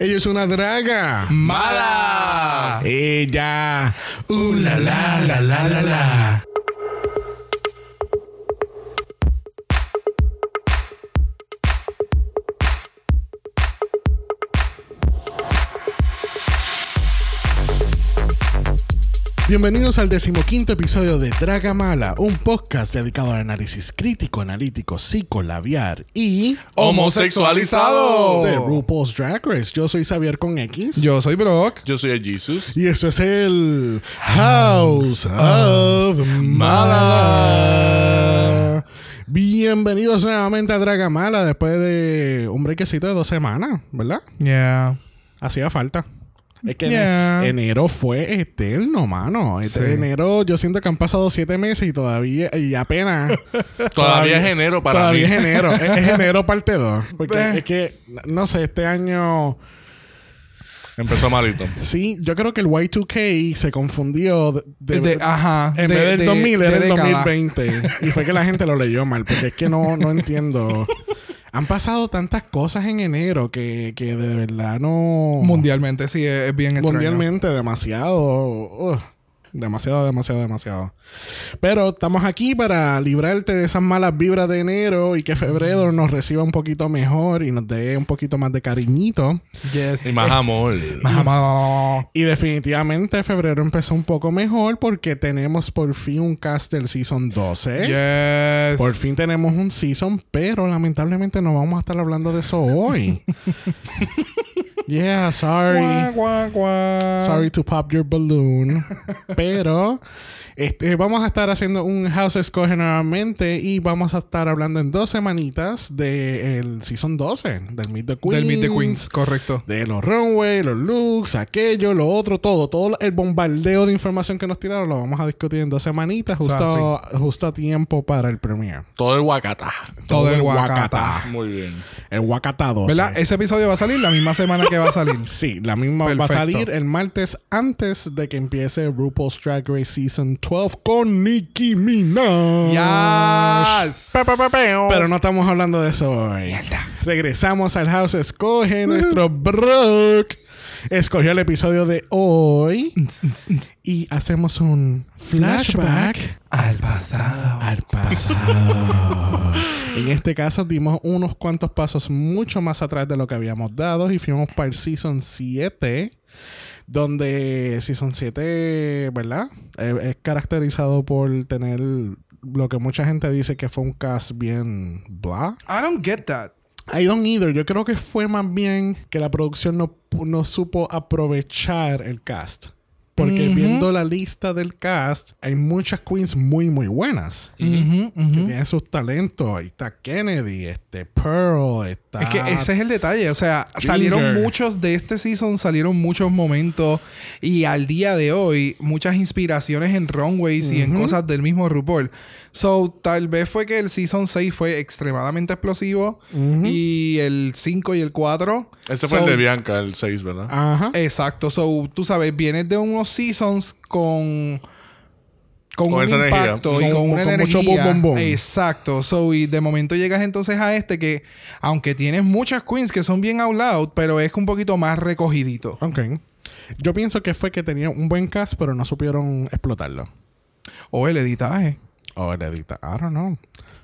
Ella es una draga. ¡Mala! Ella. Uh, la, la, la, la, la, la. Bienvenidos al decimoquinto episodio de Draga Mala, un podcast dedicado al análisis crítico, analítico, psicolabiar y Homosexualizado. de RuPaul's Drag Race. Yo soy Xavier con X. Yo soy Brock. Yo soy el Jesus. Y esto es el House of Mala. Bienvenidos nuevamente a Draga Mala después de un brequecito de dos semanas, ¿verdad? Yeah. Hacía falta. Es que Yeah. ene- enero fue eterno, mano. Este Sí. enero yo siento que han pasado siete meses y todavía, y apenas. Todavía es enero para todavía mí. es enero. es, es enero parte 2. Porque Eh. es que, no sé, este año. Empezó malito. Sí, yo creo que el Y2K se confundió de, de- De- ajá. en de- vez del de- 2000 de era el década. 2020 y fue que la gente lo leyó mal porque es que no, no entiendo. Han pasado tantas cosas en enero que, que de verdad no. Mundialmente, sí, es, es bien extraño. mundialmente demasiado. Ugh, demasiado demasiado demasiado. Pero estamos aquí para librarte de esas malas vibras de enero y que febrero nos reciba un poquito mejor y nos dé un poquito más de cariñito. Yes. Y más amor. Más amado. Y definitivamente febrero empezó un poco mejor porque tenemos por fin un cast del Season 12. Yes. Por fin tenemos un season, pero lamentablemente no vamos a estar hablando de eso hoy. yeah, sorry. Sorry to pop your balloon. Pero este, vamos a estar haciendo un House Escoge nuevamente y vamos a estar hablando en dos semanitas del Season 12, del Meet the Queens. Del Meet the Queens, correcto. De los runway, los looks, aquello, lo otro, todo. Todo el bombardeo de información que nos tiraron lo vamos a discutir en dos semanitas, justo, justo a tiempo para el premiere. Todo el guacata. Todo el guacata. Muy bien. El Wakata 12. ¿Verdad? Ese episodio va a salir la misma semana que va a salir. Sí, la misma va a salir el martes antes de que empiece RuPaul's Drag Race Season 12 con Nicki Minaj. Yes. Pero no estamos hablando de eso hoy. Regresamos al House Escoge. Nuestro Brock escogió el episodio de hoy. y hacemos un flashback Al pasado. al pasado. en este caso dimos unos cuantos pasos mucho más atrás de lo que habíamos dado y fuimos para el Season 7. Donde Season 7, ¿verdad? Eh, es caracterizado por tener lo que mucha gente dice que fue un cast bien blah. I don't get that. I don't either. Yo creo que fue más bien que la producción no, no supo aprovechar el cast. Porque viendo la lista del cast, hay muchas queens muy, muy buenas. Ujú, Que ujú. tienen sus talentos. Ahí está Kennedy, este Pearl, está... Es que ese es el detalle. O sea, salieron muchos de este season, salieron muchos momentos. Y al día de hoy, muchas inspiraciones en runways y en cosas del mismo RuPaul. So, tal vez fue que el season 6 fue extremadamente explosivo. Y el 5 y el 4. Ese fue So- el de Bianca, el 6, ¿verdad? Ajá. Exacto. So, tú sabes, vienes de unos seasons con. Con, Con un esa energía. impacto y Con- con, una con energía. mucho boom, boom, boom. Exacto. So, y de momento llegas entonces a este que, aunque tienes muchas queens que son bien out loud, pero es un poquito más recogidito. Ok. Yo pienso que fue que tenía un buen cast, pero no supieron explotarlo. O el editaje O el edita. I don't know.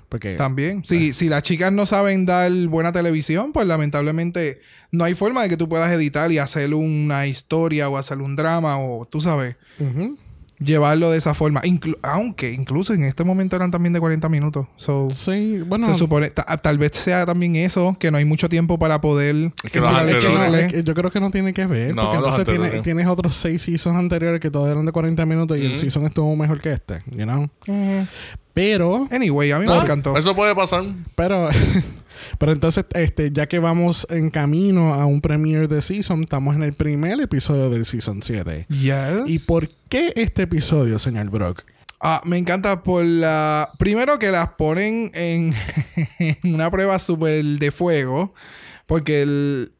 Porque... también. Si, si las chicas no saben dar buena televisión, pues lamentablemente no hay forma de que tú puedas editar y hacer una historia o hacer un drama o tú sabes. Ujú. Llevarlo de esa forma. Inclu- aunque incluso en este momento eran también de 40 minutos. So, Sí, bueno... se supone, ta- tal vez sea también eso, que no hay mucho tiempo para poder Es que no, yo creo que no tiene que ver. No, porque entonces tiene- tienes otros seis seasons anteriores que todos eran de 40 minutos y el season estuvo mejor que este, you know? Pero, Anyway, a mí me encantó. Eso puede pasar. pero, pero entonces, este, ya que vamos en camino a un premiere de season, estamos en el primer episodio del season 7. Yes. ¿Y por qué este episodio, señor Brock? Ah, me encanta por la... Primero que las ponen en, en una prueba súper de fuego. Porque el...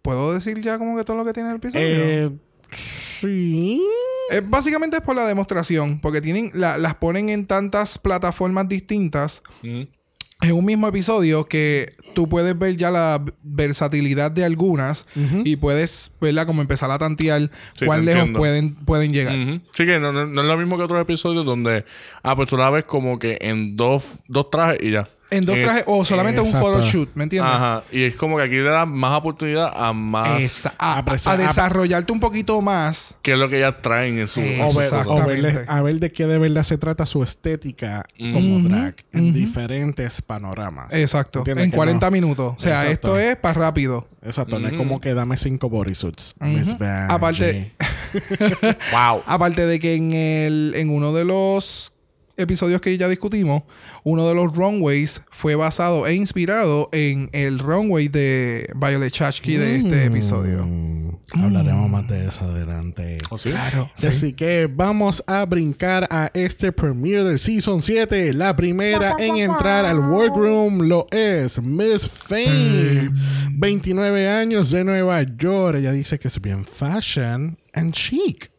¿Puedo decir ya como que todo lo que tiene el episodio? Eh, sí. Eh, básicamente es por la demostración. Porque tienen... la- las ponen en tantas plataformas distintas. Mm. en un mismo episodio que tú puedes ver ya la versatilidad de algunas y puedes verla como empezar a tantear Sí, cuán lejos entiendo. pueden, pueden llegar. Sí, que no, no- no es lo mismo que otros episodios donde, ah, pues tú la ves como que en dos, dos trajes y ya. En dos Eh, trajes o solamente un photoshoot, ¿me entiendes? Ajá. Y es como que aquí le das más oportunidad a más. Esa- a, desarrollarte un poquito más. Que es lo que ellas traen en su. Eh, O ver, Exactamente. o verle- a ver de qué de verdad se trata su estética como drag en diferentes panoramas. Exacto. ¿Entiendes? En Que 40 no- minutos. O sea, Exacto. esto es para rápido. Exacto, no es como que dame cinco bodysuits. Miss. Aparte- Wow. Aparte de que en el en uno de los episodios que ya discutimos, uno de los runways fue basado e inspirado en el runway de Violet Chachki de este episodio. Mm, Hablaremos más de eso adelante. ¿O sí? Claro. Así que vamos a brincar a este premiere del Season 7. La primera en entrar al workroom lo es Miss Fame. 29 años de Nueva York. Ella dice que es bien fashion and chic.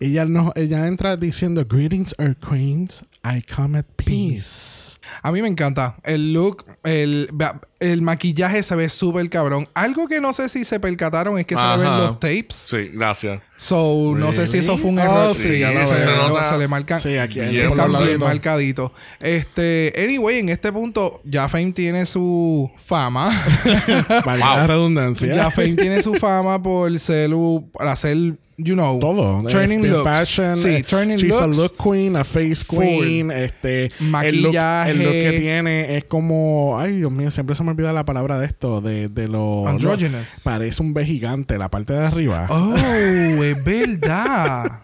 Ella, no, ella entra diciendo Greetings are queens. I come at peace. A mí me encanta. El look, el, el maquillaje se ve súper cabrón. Algo que no sé si se percataron es que se le ven Ajá. los tapes. Sí, gracias. So, no sé si eso fue un error. Oh, sí, ya lo se, veo. Se le- nota- se le marcan. Sí, aquí Están bien laditos. marcaditos. Este, anyway, en este punto, ya Fame tiene su fama. Valga la redundancia. ya Fame tiene su fama por ser, por hacer, you know, todo. turning Este, looks. Fashion. Sí, eh, turning she's looks. a look queen, a face Full. queen. Este, El look, Maquillaje. el look que tiene es como. Ay, Dios mío, siempre se me olvida la palabra de esto. De, de lo. Androgynous. lo- parece un B gigante, la parte de arriba. Oh, es verdad.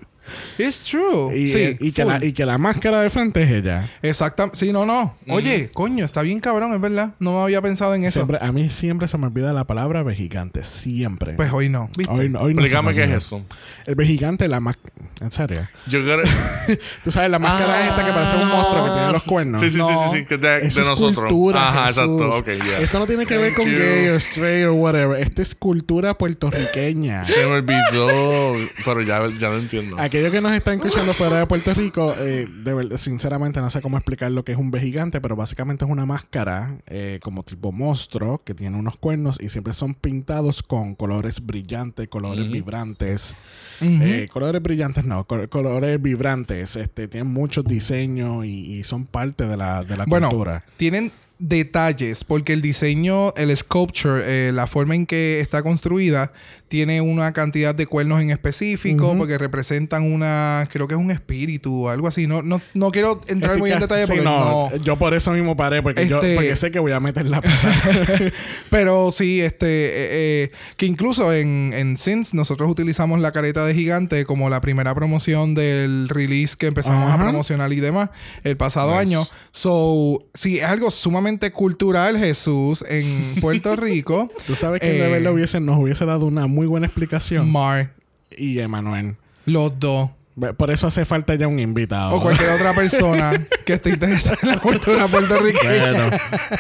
It's true. y, sí, eh, y que la, y que la máscara de frente es ella. Exactamente. Sí, no, no. Oye, coño, está bien cabrón, es verdad. No me había pensado en eso. Siempre, a mí siempre se me olvida la palabra B gigante. Siempre. Pues hoy no. ¿Viste? hoy, no- hoy no Explícame me qué es eso. El B gigante, la máscara. En serio. Yo creo. Tú sabes, la máscara Ah, esta que parece un monstruo que tiene los cuernos. Sí, sí, No. sí, sí, sí, que de, de Eso es nosotros. cultura, Ajá, Jesús. exacto. Ok, ya. Esto no tiene que ver Thank con you. gay o straight o whatever. Esto es cultura puertorriqueña. Se me olvidó, pero ya, ya lo entiendo. Aquellos que nos están escuchando fuera de Puerto Rico, eh, de sinceramente no sé cómo explicar lo que es un B gigante, pero básicamente es una máscara eh, como tipo monstruo que tiene unos cuernos y siempre son pintados con colores brillantes, colores vibrantes. Eh, colores brillantes no, col- colores vibrantes. Este, tienen muchos diseños y, y son parte de la, de la Bueno, cultura. tienen detalles porque el diseño, el sculpture, eh, la forma en que está construida, tiene una cantidad de cuernos en específico porque representan una, creo que es un espíritu o algo así. No, no, no quiero entrar muy en detalle sí, porque no, no. Yo por eso mismo paré, porque, yo, Este- porque sé que voy a meter la Pero sí, este, eh, eh, que incluso en, en Sins nosotros utilizamos la careta de gigante como la primera promoción del release que empezamos a promocionar y demás el pasado Nice. año. So, sí, es algo sumamente cultural, Jesús, en Puerto Rico. Tú sabes que Eh, de verdad hubiese, nos hubiese dado una muy buena explicación. Mar, y Emanuel. los dos. Por eso hace falta ya un invitado. O cualquier otra persona que esté interesada en la cultura puertorriqueña. Bueno,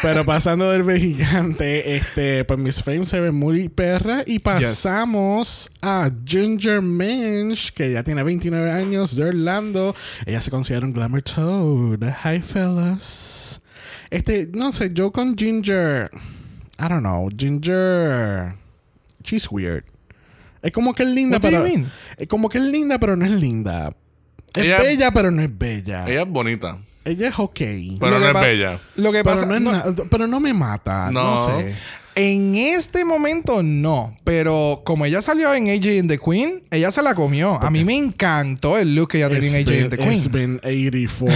pero pasando del B gigante, este, pues Miss Fame se ve muy perra y pasamos a Ginger Minch, que ya tiene 29 años de Orlando. Ella se considera un glamour toad. Hi, fellas. Este, no sé, yo con Ginger, I don't know, Ginger, she's weird. Es como que es linda, What pero mean? es como que es linda, pero no es linda. Es Ella- bella, pero no es bella. Ella es bonita, Ella es ok. pero Lo no que es bella. Lo que Pero pasa no, es no- pero no me mata. No, No. sé. En este momento no, pero como ella salió en AJ and the Queen, ella se la comió. A mí me encantó el look que ella tenía en AJ and the been, it's Queen. been 84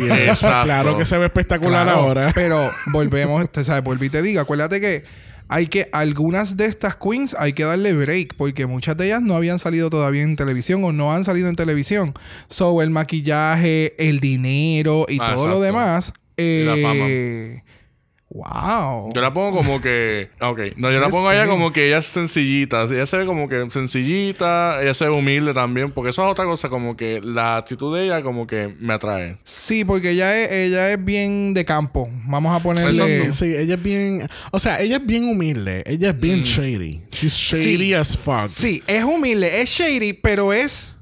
years. Claro que se ve espectacular Claro, ahora. Pero volvemos, te sabes, volví y te digo, acuérdate que hay que, algunas de estas queens hay que darle break, porque muchas de ellas no habían salido todavía en televisión o no han salido en televisión. So, el maquillaje, el dinero y Ah, todo lo demás. Y la eh, Wow. Yo la pongo como que. ah, Ok. No, yo la pongo a ella como que ella es sencillita. Ella se ve como que sencillita. Ella se ve humilde también. Porque eso es otra cosa. Como que la actitud de ella, como que me atrae. Sí, porque ella es, ella es bien de campo. Vamos a ponerle. Sí, sí, ella es bien. O sea, ella es bien humilde. Ella es bien shady. She's shady Sí. as fuck. Sí, es humilde, es shady, pero es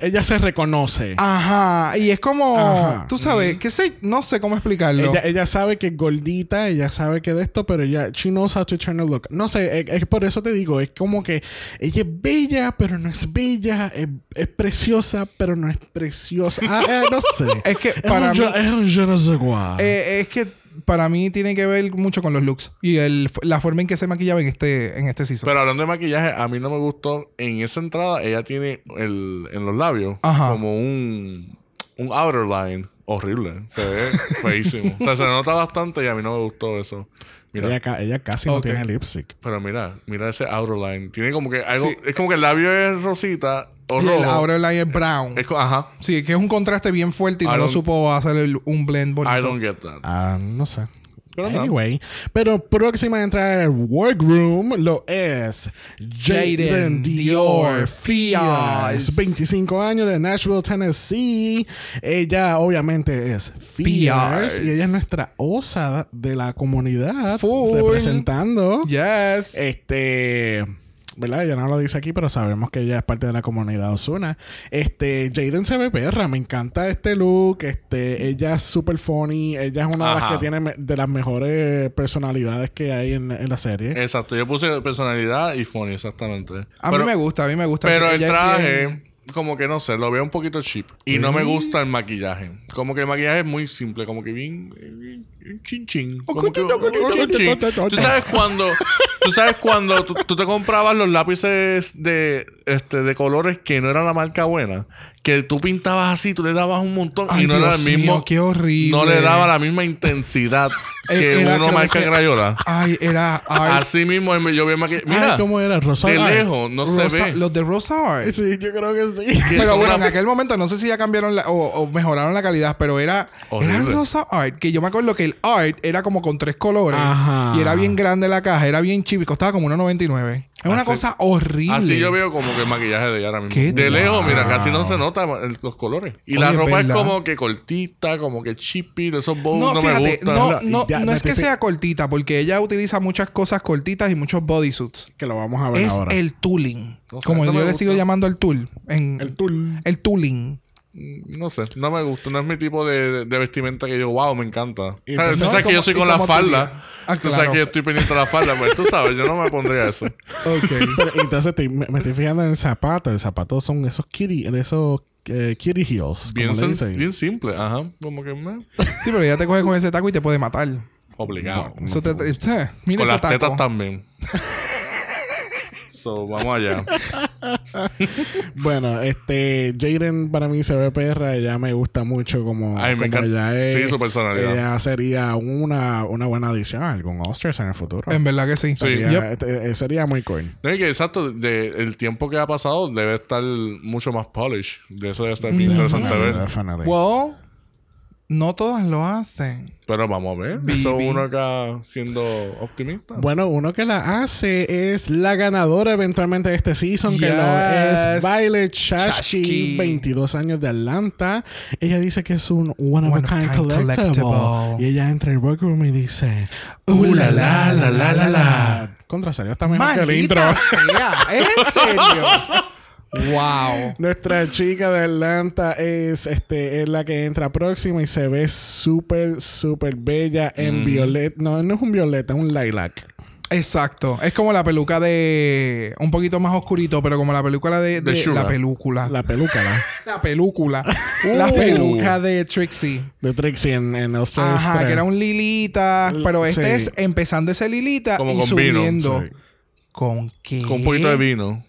ella se reconoce. Ajá, y es como, Ajá. tú sabes, que sé, no sé cómo explicarlo. Ella, ella sabe que es gordita, ella sabe que de esto, pero ella, she knows how to turn a look. No sé, es, es por eso te digo, es como que ella es bella, pero no es bella, es, es preciosa, pero no es preciosa. Ah, eh, no sé. Es que Es para un mí, es un je ne sais quoi. eh, es que para mí tiene que ver mucho con los looks y el, la forma en que se maquillaba en este, en este season. Pero hablando de maquillaje, a mí no me gustó. En esa entrada, ella tiene el, en los labios Ajá. como un, un outer line horrible. Se ve feísimo. o sea, se nota bastante y a mí no me gustó eso. Mira, ella, ca- ella casi no tiene lipstick. pero mira, mira ese outer line. Tiene como que algo. Sí. Es como que el labio es rosita o y el outer es brown. Es ajá. Sí, que es un contraste bien fuerte y I no lo supo hacer el- un blend bonito. I don't get that. Ah, no sé. Pero no. Anyway, pero próxima a entrar al workroom lo es Jaden Dior Fias, Fias. 25 años de Nashville, Tennessee. Ella obviamente es Fierce. y ella es nuestra osa de la comunidad Full. representando Yes. este ¿verdad? Ella no lo dice aquí, pero sabemos que ella es parte de la comunidad Osuna. Este, Jaden se ve perra, me encanta este look, este, ella es super funny, ella es una de las que tiene de las mejores personalidades que hay en, en la serie. Exacto. Yo puse personalidad y funny, exactamente. a Pero- mí me gusta, a mí me gusta. Pero el traje, bien- como que no sé, lo veo un poquito cheap. Y no me gusta el maquillaje. Como que el maquillaje es muy simple, como que bien, bien, bien chin chin. Como que, chin chin. Tú sabes cuando, tú sabes cuando tú, tú te comprabas los lápices de, este, de colores que no era la marca buena. Que tú pintabas así, tú le dabas un montón Ay, y no era el mismo. mío, qué horrible. No le daba la misma intensidad que Era- uno marca que- Crayola. Ay, era art. Así mismo yo vi el maquillaje. Mira, Ay, ¿cómo era? Rosa de Art. lejos no se ve. Los de Rosa Art. Sí, yo creo que sí. Que Pero bueno, una- en aquel momento no sé si ya cambiaron la- o, o mejoraron la calidad, pero era, Horrible. era rosa art. Que yo me acuerdo que el art era como con tres colores. Ajá. Y era bien grande la caja, era bien chip y costaba como 1.99. Es una cosa horrible. Así yo veo como que el maquillaje de ella ahora mismo. ¿Qué? De lejos, mira, casi no se nota el- los colores. Y Oye, la ropa es como que cortita, como que chippy, esos bows No, no, me fíjate, gustan. no, No, no, ya, no es que notifi- sea cortita, porque ella utiliza muchas cosas cortitas y muchos bodysuits. que lo vamos a ver Es ahora. el tooling. Como yo le sigo llamando el tool. En, El tool. El tooling. No sé, no me gusta. No es mi tipo de, de vestimenta que yo, wow, me encanta. Y ¿Sabes? Tú entonces- sabes que yo ¿cómo- soy con la falda. Ah, Tú sabes claro. que yo estoy pendiente de la falda. Pues tú sabes, yo no me pondría eso. Ok. Pero entonces estoy- me, me estoy fijando en el zapato. El zapato son esos kitty, de esos eh, kitty heels. Bien, bien simple, ajá. Como que me... sí, pero ella te coge con ese taco y te puede matar. Obligado. Eso te, te- mira Con ese las taco. tetas también. so, vamos allá. Bueno, este Jaden para mí se ve perra, ella me gusta mucho como, Ay, me como ella es. Sí, su personalidad. Ella sería una, una buena adición a algún Oscars en el futuro. En verdad que sí. Sí. Sería, Yep. este, eh, sería muy cool. No, que exacto, de, el tiempo que ha pasado debe estar mucho más polish. De eso debe estar bien interesante ver. definitely. Well, no todas lo hacen. Pero vamos a ver. Bibi. Eso uno acá siendo optimista. Bueno, uno que la hace es la ganadora eventualmente de este season, que lo es Yes. Violet Chachki, Chachki. 22 años de Atlanta. Ella dice que es un one of One a kind kind collectible. collectible. Y ella entra al workroom y dice, uh la la la la la la. Contra serio, está mejor que el intro. Maldita sea, ¿En serio? wow. Nuestra chica de Atlanta es, este, es la que entra próxima y se ve súper, súper bella en violeta. No, no es un violeta, es un lilac. Exacto. Es como la peluca de... Un poquito más oscurito, pero como la película de... La película. La peluca, ¿no? La película. la Uh. peluca de Trixie. De Trixie en, en Australia. Ajá, que era un lilita. Pero este Sí. es empezando ese lilita Como y con vino, subiendo. sí. ¿Con qué? Con un poquito de vino.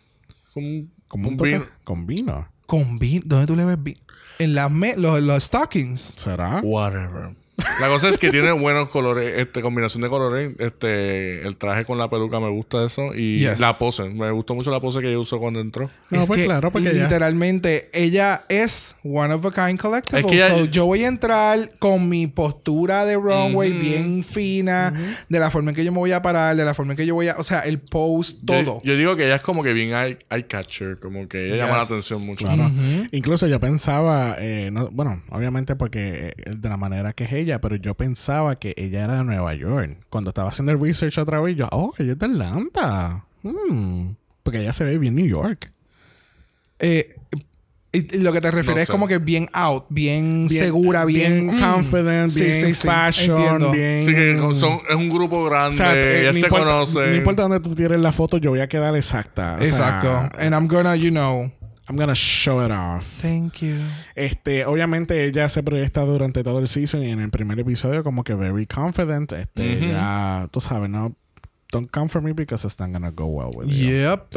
Con, Como un vino. con vino. Con vino. ¿Dónde tú le ves vino? En las me- los, los stockings. ¿Será? Whatever. La cosa es que tiene buenos colores, este, combinación de colores. Este, el traje con la peluca me gusta eso. Y Yes. la pose. Me gustó mucho la pose que ella usó cuando entró. No, es pues que claro, porque literalmente ella es one of a kind collectible. Es que ella- So, yo voy a entrar con mi postura de runway bien fina, de la forma en que yo me voy a parar, de la forma en que yo voy a, o sea, el pose, Yo- todo. Yo, digo que ella es como que bien eye, eye catcher. Como que ella llama la atención mucho. Claro. Incluso yo pensaba, eh, no- bueno, obviamente porque eh, de la manera que es ella, pero yo pensaba que ella era de Nueva York. Cuando estaba haciendo el research otra vez, yo, oh, ella es de Atlanta. Hmm. Porque ella se ve bien New York. Eh, Y- y lo que te refieres es sé. como que bien out, bien, segura, bien, bien confident, bien sí, sí, fashion, entiendo. bien. Sí, que son, es un grupo grande, O sea, eh, ya no se importa- conocen. No importa dónde tú tires la foto, yo voy a quedar exacta. O sea, Exacto. And I'm gonna, you know. I'm gonna show it off. Thank you. Este, obviamente ella se proyecta durante todo el season y en el primer episodio como que very confident. Este, ya, tú sabes, ¿no? Don't come for me because it's not gonna go well with you. Yep.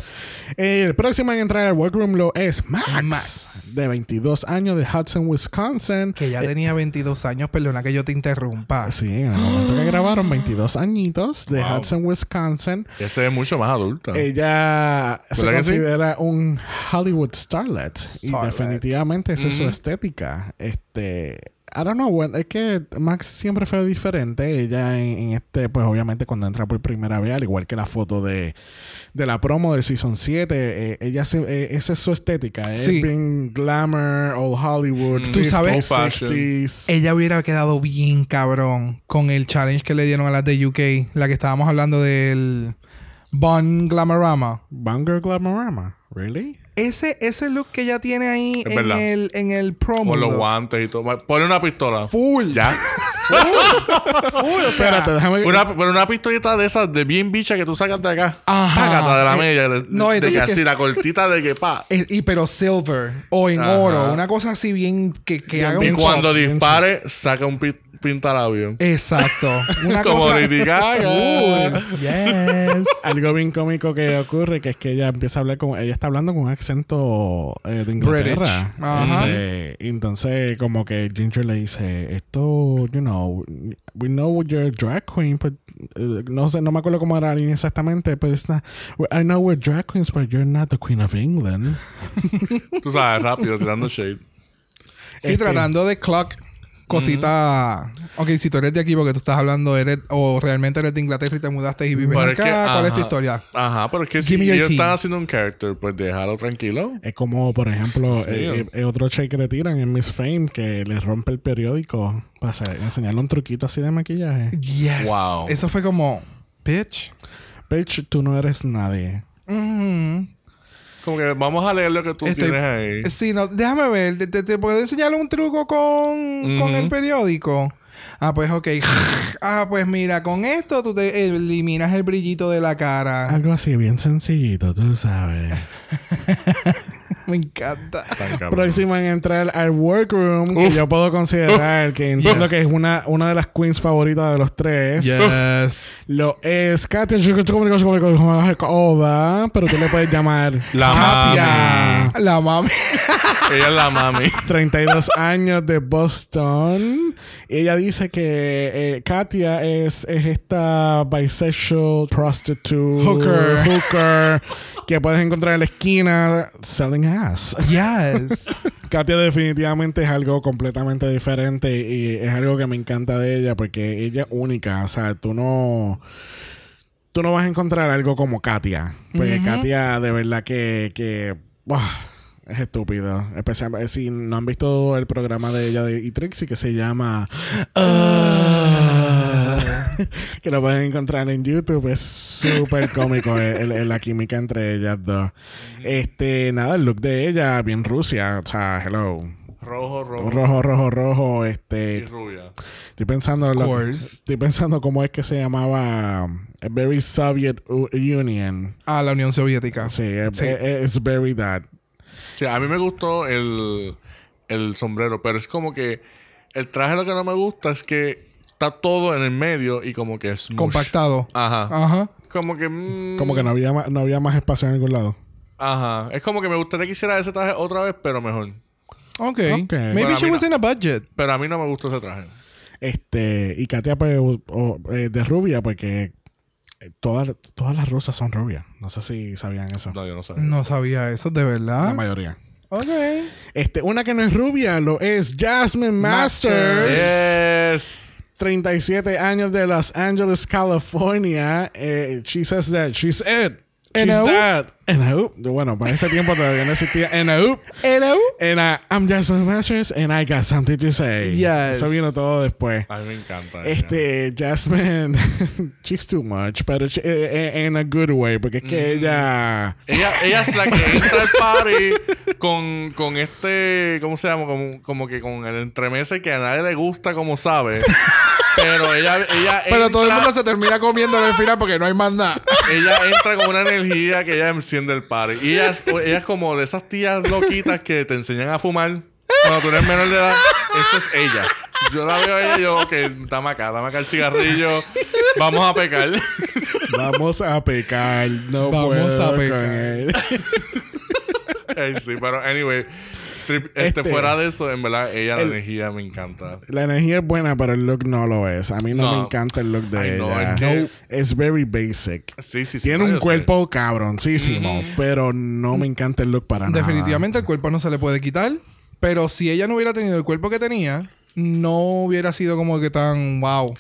El próximo en entrar al workroom lo es Max, Max. de 22 años de Hudson, Wisconsin. Que ya tenía 22 años, perdona que yo te interrumpa. Sí, en el momento que grabaron 22 añitos de Wow. Hudson, Wisconsin. Ya se ve mucho más adulta. Ella se considera un Hollywood starlet y definitivamente esa es su Ujú. estética. Este, I don't know, bueno, es que Max siempre fue diferente. Ella en, en este, pues obviamente cuando entra por primera vez, al igual que la foto de, de la promo del Season 7, eh, ella se- eh, esa es su estética. Es Sí. bien glamour, old Hollywood, Mm. Tú 50s, sabes- Old fashion. 60s. Ella hubiera quedado bien cabrón con el challenge que le dieron a las de UK, la que estábamos hablando del Bun Glamorama. Banger Glamorama, ¿really? Ese, ese look que ella tiene ahí en el, en el promo. Con los look. guantes y todo. Ponle una pistola. Full. Ya. Full, o sea, Espérate, déjame Una, pero una pistolita de esas de bien bicha que tú sacas de acá. Ajá. Págata de la Eh, media. De, no, de que así, la cortita de que pa. es- y pero silver o en Ajá. oro, una cosa así bien que, que Bien, haga Y un cuando bien dispare, saca un pi- pintalabio. Exacto. Una Como cosa. Lady Gaga. Full. Yes. Algo bien cómico que ocurre que es que ella empieza a hablar con ella está hablando con un acento eh, de Inglaterra. British. Ajá. Y entonces como que Ginger le dice, "Esto, you know, we know you're a drag queen, but eh, no sé, no me acuerdo cómo era la línea exactamente, pero it's not, I know we're drag queens, but you're not the queen of England." Tú sabes, rápido, tirando shade. Sí, Este- tratando de clock cosita. Ok, si tú eres de aquí porque tú estás hablando, eres, o realmente eres de Inglaterra y te mudaste y vives Pero acá, es que, ¿cuál es tu historia? Ajá, pero es que si ellos están haciendo un character, pues déjalo tranquilo. Es como, por ejemplo, eh, eh, otro check que le tiran en Miss Fame que le rompe el periódico para hacer- enseñarle un truquito así de maquillaje. Yes. Wow. Eso fue como, bitch. Bitch, tú no eres nadie. Mhm. Como que vamos a leer lo que tú Estoy- tienes ahí. Sí, no, déjame ver. ¿Te, te- te puedo enseñar un truco con, con el periódico? Ah, pues ok. ah, pues mira, con esto tú te eliminas el brillito de la cara. Algo así, bien sencillito, tú sabes. Me encanta. Próxima en entrar al workroom, que Uf. yo puedo considerar que entiendo Yes. que es una, una de las queens favoritas de los tres. Yes. Lo es Katia Oda, pero tú le puedes llamar La Katia. La mami. Ella es la mami. 32 años de Boston. Y ella dice que eh, Katia es, es esta bisexual prostitute Hooker. hooker que puedes encontrar en la esquina selling ass. Yes. Katia definitivamente es algo completamente diferente y es algo que me encanta de ella porque ella es única. O sea, tú no... Tú no vas a encontrar algo como Katia. Porque. Katia de verdad que... que es estúpido. Especialmente si no han visto el programa de ella de, y Trixie que se llama... Ah, que lo pueden encontrar en YouTube. Es súper cómico el- el- la química entre ellas dos. Este, nada, el look de ella, bien Rusia. O sea, hello. Rojo, rojo. Rojo, rojo, rojo. Y Este, rubia. estoy pensando, Of lo- estoy pensando cómo es que se llamaba eh, Very Soviet Union. Ah, la Unión Soviética. Sí, es Sí. it's very that. Sí, a mí me gustó el, el sombrero, pero es como que el traje lo que no me gusta es que está todo en el medio y como que es. Compactado. Ajá. Ajá. Como que. mm, Como que no había, no había más espacio en ningún lado. Ajá. Es como que me gustaría que hiciera ese traje otra vez, pero mejor. Ok. Ok. Maybe she was no. in a budget. Pero a mí no me gustó ese traje. Este, y Katia, pues, o- o, eh, de rubia, porque eh, todas, todas las rusas son rubias. No sé si sabían eso. No, yo no sé. No sabía eso, de La verdad. mayoría. Ok. Este, una que no es rubia lo es Jasmine Masters. Yes. 37 años de Los Angeles, California. Eh, she says that she's it. She's NO? that. NO. Bueno, para ese tiempo todavía no existía. And I, I'm Jasmine Masters and I got something to say. Yes. Eso vino todo después. A mí me encanta. ella. Este, Jasmine, she's too much, pero she- eh, eh, in a good way, porque es que ella... Ella, ella es la que entra al party con, con este, ¿cómo se llama? Como, como que con el entremese que a nadie le gusta, como sabe. Pero ella, ella Pero todo el mundo se termina comiendo en el final porque no hay más nada. ella entra con una energía que ella enciende el party. Y ella es, ella es como de esas tías loquitas que te enseñan a fumar cuando tú eres menor de edad. Esa es ella. Yo la veo a ella y yo, ok, dame acá, dame acá el cigarrillo. Vamos a pecar. Vamos a pecar. No Vamos puedo a con pecar. él. Ay, sí, pero anyway. Trip- este, Este- fuera de eso, en verdad, ella, el- la energía me encanta. La energía es buena, pero el look no lo es. A mí no, No. me encanta el look de no, ella. es que- Es very basic. Sí, sí, sí. Tiene un yo sé. cuerpo cabroncísimo, pero no me encanta el look para nada. Definitivamente el cuerpo no se le puede quitar. Pero si ella no hubiera tenido el cuerpo que tenía, no hubiera sido como que tan wow.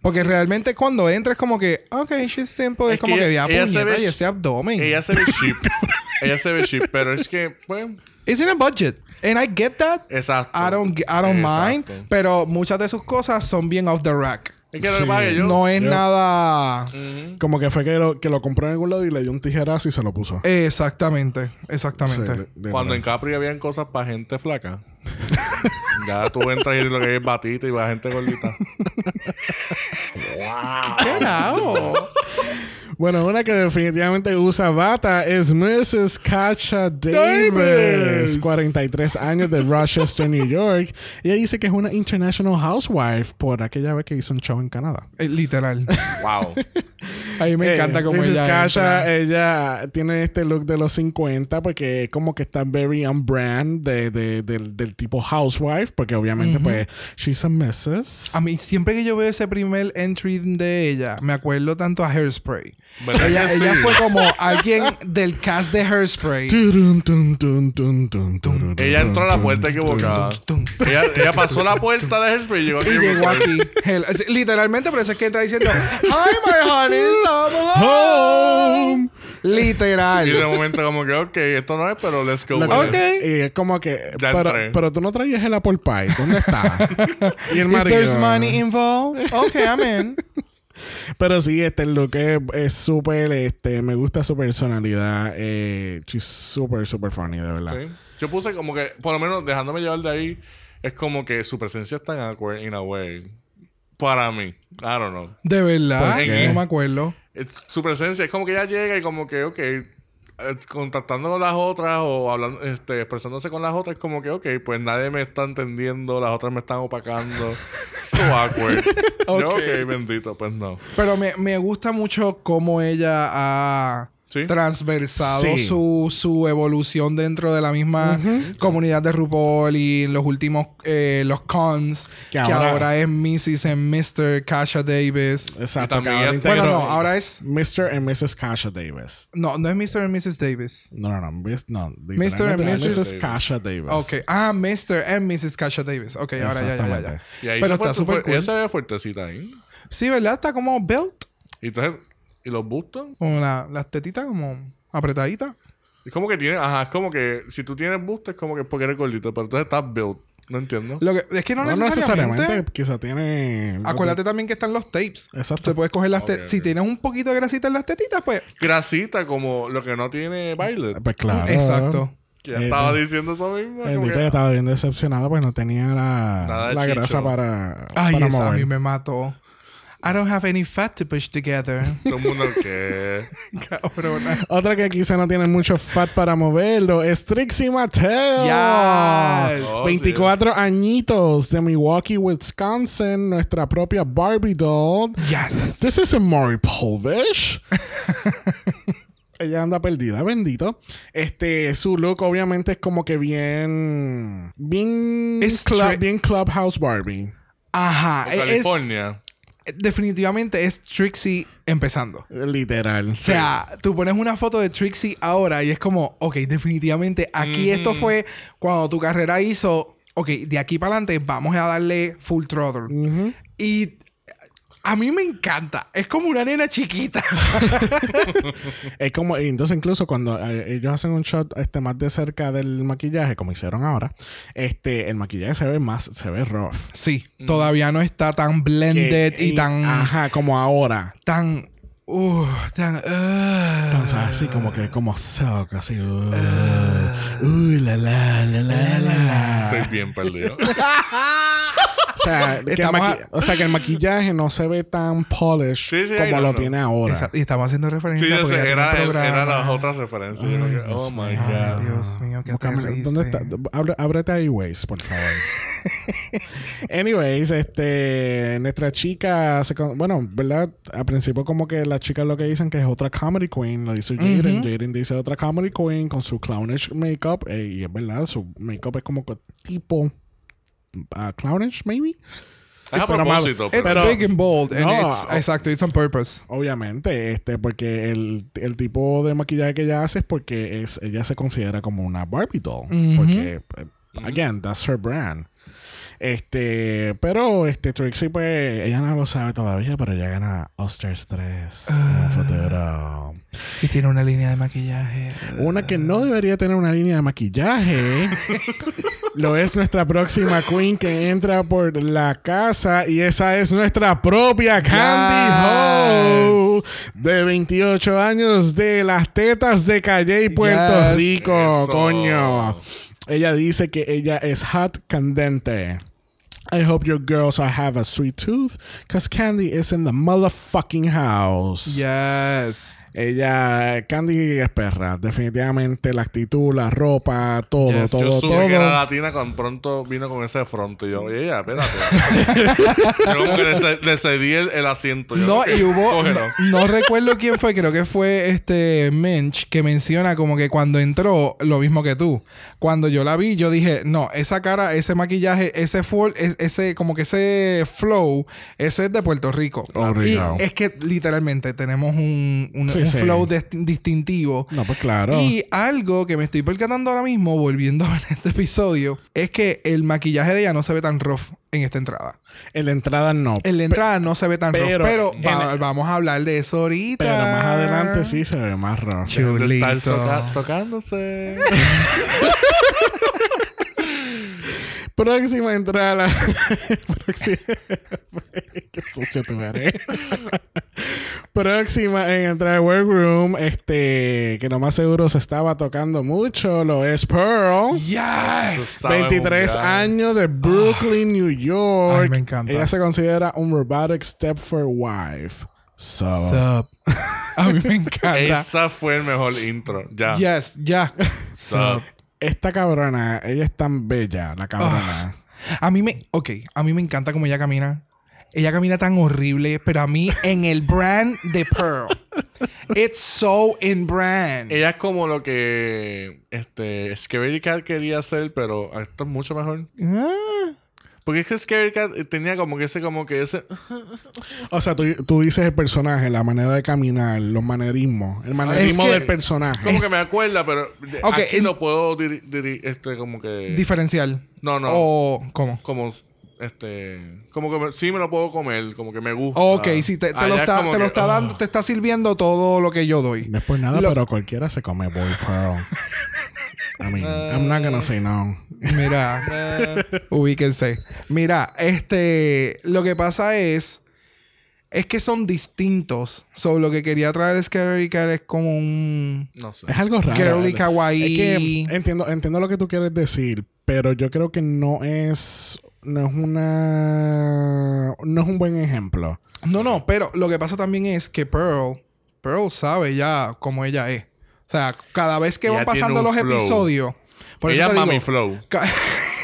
Porque realmente cuando entra es como que, ok, she's simple. Es, Es como que que ella- ella se puñeta ve- y ese abdomen. Ella se ve cheap. ella se ve cheap, pero es que, pues, It's in a budget. And I get that. exacto. I don't, I don't mind. Pero muchas de sus cosas son bien off the rack. Es que es que yo... no es yo- nada. Como que fue que lo, que lo compró en algún lado y le dio un tijerazo y se lo puso. Exactamente. Exactamente. Sí, de- de- Cuando en Capri habían cosas para gente flaca. ya tú entras y lo que es batita y para gente gordita. ¿Qué hago? Bueno, una que definitivamente usa bata es Mrs. Kacha Davis, Davis. 43 años de Rochester, New York. Ella dice que es una international housewife por aquella vez que hizo un show en Canadá. Eh, Literal. wow. A mí me Eh, encanta como Mrs. ella. Kasha, entra. ella tiene este look de los 50 porque como que está very on brand de, de- del, del tipo housewife, porque obviamente pues she's a Mrs. A mí, siempre que yo veo ese primer entry de ella, me acuerdo tanto a Hairspray. ¿Verdad Ella, que ella sí? fue como alguien del cast de Hairspray. Ella entró a la puerta equivocada. Ella, ella pasó la puerta de Hairspray y llegó aquí. Y llegó aquí. Literalmente, por eso es que entra diciendo Hi, my honey, I'm home. Y de Literal. momento como que, ok, esto no es, pero let's go. Lo with que- it. Ok. Y es como que. Ya Pero, entré. pero tú no traías el apple pie. ¿Dónde está? y el If marido. there's money involved, okay, I'm in. Pero sí, este look es es súper. Este, me gusta su personalidad. Eh, she's súper, súper funny, de verdad. Sí. Yo puse como que, por lo menos dejándome llevar de ahí, es como que su presencia es tan awkward in a way. Para mí. I don't know. De verdad, no me acuerdo. Es- su presencia es como que ella llega y como que, ok, contactando con las otras o hablando, este, expresándose con las otras, es como que, ok, pues nadie me está entendiendo, las otras me están opacando. so awkward. Yo, Ok. ok, bendito, pues no. Pero me, me gusta mucho cómo ella ha Sí. transversado Sí. su, su evolución dentro de la misma comunidad de RuPaul y en los últimos, eh, los cons, Que que, ahora- ahora, es Mrs. and Mr. Kasha Davis. Exacto. También ahora Bueno, no, ahora es... Mr. and Mrs. Kasha Davis. No, no es Mr. and Mrs. Davis. No, no, no. mis- no Mr. and literalmente Mrs. Kasha Davis. Ok. Ah, Mr. and Mrs. Kasha Davis. Ok, ahora ya, ya, ya. Y ahí Pero está súper cool. ella se ve fuertecita ahí. Sí, ¿verdad? Está como built. Y entonces, ¿y los bustos? Con la- las tetitas como apretaditas. Es como que tiene, ajá, es como que si tú tienes busto es como que es porque eres gordito, pero entonces estás built. No entiendo. Lo que, es que no, No, necesariamente. necesariamente. Quizá tiene. Acuérdate también que están los tapes. Exacto. Te puedes coger las Ok, te- Si tienes un poquito de grasita en las tetitas, pues. Grasita como lo que no tiene Violet. Pues claro. Exacto. Que ya Eh, estaba eh, diciendo eso mismo. como Bendito, que- yo estaba bien decepcionado pues no tenía la, la grasa para, Ay, para esa a mover. mí me mató. I don't have any fat to push together. Todo el mundo que... Cabrona. Otra que quizá no tiene mucho fat para moverlo es Trixie Mattel. Yes. Oh, 24 añitos de Milwaukee, Wisconsin. Nuestra propia Barbie doll. Yes. This isn't Maury Povich. Ella anda perdida, bendito. Este, su look obviamente es como que bien. Bien. Es club, bien Clubhouse Barbie. Ajá. es- California. Definitivamente es Trixie empezando. Literal. O sea, tú pones una foto de Trixie ahora y es como, ok, definitivamente aquí esto fue cuando tu carrera hizo, ok, de aquí para adelante vamos a darle full throttle. Y a mí me encanta. Es como una nena chiquita. Es como, y entonces incluso cuando eh, ellos hacen un shot este, más de cerca del maquillaje, como hicieron ahora, este, el maquillaje se ve más, se ve rough. sí, todavía no está tan blended Que- y tan, Ajá, como ahora. tan Uh, tan, uh, Entonces, así como que, como sock, así. Uh, uy, la, la, la, la, la, la. Estoy bien perdido. O sea, que el o sea, que el maquillaje no se ve tan polished Sí, sí, como lo no. tiene ahora. Exacto. Y estamos haciendo Sí, referencia yo porque sé, ya tiene era, programa. era las otras referencias. Oh my God. Dios mío, qué. ¿Dónde está? Abre- ábrete ahí, Waze, por favor. Anyways, este, nuestra chica, se con- bueno, ¿verdad? Al principio como que las chicas lo que dicen que es otra comedy queen, lo dice Jaden, Jaden dice otra comedy queen con su clownish makeup, eh, y es verdad, su makeup es como que tipo ah, clownish, maybe. Es a Pero propósito. Pero- Pero- big and bold. And No, it's, exacto, it's on purpose. Obviamente, este, porque el, el tipo de maquillaje que ella hace es porque es, ella se considera como una Barbie doll. Porque, eh, again, that's her brand. Este, pero este Trixie, pues, ella no lo sabe todavía, pero ella gana Oscars 3 en Ah. el futuro. Y tiene una línea de maquillaje. Una que no debería tener una línea de maquillaje. lo es nuestra próxima queen que entra por la casa y esa es nuestra propia Candy Ho de 28 años de las tetas de Calle y Puerto Yes. Rico, Eso. coño. Ella dice que ella es hot candente. I hope your girls are have a sweet tooth because Candy is in the motherfucking house. Yes. Ella, Candy es perra. Definitivamente la actitud, la ropa, todo, Yes, todo, Yo supe todo. que era latina cuando pronto vino con ese fronto. Y yo, oye, ya, espérate. yo como que le, ce- le cedí el, el asiento. Yo, No, y hubo. No, no recuerdo quién fue, creo que fue este Mensch que menciona como que cuando entró, lo mismo que tú. Cuando yo la vi, yo dije, no, esa cara, ese maquillaje, ese full, es- ese, como que ese flow, ese es de Puerto Rico. Y es que literalmente tenemos un, un- Sí, un sí. flow dist- distintivo. No, pues claro. Y algo que me estoy percatando ahora mismo, volviendo a ver este episodio, es que el maquillaje de ella no se ve tan rough en esta entrada. en la entrada no. En la entrada no se ve tan pero- rough, pero en va- el- vamos a hablar de eso ahorita. Pero más adelante sí se ve más estar Chulito. toca- tocándose. Próxima entrada. Próxima. Qué sucio tú eres. Próxima en entrar al workroom. Este, que lo más seguro se estaba tocando mucho. Lo es Pearl. Yes. Estaba en un 23 viaje. años de Brooklyn, New York. Ay, me encanta. Ella se considera un robotic Stepford wife. So, Sup. A mí me encanta. Esa fue el mejor intro. Ya. Yes, ya. Sup. Esta cabrona, ella es tan bella, la cabrona. A mí me, ok, a mí me encanta cómo ella camina. Ella camina tan horrible, pero a mí en el brand de Pearl. It's so in brand. Ella es como lo que este Scary Cat quería hacer, pero esto es mucho mejor. Ah. Porque es que Scary Cat tenía como que ese, como que ese. O sea, tú, tú dices el personaje, la manera de caminar, los manerismos, el manerismo que- del personaje. Como que me acuerda, pero de- Ok, aquí en- lo puedo diri- diri- este, como que. Diferencial. no, no. O, ¿cómo? Como este. Como que me- sí me lo puedo comer, como que me gusta. Ok, sí, te, te Allá lo es está, te lo está oh. dando, te está sirviendo todo lo que yo doy. No es por nada, Lo- pero cualquiera se come Boy Pearl. I mean, I'm not gonna say no. Mira, ubíquense. Mira, este, lo que pasa es, es que son distintos. So, lo que quería traer Scary Cat es como un No sé. Es algo raro. girly kawaii. Es que entiendo, entiendo lo que tú quieres decir, pero yo creo que no es, no es una, no es un buen ejemplo. No, no, pero lo que pasa también es que Pearl, Pearl sabe ya cómo ella es. O sea, cada vez que Ella van pasando los flow. episodios. Por Ella eso es te Mami digo, Flow.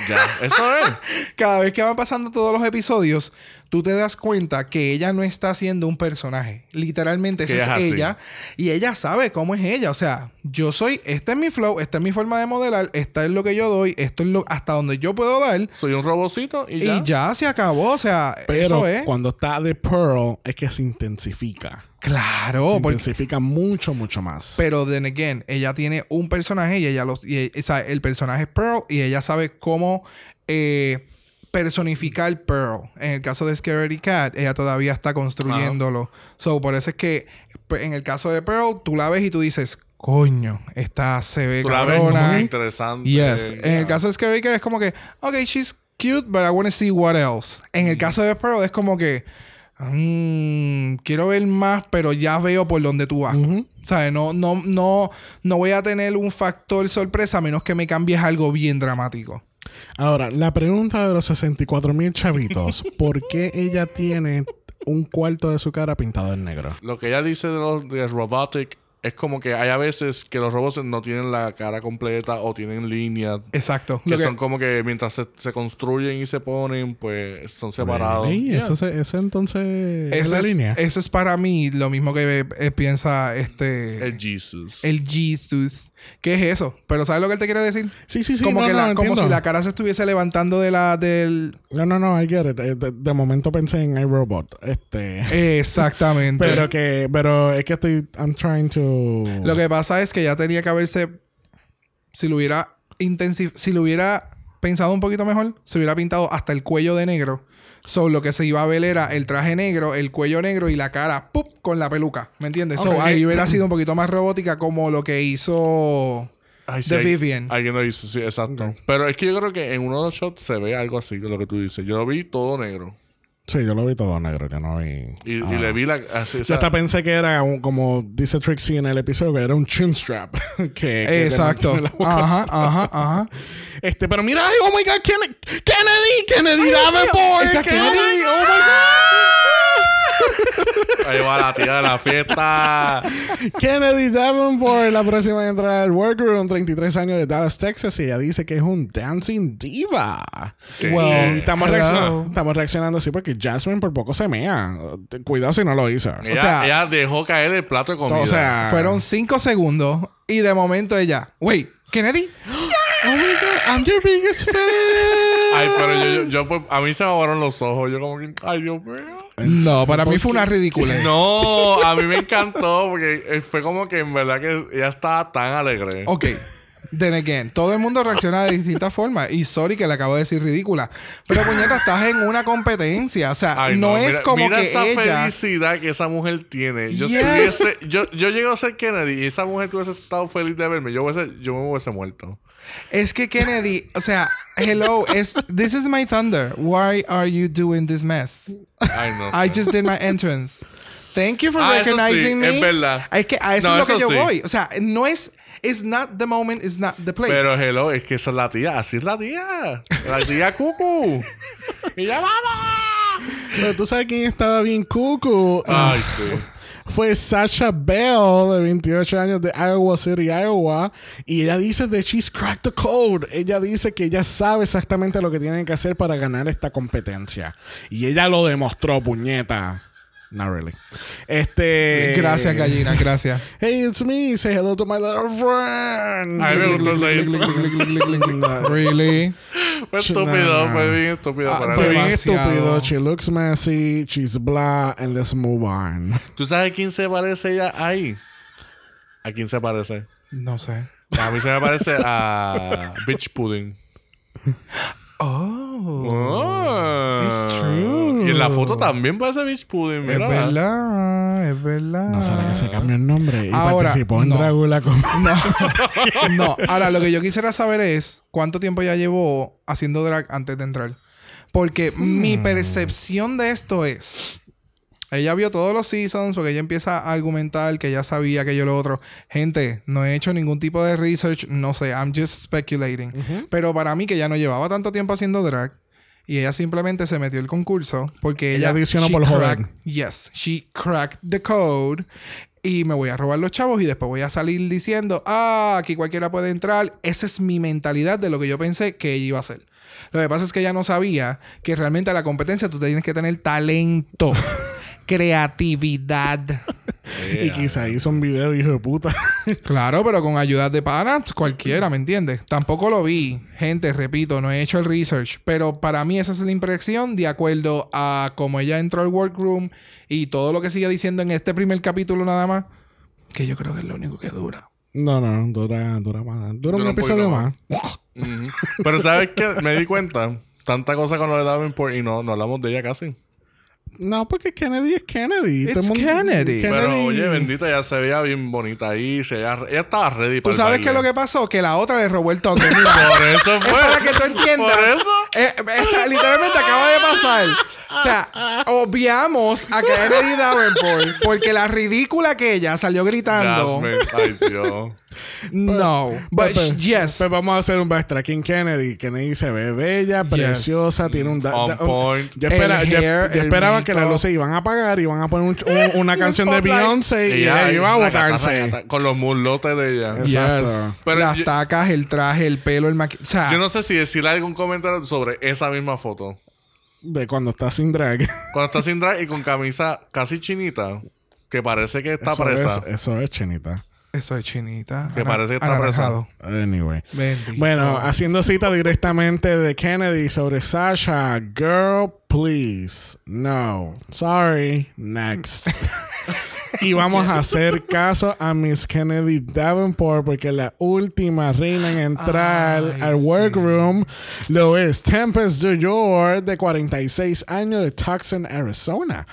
Ya. Eso es. cada vez que van pasando todos los episodios, tú te das cuenta que ella no está haciendo un personaje. Literalmente, esa es es así. ella. Y ella sabe cómo es ella. O sea, yo soy, este es mi flow, esta es mi forma de modelar, esta es lo que yo doy, esto es lo hasta donde yo puedo dar. Soy un robocito y ya. Y ya se acabó. O sea, Pero eso es. cuando está de Pearl es que se intensifica. Claro, se porque intensifica mucho, mucho más. Pero then again, ella tiene un personaje y ella los, y, o sea, el personaje es Pearl y ella sabe cómo eh, personificar Pearl. En el caso de Scary Cat, ella todavía está construyéndolo. So, por eso es que pues, en el caso de Pearl, tú la ves y tú dices, coño, esta se ve Tú la ves cabrona. muy interesante. Yes. En Ya. el caso de Scary Cat es como que, ok, she's cute, but I want to see what else. En el caso de Pearl es como que, mm, quiero ver más, pero ya veo por dónde tú vas. ¿Sabes? No, no, no, no voy a tener un factor sorpresa a menos que me cambies algo bien dramático. Ahora, la pregunta de los 64 mil chavitos: ¿por qué ella tiene un cuarto de su cara pintado en negro? Lo que ella dice de los de robotic es como que hay a veces que los robots no tienen la cara completa o tienen líneas. Exacto. Que, son como que mientras se, se construyen y se ponen, pues son separados. Really? Yeah. ¿Eso, se- eso entonces es eso, la es, línea? eso es para mí lo mismo que eh, piensa este... El Jesus. El Jesus. ¿Qué es eso? Pero ¿sabes lo que él te quiere decir? sí, sí, sí. como no, que no, la, como entiendo. si la cara se estuviese levantando de la del No, no, no, I get it. Eh, De, de momento pensé en iRobot. Este. exactamente. pero que, pero es que estoy, I'm trying to. Lo que pasa es que ya tenía que haberse si lo hubiera intensiv si lo hubiera pensado un poquito mejor, se hubiera pintado hasta el cuello de negro. So, lo que se iba a ver era el traje negro, el cuello negro y la cara ¡pup! con la peluca. ¿Me entiendes? So, ahí hubiera sido un poquito más robótica como lo que hizo Ay, sí, de hay- Vivian. Alguien lo hizo, sí, exacto. Pero es que yo creo que en uno de los shots se ve algo así, lo que tú dices. Yo lo vi todo negro. Sí, yo lo vi todo negro, yo no vi. Y, Ah, y le vi la. Así, o Yo sea, hasta pensé que era un- como dice Trixie en el episodio, que era un chin strap. que, que Exacto. Ajá, ajá, ajá. Este, pero mira, ay, oh my god, Kennedy, Kennedy, Kennedy Davenport, Esa Kennedy, oh my ahí va la tía de la fiesta. Kennedy Davenport, la próxima en entrar al workroom, 33 años de Dallas, Texas, y ella dice que es un dancing diva. Well, Y estamos, reaccionando, estamos reaccionando así porque Jasmine por poco se mea. Cuidado si no lo hizo. ella, sea- ella dejó caer el plato de comida. O sea, Fueron cinco segundos y de momento ella, wait, Kennedy. oh my god, I'm your biggest fan. Ay, pero yo, yo, yo, pues, a mí se me aguaron los ojos. Yo como que, ay, Dios mío. No, para mí fue una ridícula. No, a mí me encantó porque eh, fue como que en verdad que ella estaba tan alegre. Ok. Then again, todo el mundo reacciona de distintas formas. Y sorry que le acabo de decir ridícula. Pero puñeta, estás en una competencia. O sea, Ay, no, es mira- como mira que esa ella. felicidad que esa mujer tiene. Yo Yes. estuviese, yo, yo llego a ser Kennedy y esa mujer tuviese estado feliz de verme. Yo, hubiese, yo me hubiese muerto. Es que Kennedy, o sea, hello, es this is my thunder. Why are you doing this mess? Ay, no. I just did my entrance. Thank you for Ah, eso recognizing sí, me. es verdad. Es que a eso No, es lo que eso yo sí. voy. O sea, no es. It's not the moment, it's not the place. Pero hello, es que esa es la tía. Así es la tía. La tía Cucu. y ya vamos. Pero tú sabes quién estaba bien cucu. Ay, sí. Fue Sasha Bell, de 28 años, de Iowa City, Iowa. Y ella dice que she's cracked the code. Ella dice que ella sabe exactamente lo que tiene que hacer para ganar esta competencia. Y ella lo demostró, puñeta. Not really. Este. Gracias, gallina, gracias. Hey, it's me. Say hello to my little friend. Ay, me gustó ese intro. really? Fue estúpido, fue bien estúpido Ah, para Fue bien estúpido. She looks messy. She's blah. And let's move on. ¿Tú sabes a quién se parece ella ahí? ¿A quién se parece? No sé. A mí se me parece a Bitch Pudding. Oh. Oh. It's true. Y en la foto también parece Bitch Pudding, Es mira. verdad, es verdad. No será que se cambió el nombre y Ahora, participó en no. Drácula como. No, no. Ahora, lo que yo quisiera saber es cuánto tiempo ya llevó haciendo drag antes de entrar. Porque mi percepción de esto es. Ella vio todos los seasons porque ella empieza a argumentar que ya sabía que yo lo otro. Gente, no he hecho ningún tipo de research, no sé, I'm just speculating. Pero para mí que ya no llevaba tanto tiempo haciendo drag y ella simplemente se metió el concurso porque Ella ella, adicionó por joder. Yes, she cracked the code y me voy a robar los chavos y después voy a salir diciendo, ah, aquí cualquiera puede entrar. Esa es mi mentalidad de lo que yo pensé que ella iba a hacer. Lo que pasa es que ella no sabía que realmente a la competencia tú tienes que tener talento, creatividad. Y quizá hizo un video, hijo de puta. Claro, pero con ayuda de pana, cualquiera, ¿me entiendes? Tampoco lo vi. Gente, repito, no he hecho el research. Pero para mí esa es la impresión de acuerdo a cómo ella entró al workroom y todo lo que sigue diciendo en este primer capítulo nada más. Que yo creo que es lo único que dura. No, no, dura, dura más. Dura un Dura un episodio más. Pero ¿sabes qué? Me di cuenta. Tanta cosa con lo de Davenport y no, no hablamos de ella casi. No, porque Kennedy es Kennedy. It's Kennedy. Pero oye, bendita, ella se veía bien bonita ahí. Se veía, ella estaba ready para ¿Tú sabes qué es lo que pasó? Que la otra le robó el toque. Por eso fue. Es para que tú entiendas. Por eso. Eh, o sea, literalmente acaba de pasar. O sea, obviamos a Kennedy Davenport porque la ridícula que ella salió gritando. Jasmine, ay Dios. No. But Pues, yes. pues vamos a hacer un backtracking Kennedy. Kennedy se ve bella, preciosa, tiene un... da- On da- point. Yo, espera- El yo- hair, yo el esperaba que las luces iban a apagar y iban a poner un- un- una Un canción de. Beyoncé y Ella ella iba a botarse. Con los muslotes de ella. Exacto. Yes. Pero Las yo- tacas, el traje, el pelo, el maquillaje. O sea, Yo no sé si decirle algún comentario sobre esa misma foto. De cuando está sin drag. Cuando está sin drag y con camisa casi chinita, que parece que está eso, presa. es, eso es chinita. Eso es chinita. Que Ana- parece que está. Anyway. Bendito. Bueno, haciendo cita directamente de Kennedy sobre Sasha. Girl, please. No. Sorry. Next. y vamos a hacer caso a Miss Kennedy Davenport porque la última reina en entrar Ay, al workroom lo es Tempest York de 46 años de Tucson, Arizona.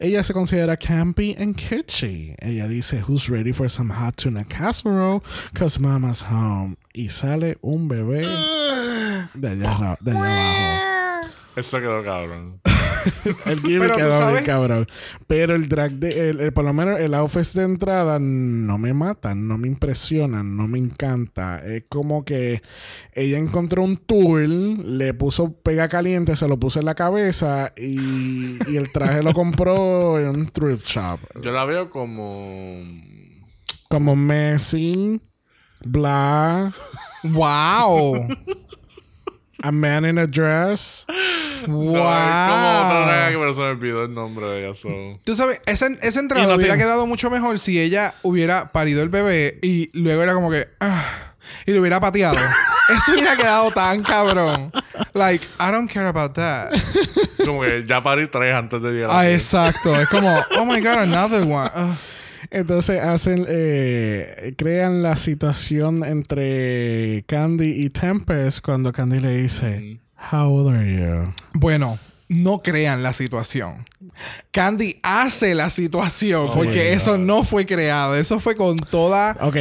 Ella se considera campy and kitschy. Ella dice, Who's ready for some hot tuna casserole? Cause mama's home. Y sale un bebé de allá, de allá abajo. Eso quedó cabrón. El gimmick quedó bien cabrón. Pero el drag de, el, el- por lo menos el outfit de entrada no me mata, no me impresiona, no me encanta. Es como que ella encontró un tool, le puso pega caliente, se lo puso en la cabeza y, y el traje lo compró en un thrift shop. Yo la veo como. Como Messi, bla, ¡Wow! A man in a dress. ¡Wow! No, es como otra pero se me olvidó el nombre de ella. so. Tú sabes, esa, esa entrada no hubiera tiene- quedado mucho mejor si ella hubiera parido el bebé y luego era como que. ah, y lo hubiera pateado. Eso hubiera quedado tan cabrón. Like, I don't care about that. Como que ya parí tres antes de llegar. Ah, aquí. exacto. Es como, oh my god, another one. Ugh. Entonces hacen, eh, crean la situación entre Candy y Tempest cuando Candy le dice, How old are you? Bueno, no crean la situación. Candy hace la situación porque eso no fue creado. Eso fue con toda. Ok,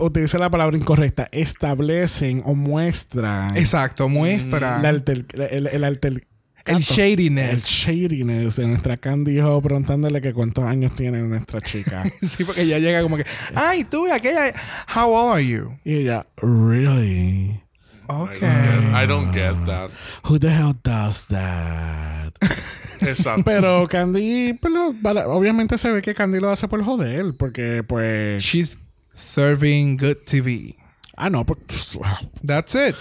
utilicé la palabra incorrecta. Establecen o muestran Exacto, muestra la alter- el, el alter- el el shadiness. shadiness de nuestra Candy Ho preguntándole que cuántos años tiene nuestra chica. Sí, porque ella llega como que, ay, tú, aquella. How old are you? y ella, Really? I Ok. don't get- I don't get that. Who the hell does that? Exacto. Pero Candy, pero, para- obviamente se ve que Candy lo hace por joder, porque pues... She's serving good TV. Ah, no, pues... That's it.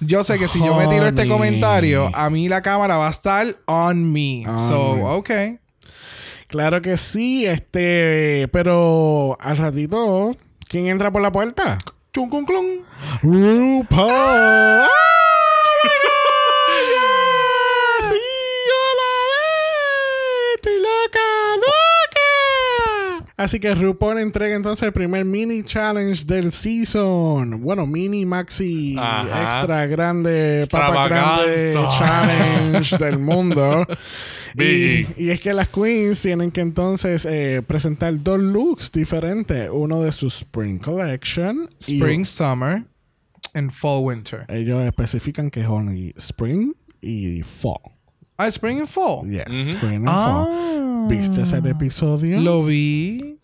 Yo sé que si yo me tiro este Honey. comentario, a mí la cámara va a estar on me. On so, me. ok. Claro que sí, este... Pero al ratito, ¿quién entra por la puerta? Chun, clun, clun. RuPaul. Así que RuPaul entrega entonces el primer mini challenge del season. Bueno, mini, maxi, Ajá. extra grande, papa grande challenge del mundo. Y, es que las queens tienen que entonces eh, presentar dos looks diferentes. Uno de su Spring Collection. y Spring, summer, and fall, winter. ellos especifican que es only spring y fall. Ah, spring and fall. Yes, spring and Ah. fall. ¿Viste ese episodio? Lo vi.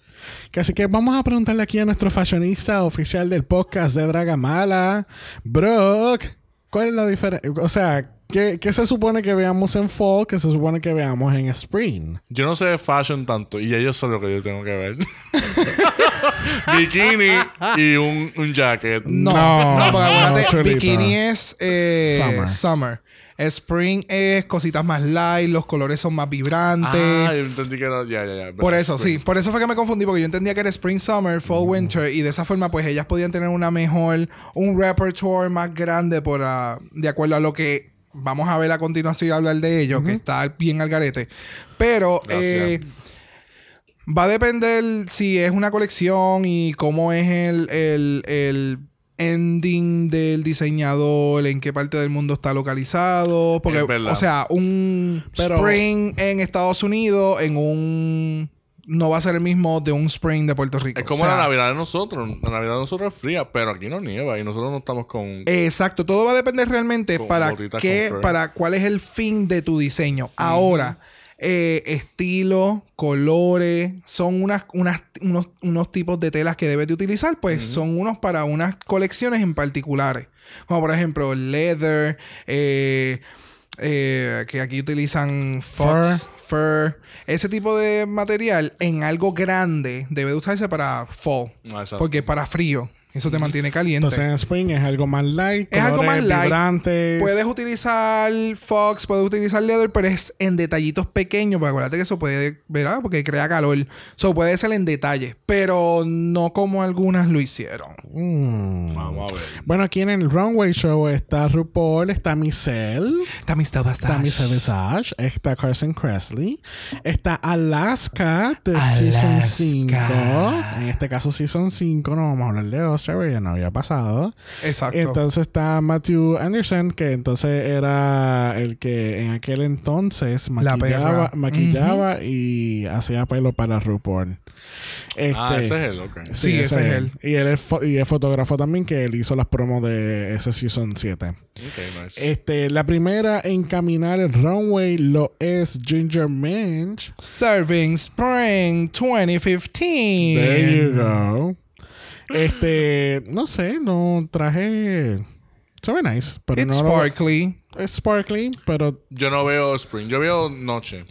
Que Así que vamos a preguntarle aquí a nuestro fashionista oficial del podcast de Dragamala, Brock, ¿cuál es la diferencia? O sea, ¿qué, qué se supone que veamos en fall que se supone que veamos en spring? Yo no sé de fashion tanto y ya yo sé lo que yo tengo que ver. Bikini y un, un jacket. No, No, no, porque no, bikini es eh, Summer. summer. Spring es cositas más light, los colores son más vibrantes. Ah, yo entendí que era. Ya, ya, ya. Por eso, Spring. sí. Por eso fue que me confundí, porque yo entendía que era Spring, Summer, Fall, Winter, y de esa forma, pues ellas podían tener una mejor, un repertoire más grande por, ah, de acuerdo a lo que vamos a ver a continuación y hablar de ello, que está bien al garete. Pero eh, va a depender si es una colección y cómo es el, el, el ending del diseñador, en qué parte del mundo está localizado. Porque, Es o sea, un Pero- spring en Estados Unidos, en un. No va a ser el mismo de un spring de Puerto Rico. Es como O sea, la Navidad de nosotros. La Navidad de nosotros es fría, pero aquí no nieva y nosotros no estamos con. Exacto, todo va a depender realmente para qué, para cuál es el fin de tu diseño. Ahora, eh, estilo, colores, son unas, unas, unos, unos tipos de telas que debes de utilizar, pues son unos para unas colecciones en particulares. Como por ejemplo, leather, eh, eh, que aquí utilizan fox, fur. Ese tipo de material en algo grande debe de usarse para fall. Ah. Porque es para frío. Eso te mantiene caliente. Entonces en Spring es algo más light, Es algo más light. vibrantes. Puedes utilizar Fox, puedes utilizar Leather, pero es en detallitos pequeños. Porque acuérdate que eso puede, ¿verdad? Porque crea calor. Eso puede ser en detalle, pero no como algunas lo hicieron. Mm. Vamos a ver. Bueno, aquí en el Runway Show está RuPaul, está Michelle, está está bastante. Michelle Visage, está Carson Kressley, está Alaska de Alaska. Season 5. En este caso, Season 5, no vamos a hablar de Ya no había pasado. Exacto. Entonces está Matthew Anderson, que entonces era el que en aquel entonces La maquillaba, maquillaba y hacía pelo para RuPaul. Este, Ah, ese es él, ok. Sí, ese es él. Y él es, fo- y es fotógrafo también, que él hizo las promos de ese Season 7. Ok, nice. Este, la primera en caminar el runway lo es Ginger Minch. Serving Spring 2015. There you go. Este, no sé, no traje. Se ve nice, pero It's no lo- sparkly. es sparkly, pero Yo no veo Spring, yo veo Noche.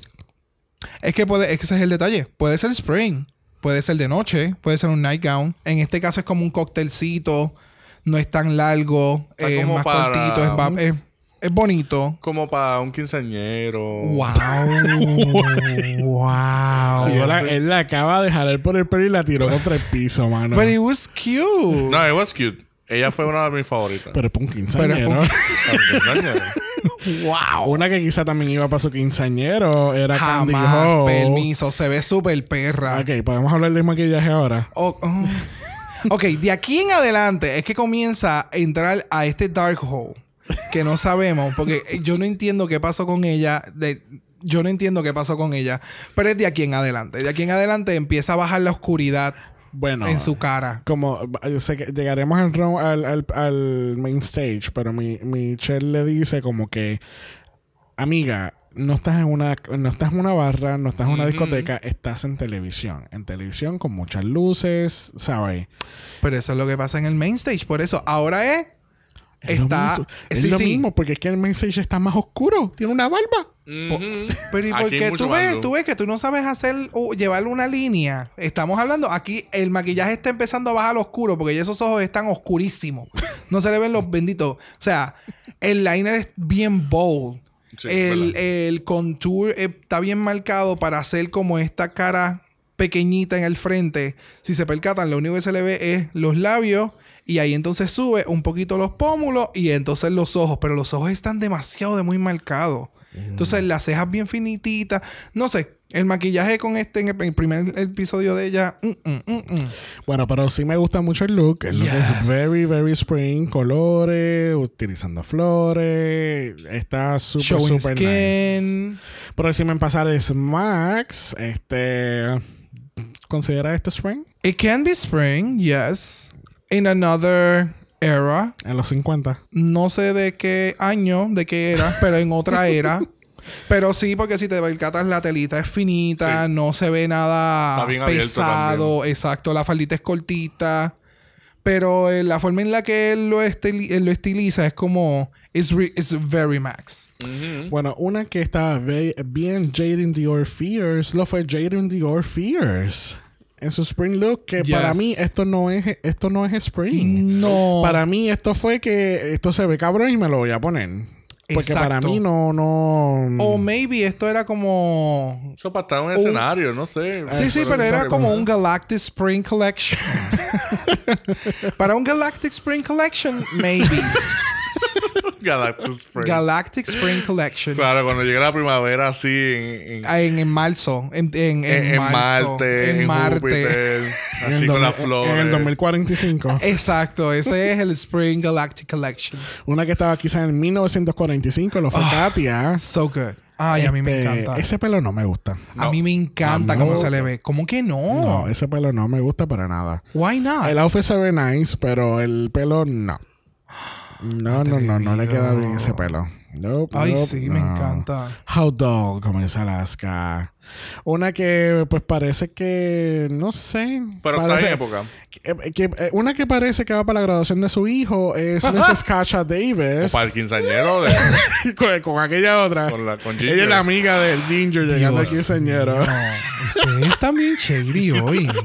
Es que puede, es que ese es el detalle. Puede ser spring, puede ser de noche, puede ser un nightgown. En este caso es como un coctelcito, no es tan largo, Está es más para- cortito, es, va- es- es bonito. Como para un quinceañero. Wow. wow. yo la- él la acaba de jalar por el pelo y la tiró contra el piso, mano. But it was cute. No, it was cute. Ella fue una de mis favoritas. Pero es para un Pero quinceañero. es Para un quinceañero. wow. Una que quizá también iba para su quinceañero era Candy Jamás, Ho. permiso. Se ve súper perra. Ok, podemos hablar de maquillaje ahora. O- oh. Ok, de aquí en adelante es que comienza a entrar a este dark hole que no sabemos, porque yo no entiendo qué pasó con ella. de- yo no entiendo qué pasó con ella, pero es de aquí en adelante. De aquí en adelante empieza a bajar la oscuridad Bueno, en su cara. como yo sé que llegaremos al, al, al- al main stage, pero mi, Michelle le dice como que, amiga, no estás en una, no estás en una barra, no estás en una discoteca, estás en televisión. En televisión con muchas luces, ¿sabes? Pero eso es lo que pasa en el main stage. Por eso, ahora es. Es lo está. mismo, es sí, lo sí. mismo, porque es que el main stage está más oscuro, tiene una barba. Pero ¿y Aquí por hay qué mucho tú ves, tú ves que tú no sabes hacer o llevar una línea? Estamos hablando, aquí el maquillaje está empezando a bajar oscuro porque ya esos ojos están oscurísimos. No se le ven los benditos. O sea, el liner es bien bold. Sí, el, el contour está bien marcado para hacer como esta cara pequeñita en el frente. Si se percatan, lo único que se le ve es los labios. Y ahí entonces sube un poquito los pómulos y entonces los ojos. Pero los ojos están demasiado de muy marcados. Entonces las cejas bien finititas. No sé. El maquillaje con este en el, primer episodio de ella. mm, mm, mm, mm. Bueno, pero sí me gusta mucho el look. El look es very, very spring. Colores, utilizando flores. Está súper, súper nice. si me pasar es Max, este... ¿Considera esto spring? It can be spring, yes. In another era. En los 50. No sé de qué año, de qué era, pero en otra era. Pero sí, porque si te percatas, la telita es finita, Sí. no se ve nada pesado. Exacto, la faldita es cortita. Pero eh, la forma en la que él lo, estili- él lo estiliza es como. It's, it's very max. Bueno, una que estaba bien Jaden Dior Fears lo fue Jaden Dior Fears. En su spring look, que Yes. para mí esto no es esto no es spring. No. Para mí esto fue que esto se ve cabrón y me lo voy a poner. Porque para mí no, no. O maybe esto era como. Eso para estar en un escenario, no sé. Sí, sí, pero era como un Galactic Spring Collection. Para un Galactic Spring Collection, maybe. Galactic Spring. Galactic Spring Collection. Claro, cuando llega la primavera así en, en, Ah, En, en marzo. En, en, en, en- en marzo, Marte, En Marte. Júpiter, así el con las flores. En el 2045. Exacto. Ese es el Spring Galactic Collection. Una que estaba quizá en 1945, lo fue Katia. So good. Ay, a mí me Este, encanta. Ese pelo no me gusta. A mí me encanta No, cómo no. se le ve. ¿Cómo que no? No, ese pelo no me gusta para nada. Why not? El outfit se ve nice, pero el pelo no. No, no, no, no le queda bien ese pelo. Nope, Ay, nope, sí, me encanta. How dull, como dice Alaska. Una que, pues parece que, no sé. Pero está en época. que- que- eh, una que parece que va para la graduación de su hijo es Mrs. Kasha O Davis. para el quinceañero de, con, con aquella otra. con, la, con Ginger. Ella es la amiga del Ginger llegando al quinceañero. No, ustedes están bien shady hoy.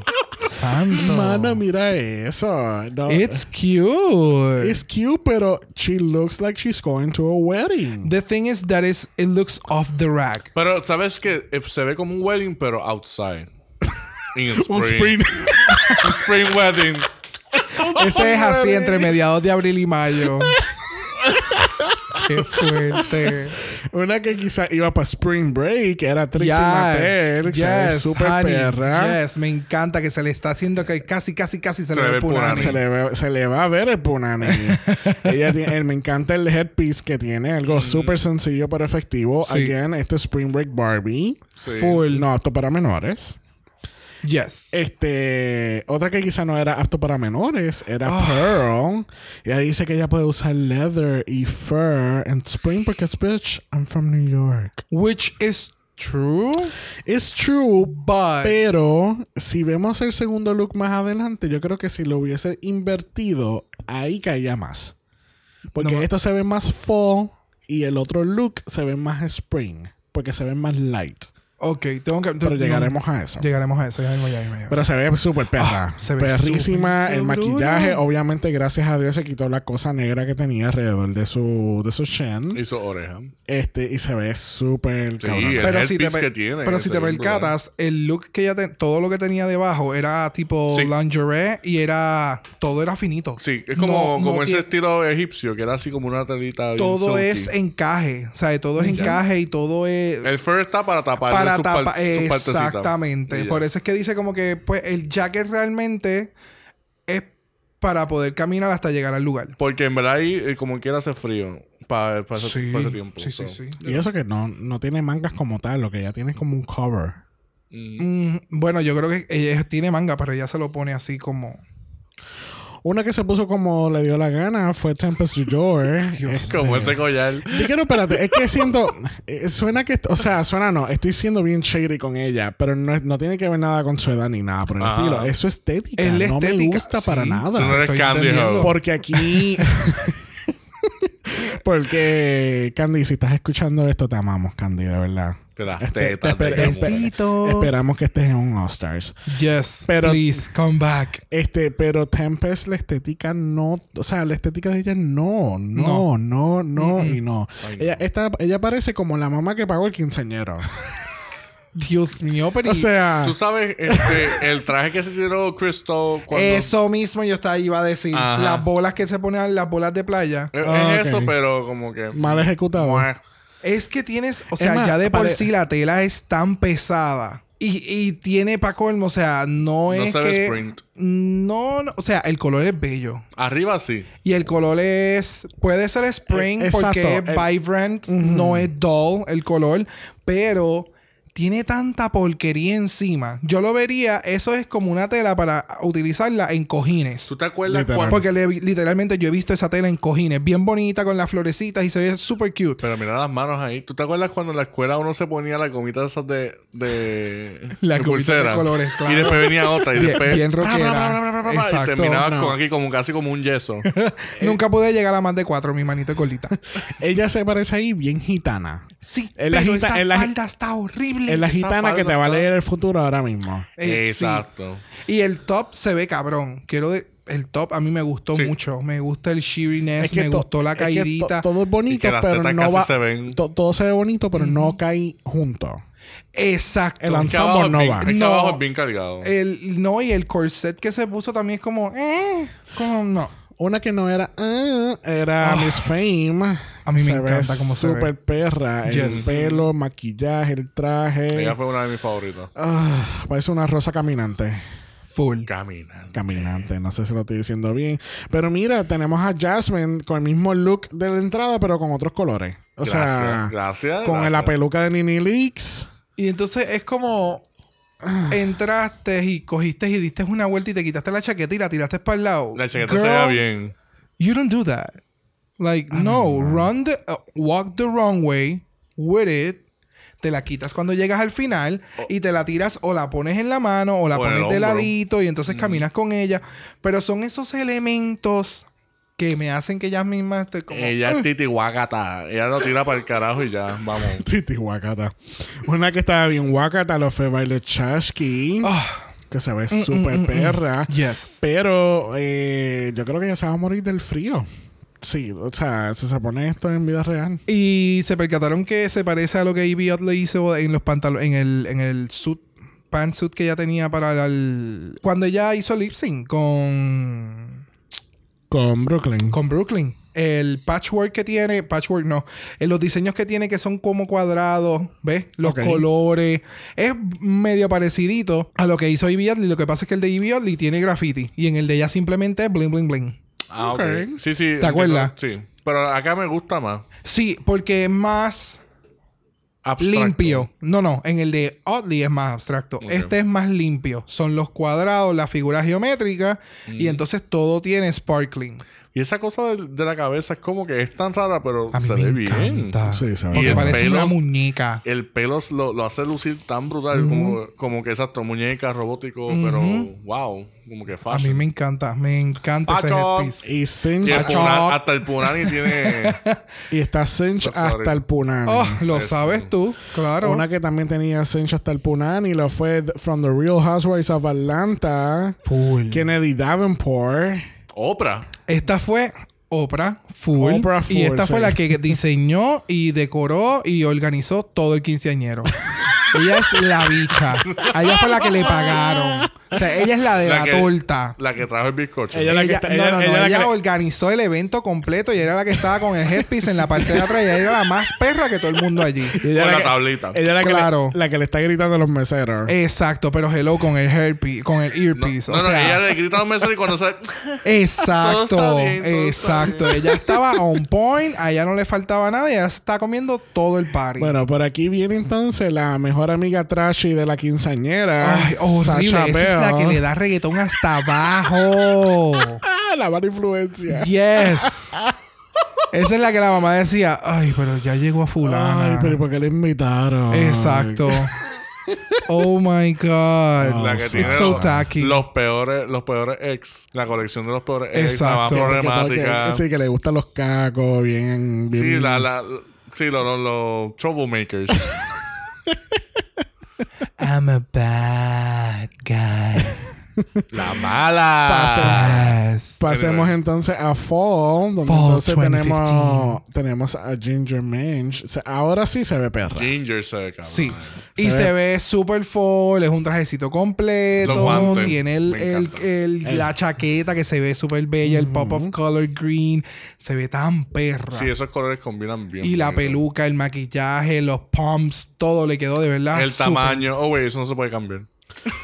Santo. Mana, mira eso. No, It's cute. it's cute, pero she looks like she's going to a wedding. The thing is that is, it looks off the rack. Pero, ¿sabes qué? Eh, Se ve como un wedding, pero outside. In spring. Un spring. Un spring wedding. Ese es así entre mediados de abril y mayo. Qué fuerte. Una que quizá iba para Spring Break era Trixie Mattel, que se ve súper honey, perra. Yes, me encanta que se le está haciendo que casi, casi, casi se, Se le ve el punani. Se le, ve- se le va a ver el punani. Ella tiene, me encanta el headpiece que tiene, algo súper sencillo pero efectivo. Sí. Again, esto es Spring Break Barbie. Sí. Full, no apto para menores. Yes. Este, otra que quizá no era apto para menores era Ah. Pearl. Ella dice que ella puede usar leather y fur en spring porque es bitch, I'm from New York. Which is true, It's true, but pero si vemos el segundo look más adelante, yo creo que si lo hubiese invertido, ahí caía más. Porque No. esto se ve más fall y el otro look se ve más spring, porque se ve más light. Ok, tengo que. Pero llegaremos a eso. Llegaremos a eso. Ya mismo, ya mismo, ya mismo. Pero se ve súper perra. Ah, se ve Perrísima. el maquillaje, obviamente, gracias a Dios, se quitó la cosa negra que tenía alrededor de su, de su chin. Hizo oreja. Este, y se ve súper Sí, cabrona. el pero si te, que tiene, pero si te percatas, el look que ella te- todo lo que tenía debajo era tipo Sí. lingerie y era todo era finito. Sí, es como, No- no como ese estilo egipcio, que era así como una telita. todo es encaje, o sea, todo es Ya. encaje y todo es El fur está para tapar para exactamente. Por eso es que dice como que pues el jacket realmente es para poder caminar hasta llegar al lugar. Porque en verdad ahí, eh, como quiera, hace frío para, para, ese, ese tiempo. sí, sí, so. sí. Y eso que no, no tiene mangas como tal, lo que ya tiene es como un cover. Mm. Mm, bueno, yo creo que ella tiene manga, pero ella se lo pone así como Una que se puso como le dio la gana fue Tempest. Dios. Este, Como ese collar. Yo quiero, espérate, es que siento, eh, suena que, o sea, suena no, estoy siendo bien shady con ella, pero no, no tiene que ver nada con su edad ni nada por el Ajá. estilo. Es su estética, Es no me estética, gusta sí. para nada. Tú no eres Estoy. Porque aquí. Porque, Candy, si estás escuchando esto, te amamos, Candy, de verdad. Este, te esper- esperamos que estés en un All Stars. Yes, Pero- please come back. Este, pero Tempest, la estética no. O sea, la estética de ella no, no, no, no, y no. Ay, Ella, no. esta, ella parece como la mamá que pagó el quinceañero. Dios mío, pero o sea, Tú sabes, este, el traje que se tiró Crystal cuando... eso mismo yo estaba iba a decir. Ajá. Las bolas que se ponen, las bolas de playa. Es, es Ah, eso, pero como que... mal ejecutado. Muah. Es que tienes, o sea, más, ya de por pare- sí la tela es tan pesada. Y, y tiene pa' colmo, o sea, no, No es se ve que... sprint. No, no, o sea, el color es bello. Arriba sí. Y el color es... Puede ser spring Eh, porque es el- vibrant, no es dull el color, pero tiene tanta porquería encima. Yo lo vería, eso es como una tela para utilizarla en cojines. ¿Tú te acuerdas Literal. cuando... Porque le- literalmente yo he visto esa tela en cojines, bien bonita con las florecitas y se ve súper cute. Pero mira las manos ahí. ¿Tú te acuerdas cuando en la escuela uno se ponía la gomita esas de... de colores, claro. Y después venía otra. Y Bien- después... bien rockera. Exacto. Y terminabas No. con aquí como casi como un yeso. Nunca pude llegar a más de cuatro, mi manito de colita. Ella se parece ahí bien gitana. Sí, En la pero gita- esa en la- falda está horrible. Es la gitana que te va a leer el futuro ahora mismo. Eh, sí. Exacto. Y el top se ve cabrón. Quiero de- el top a mí me gustó Sí. mucho. Me gusta el sheeriness, Es que me gustó la es que todo es Y bonito, que las pero tetas no casi va. se ven. to- todo se ve bonito, pero no cae junto. Exacto. El ensemble no va. Que No. abajo es bien cargado. El, no, y el corset que se puso también es como, eh, como no. Una que no era ah, era Ah. Miss Fame. A mí me Se ve encanta cómo se ve. Súper perra. Yes. El pelo, maquillaje, el traje. Ella fue una de mis favoritas. Ah, parece una rosa caminante. Full. Caminando. Caminante, no sé si lo estoy diciendo bien. Pero mira, tenemos a Jasmine con el mismo look de la entrada, pero con otros colores. O Gracias, sea, gracias. con gracias. la peluca de Nini Leaks. Y entonces es como entraste y cogiste y diste una vuelta y te quitaste la chaqueta y la tiraste para el lado. La chaqueta Girl, se ve bien. You don't do that. Like, no, run the, uh, walk the wrong way with it. Te la quitas cuando llegas al final y te la tiras o la pones en la mano o la O pones de ladito y entonces caminas con ella. Pero son esos elementos que me hacen que ellas mismas te como... Ella "Ah". es Titi Guacata. Ella lo tira para el carajo y ya, vamos. Titi Wakata. Una que estaba bien Wakata lo fue Violet Chachki. Ah, Que se Mm, ve súper perra. yes. Pero eh, yo creo que ella se va a morir del frío. Sí, o sea, se pone esto en vida real. Y se percataron que se parece a lo que Ivy le hizo en los pantalones, en el, en el suit, pantsuit que ella tenía para el... Cuando ella hizo lip sync con... Con Brooklyn. con Brooklyn. El patchwork que tiene, patchwork no, en los diseños que tiene que son como cuadrados, ¿ves? Los colores. Es medio parecidito a lo que hizo Ivy. Lo que pasa es que el de Ivy tiene graffiti y en el de ella simplemente es bling bling bling. Ah, ok. Sí, sí. entiendo. acuerdas? Sí. Pero acá me gusta más. Sí, porque es más Abstracto. limpio. No, no, en el de Oddly es más abstracto. Este es más limpio. Son los cuadrados, las figuras geométricas Mm. y entonces todo tiene sparkling. Y esa cosa de, de la cabeza es como que es tan rara, pero A mí se me ve bien. Sí, se ve Porque Y el parece pelo- una muñeca. El pelo lo, lo hace lucir tan brutal, como, como que exacto, muñeca, robótico, pero wow, como que A fashion. mí me encanta, me encanta ese Pacho. Y cinch, hasta el punani tiene. y está cinch hasta el punani. Oh, lo Eso. sabes tú, claro. Una que también tenía cinch hasta el punani lo fue From the Real Housewives of Atlanta. Full. Kennedy Davenport. Oprah. Esta fue Oprah full. Oprah y full, esta fue la que diseñó y decoró y organizó todo el quinceañero. ella es la bicha. A ella fue la que le pagaron. O sea, ella es la de la, que, torta. La que trajo el bizcocho. Ella- la que Ella- está- no, ella- no, no. ella la organizó el evento completo y era la que estaba con el headpiece en la parte de atrás. Y ella era la más perra que todo el mundo allí. Y ella Con la la que- tablita. Ella es la, Claro. que le, la que le está gritando a los meseros. Exacto, pero hello con el headpiece, con el earpiece. no, o no, sea, ella le grita a los meseros y cuando se. Exacto, Todo exacto. Ella estaba on point, a ella no le faltaba nada y ella se está comiendo todo el party. Bueno, por aquí viene entonces la mejor amiga trashy de la quinceañera. Ay, horrible. Sasha Esa es la que le da reggaetón hasta abajo. Ah, la mala influencia. Yes. Esa es la que la mamá decía, ay, pero ya llegó a fulana. Ay, pero ¿por qué le invitaron? Exacto. Oh my God. La que It's tiene so los, tacky. los peores, los peores ex. La colección de los peores ex. La más Exacto. Que- que- problemática. que- sí, que le gustan los cacos, bien... bien Sí, la, la, sí, los, los, los troublemakers. I'm a bad guy. La mala. Yes. Pasemos entonces a Fall, donde Fall entonces 2015. tenemos, tenemos a Ginger. O sea, ahora sí se ve perra. Ginger se ve, cabrón. Sí. Y Se se, ve- super full, es un trajecito completo, tiene el, la chaqueta que se ve súper bella, el pop of color green, se ve tan perra. Sí, esos colores combinan bien. y la peluca, el maquillaje, los pumps, todo le quedó de verdad. El tamaño. Oh, güey, eso no se puede cambiar.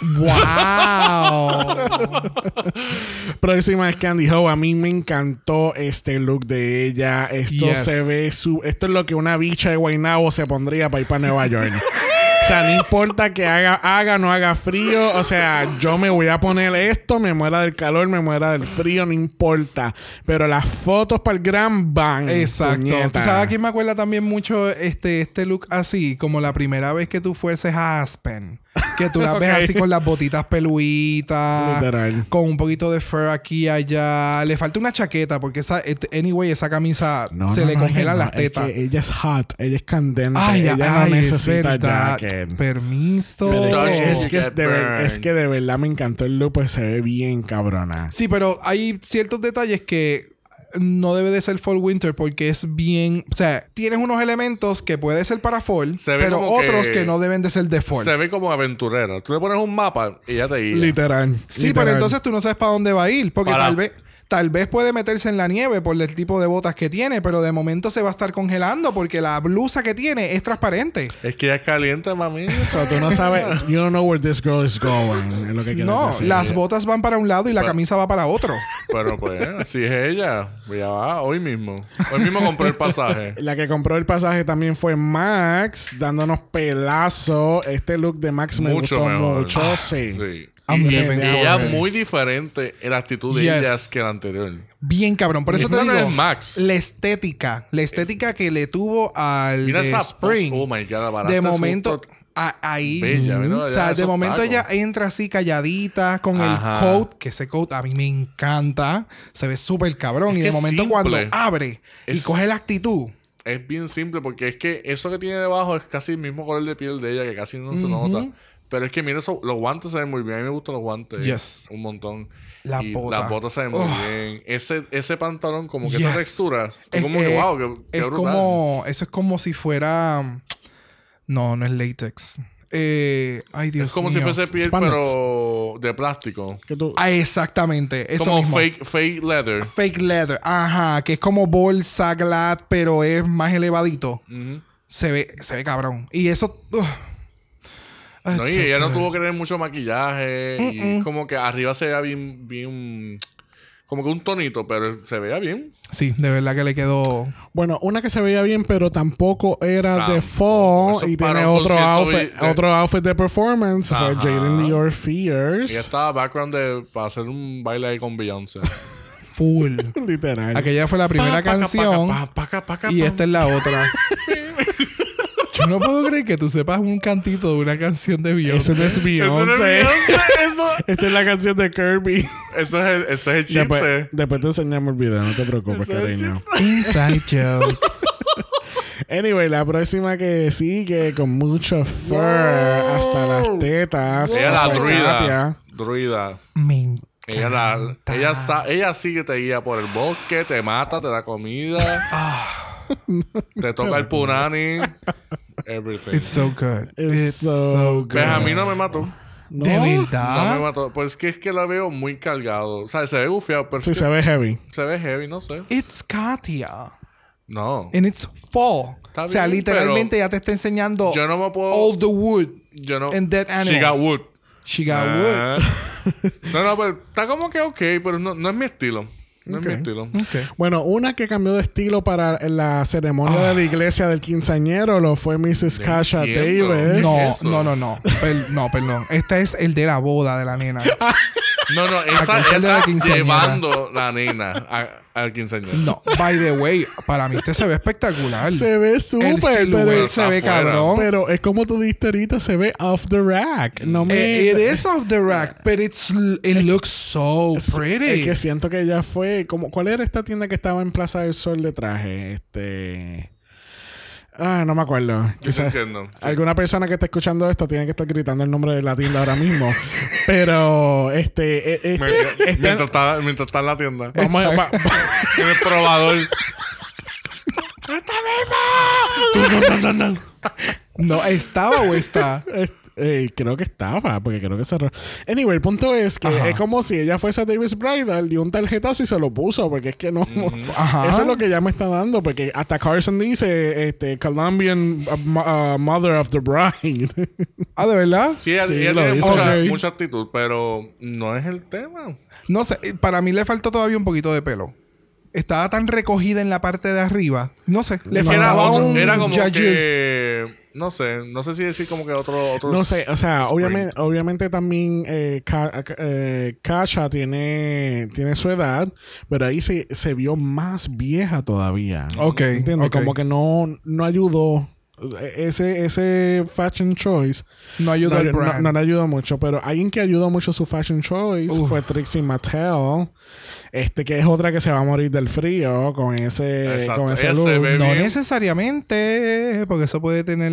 ¡Wow! Próxima es Candy Ho. A mí me encantó este look de ella. Esto Yes. se ve su. Esto es lo que una bicha de Guaynabo se pondría para ir para Nueva York. O sea, no importa que haga, haga, no haga frío. O sea, yo me voy a poner esto, me muera del calor, me muera del frío, no importa. Pero las fotos para el gran van. Exacto. puñeta. ¿Tú sabes a quién me acuerda también mucho este, este look así? Como la primera vez que tú fueses a Aspen. Que tú las ves así con las botitas peluitas. Literal. Con un poquito de fur aquí y allá. Le falta una chaqueta porque esa, et- anyway, esa camisa No, se no, le no, congelan las no, es tetas. que ella es hot, ella es candente. Ay, ella ay, no es necesita jacket. Permiso. Pero es, que es, de ver- burned. es que de verdad me encantó el look, pues se ve bien cabrona. Sí, pero hay ciertos detalles que no debe de ser fall winter porque es bien, o sea, tienes unos elementos que puede ser para fall, Se pero otros que... que no deben de ser de fall. Se ve como aventurera. Tú le pones un mapa y ya te guía. Literal. Sí, literal. pero entonces tú no sabes para dónde va a ir, porque Para- tal vez Tal vez puede meterse en la nieve por el tipo de botas que tiene, pero de momento se va a estar congelando porque la blusa que tiene es transparente. Es que ya es caliente, mami. O sea, tú no sabes, you don't know where this girl is going. Es lo que No, decir. las botas van para un lado y la Pero- camisa va para otro. Pero pues, así es ella. Ya va, hoy mismo. Hoy mismo compré el pasaje. La que compró el pasaje también fue Max, dándonos pelazo. Este look de Max me Mucho gustó mejor. mucho, Ah, sí. Sí. I'm Y, ella it. muy diferente en la actitud de Yes. ellas que la anterior. Bien cabrón. Por eso te digo, es Max. la estética, la estética que le tuvo al Mira esa Spring. Oh my God, de es momento a- ahí Bella, o sea de momento tacos. ella entra así calladita con Ajá. el coat que ese coat a mí me encanta se ve súper cabrón Es y de es momento simple. cuando abre y Es- coge la actitud Es bien simple porque es que eso que tiene debajo es casi el mismo color de piel de ella que casi no se nota. Pero es que mira, eso, los guantes se ven muy bien. A mí me gustan los guantes. Yes. Un montón. La y bota. Las botas se ven muy bien. Ese, ese pantalón, como que Yes. esa textura. Es- como que, wow, que, que es brutal. como eso es como si fuera no no es látex eh, ay Dios es como si mío. fuese piel, Spandex. pero de plástico. Que tú- ah, exactamente eso como mismo. fake, fake leather. fake leather ajá que es como bolsa glad pero es más elevadito se ve se ve cabrón y eso. Ah, No, y ella no tuvo que tener mucho maquillaje. Y como que arriba se veía bien, bien. Como que un tonito, pero se veía bien. Sí, de verdad que le quedó. Bueno, una que se veía bien, pero tampoco era Tampoco. de fall y tiene otro outfit, de- otro outfit de performance. Fue Ajá. Jaden Your Fears. Ella estaba background de, para hacer un baile ahí con Beyoncé. Full. Literal. Aquella fue la primera Pa, paca, canción paca, pa, paca, paca, y esta es la otra. Yo no puedo creer que tú sepas un cantito de una canción de Eso Beyoncé. no es Eso no es Beyoncé. Eso, Esa es la canción de Kirby. eso es el, es chiste. Después, después te enseñamos el video, no te preocupes, es el cariño. Inside Joke. Anyway, la próxima que sigue con mucho fur hasta las tetas. ella la druida. Katia. Druida. Me Ella, la, ella, ella sí que te guía por el bosque, te mata, te da comida, te toca el punani, everything. It's so good. It's so good. Pues a mí no me mató. ¿No? De No me verdad. mató. Pues que es que la veo muy cargado. O sea, se ve bufiado, pero Sí, es se ve heavy. se ve heavy, no sé. It's Katia. No. And it's fall. Está o sea, bien, literalmente ya te está enseñando Yo no me puedo. all the wood. yo no. and dead She got animals. wood. She got Ah. wood. no, no, pero está como que ok, pero no, no es mi estilo. No Ok. es mi estilo. Bueno, una que cambió de estilo para la ceremonia de la iglesia del quinceañero lo fue Mrs. Kasha. Davis. No, no, no, no. Per- no, perdón. Este es el de la boda de la nena. No, no, esa quinceañera. llevando la nena a- al quinceañero. No, by the way, para mí este se ve espectacular. Se ve el súper, pero, se ve afuera. cabrón. pero es como tú dijiste ahorita, se ve off the rack. No me... Eh, It is off the rack, but it's it looks so pretty. Es que siento que ya fue como ¿cuál era esta tienda que estaba en Plaza del Sol de traje? Este Ah, no me acuerdo. Quizás entiendo. Sí. alguna persona que está escuchando esto tiene que estar gritando el nombre de la tienda ahora mismo. Pero este, eh, este- Me- este- mientras, está, mientras está en la tienda. vamos a- va- en el probador. no estaba o está. Eh, creo que estaba, porque creo que cerró. Anyway, el punto es que Ajá. es como si ella fuese a Davis Bridal, dio un tarjetazo y se lo puso, porque es que no. Ajá. Eso es lo que ella me está dando, porque hasta Carson dice, este, Colombian uh, uh, Mother of the Bride. Ah, de verdad. Sí, ella, Sí, ella lo tiene mucha, actitud, pero no es el tema. No sé, eh, para mí le faltó todavía un poquito de pelo. Estaba tan recogida en la parte de arriba. No sé, le No, Era, faltaba un era como que... No sé, no sé si decir como que otro... otro no sé, o sea, obviamente, obviamente también eh, Ka- eh, Kasha tiene, tiene su edad, pero ahí se, se vio más vieja todavía. Ok, ¿Entiendes? ok. Como que no, no ayudó. Ese, ese fashion choice No ayudó no, le ayudó mucho, pero alguien que ayudó mucho su fashion choice Uf. fue Trixie Mattel, este que es otra que se va a morir del frío con ese, Exacto. con ese Ella look. se ve no bien. necesariamente, porque eso puede tener.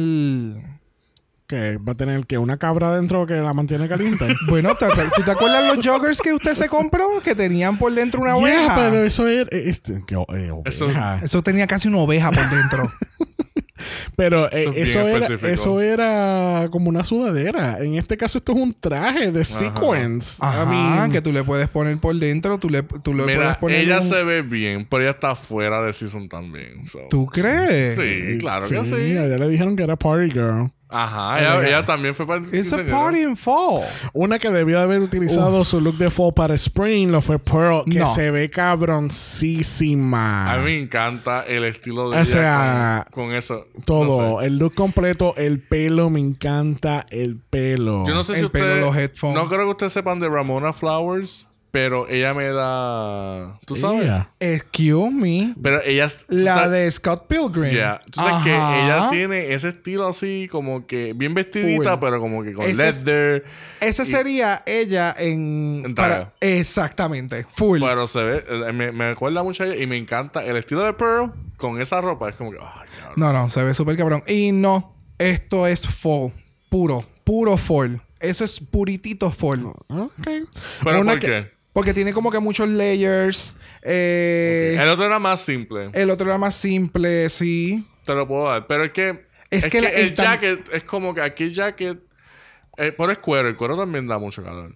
Que va a tener que una cabra dentro que la mantiene caliente. Bueno, ¿te- ¿tú te acuerdas los joggers que usted se compró? Que tenían por dentro una Yeah, oveja. pero eso era. Este, que, eh, Eso- oveja. Eso tenía casi una oveja por dentro. Pero eh, Eso era, específico. eso era como una sudadera. En este caso, esto es un traje de sequence. Ajá, I mean, que tú le puedes poner por dentro, tú le, tú le puedes poner. ella un- se ve bien, pero ella está fuera de season también. so. ¿Tú crees? Sí, claro que sí, sí. a ella le dijeron que era party girl. Ajá, ella, ella también fue para el It's a party in fall. Una que debió haber utilizado su look de fall para Spring lo fue Pearl, que No. se ve cabroncísima. A mí me encanta el estilo de O ella sea, con, con eso. Todo, No sé. el look completo, el pelo, me encanta el pelo. Yo no sé si El pelo, ustedes... los headphones. No creo que ustedes sepan de Ramona Flowers, pero ella me da... ¿Tú sabes? Ella. Excuse me. Pero ella... La sabes- de Scott Pilgrim. Ya. Tú sabes que ella tiene ese estilo así como que bien vestidita, Full. pero como que con Ese es- leather. Esa sería ella en. En para- exactamente. Full. Pero se ve... eh, Me, me recuerda mucho a ella y me encanta el estilo de Pearl con esa ropa. Es como que... Ay, cabrón. No, no, se ve súper cabrón. Y no, esto es fall. Puro, puro fall. Eso es puritito fall. Ok. ¿Pero Una por que- qué? Porque tiene como que muchos layers. Eh, El otro era más simple. el otro era más simple, sí. Te lo puedo dar. Pero es que... Es Es, que que, la- el jacket es como que aquí el jacket... Eh, pero es cuero. El cuero también da mucho calor.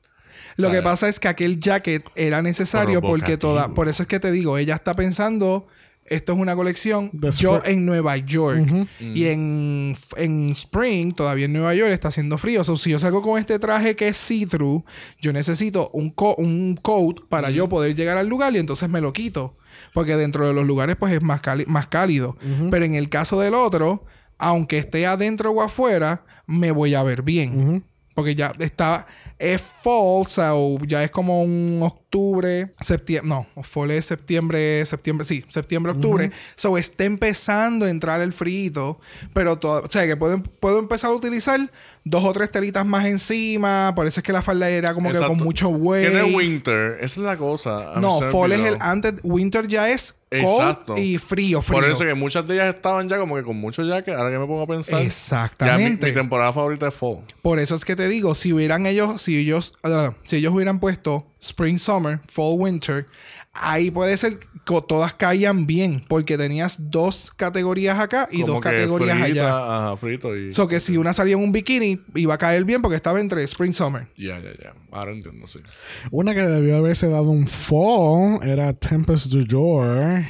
Lo que pasa es que aquel jacket era necesario porque toda. Por eso es que te digo, ella está pensando. Esto es una colección. Yo en Nueva York. Y en, en Spring, todavía en Nueva York, está haciendo frío. So, si yo salgo con este traje que es see-through, yo necesito un, co- un coat para yo poder llegar al lugar y entonces me lo quito. Porque dentro de los lugares, pues es más, más cálido. Pero en el caso del otro, aunque esté adentro o afuera, me voy a ver bien. Porque ya está. Es fall, so ya es como un octubre, septiembre. No, fall es septiembre, septiembre, sí, septiembre, octubre. So está empezando a entrar el frío. Pero todo. O sea, que puedo, puedo empezar a utilizar dos o tres telitas más encima. Por eso es que la falda era como que con mucho weight. Tiene winter. Esa es la cosa. No, fall es el antes. Winter ya es cold Exacto. y frío, frío. Por eso que muchas de ellas estaban ya como que con mucho jacket. Ahora que me pongo a pensar. Exactamente. Ya mi, mi temporada favorita es fall. Por eso es que te digo, si hubieran ellos, si ellos, ah, si ellos hubieran puesto Spring, Summer, Fall, Winter, ahí puede ser que todas caían bien, porque tenías dos categorías acá y Como dos que categorías frita, allá. Ajá, frito y... So que si una salía en un bikini, iba a caer bien porque estaba entre Spring, Summer. Ya, ya, ya. Ahora entiendo, sí. Una que debió haberse dado un fall era Tempest du Jour.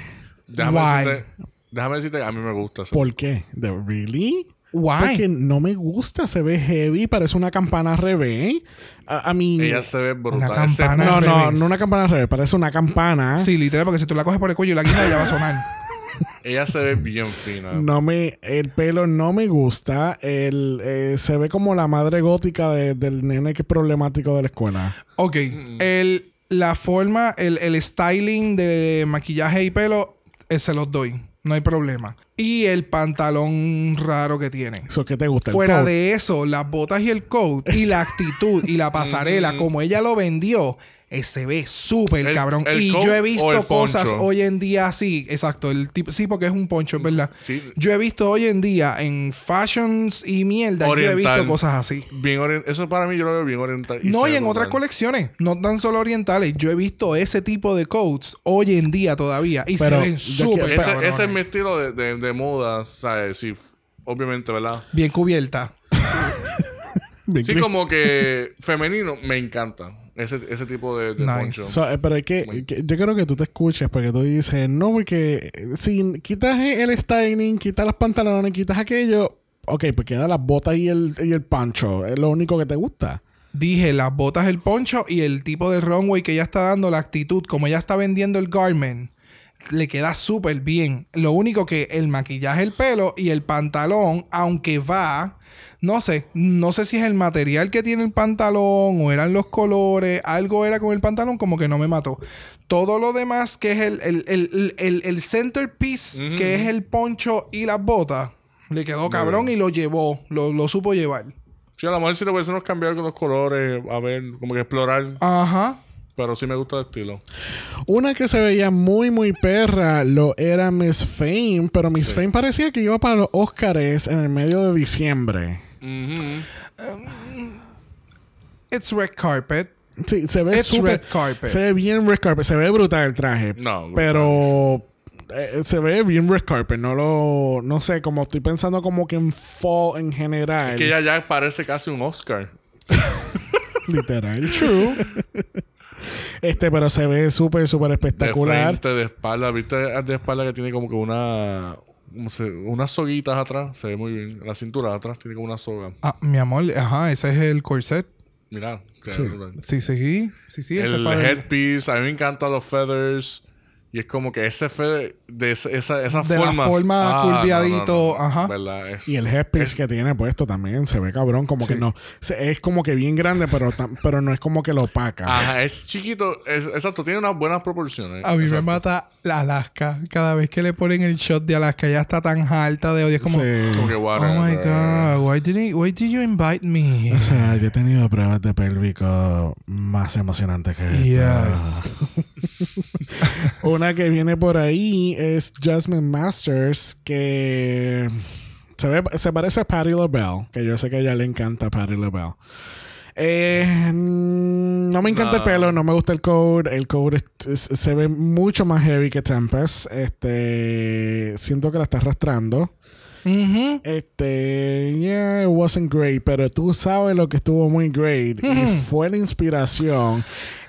Déjame Why? decirte... Déjame decirte, a mí me gusta eso. ¿Por qué? ¿De really? Why? Porque no me gusta, se ve heavy, parece una campana al revés. A, a mí. Ella se ve brutal. Una Ese- campana. no, al no, revés. no una campana al revés, parece una campana. Sí, literal, porque si tú la coges por el cuello y la guinda ya va a sonar. Ella se ve bien fina. No me, el pelo no me gusta. El, eh, se ve como la madre gótica de- del nene que es problemático de la escuela. Ok. El, la forma, el, el styling de maquillaje y pelo, eh, se los doy. No hay problema. Y el pantalón raro que tiene. Eso que te gusta. el Fuera coat. de eso, las botas y el coat y la actitud y la pasarela, como ella lo vendió, eh, se ve súper El- cabrón. el y yo he visto cosas poncho. hoy en día así, exacto, el tipo, sí, porque es un poncho, es verdad. Sí. Yo he visto hoy en día en fashions y mierda, yo he visto cosas así. Bien Eso para mí yo lo veo bien oriental. no, y en otras colecciones, no tan solo orientales. Yo he visto ese tipo de coats hoy en día todavía. Y Pero se ven súper Ese, ese es mi estilo de, de, de moda, ¿sabes? Sí, obviamente, ¿verdad? Bien cubierta. Sí, como que femenino, me encanta ese, ese tipo de, de Nice. poncho. So, eh, pero hay que, que- yo quiero que tú te escuches porque tú dices, no, porque si quitas el styling, quitas los pantalones, quitas aquello, ok, pues queda las botas y el, y el pancho, es lo único que te gusta. Dije las botas, el poncho y el tipo de runway que ella está dando, la actitud, como ella está vendiendo el garment, le queda súper bien. Lo único que el maquillaje, el pelo y el pantalón, aunque va, no sé, no sé si es el material que tiene el pantalón o eran los colores, algo era con el pantalón como que no me mató. Todo lo demás que es el, el, el, el, el centerpiece, que es el poncho y las botas, le quedó cabrón y lo llevó, lo, lo supo llevar. Sí, a lo mejor si le pudiésemos cambiar con los colores, a ver, como que explorar. Ajá. Pero sí me gusta el estilo. Una que se veía muy, muy perra lo era Miss Fame, pero Miss Sí. Fame parecía que iba para los Oscars en el medio de diciembre. Ujú. It's red carpet. Sí, se ve It's súper- red carpet. Se ve bien red carpet, se ve brutal el traje. No, Pero eh, se ve bien red carpet. No lo. No sé, como estoy pensando como que en fall en general. Es que ya, ya parece casi un Oscar. Literal, true. este, pero se ve súper, súper De espectacular. frente, de espalda. ¿Viste de espalda que tiene como que una... no sé, unas soguitas atrás? Se ve muy bien. La cintura de atrás tiene como una soga. Ah, mi amor, ajá, ese es el corset. Mira. Sí, sí, sí. Sí, el headpiece. A mí me encantan los feathers. Y es como que ese feather... De ese- esa, esa De la forma... forma curviadito, ajá. ¿Verdad? Es- Y el headpiece que tiene puesto también se ve cabrón. Como que no. se- Es como que bien grande, pero, tam- pero no es como que lo opaca. Ajá, es chiquito. es- exacto, tiene unas buenas proporciones. A mí me Exacto. mata la Alaska. Cada vez que le ponen el shot de Alaska, ya está tan alta de odio. Es como, Sí. Como que oh whatever. my God, why did, he- why did you invite me? O sea, yo he tenido pruebas de pélvico más emocionantes que esta. Una que viene por ahí es Jasmine Masters, que se, ve, se parece a Patti LaBelle, que yo sé que a ella le encanta Patti LaBelle. Eh, mm, no me encanta el pelo, no me gusta el code. El code es- es- se ve mucho más heavy que Tempest. Este, siento que la está arrastrando. Este, yeah, it wasn't great, pero tú sabes lo que estuvo muy great y fue la inspiración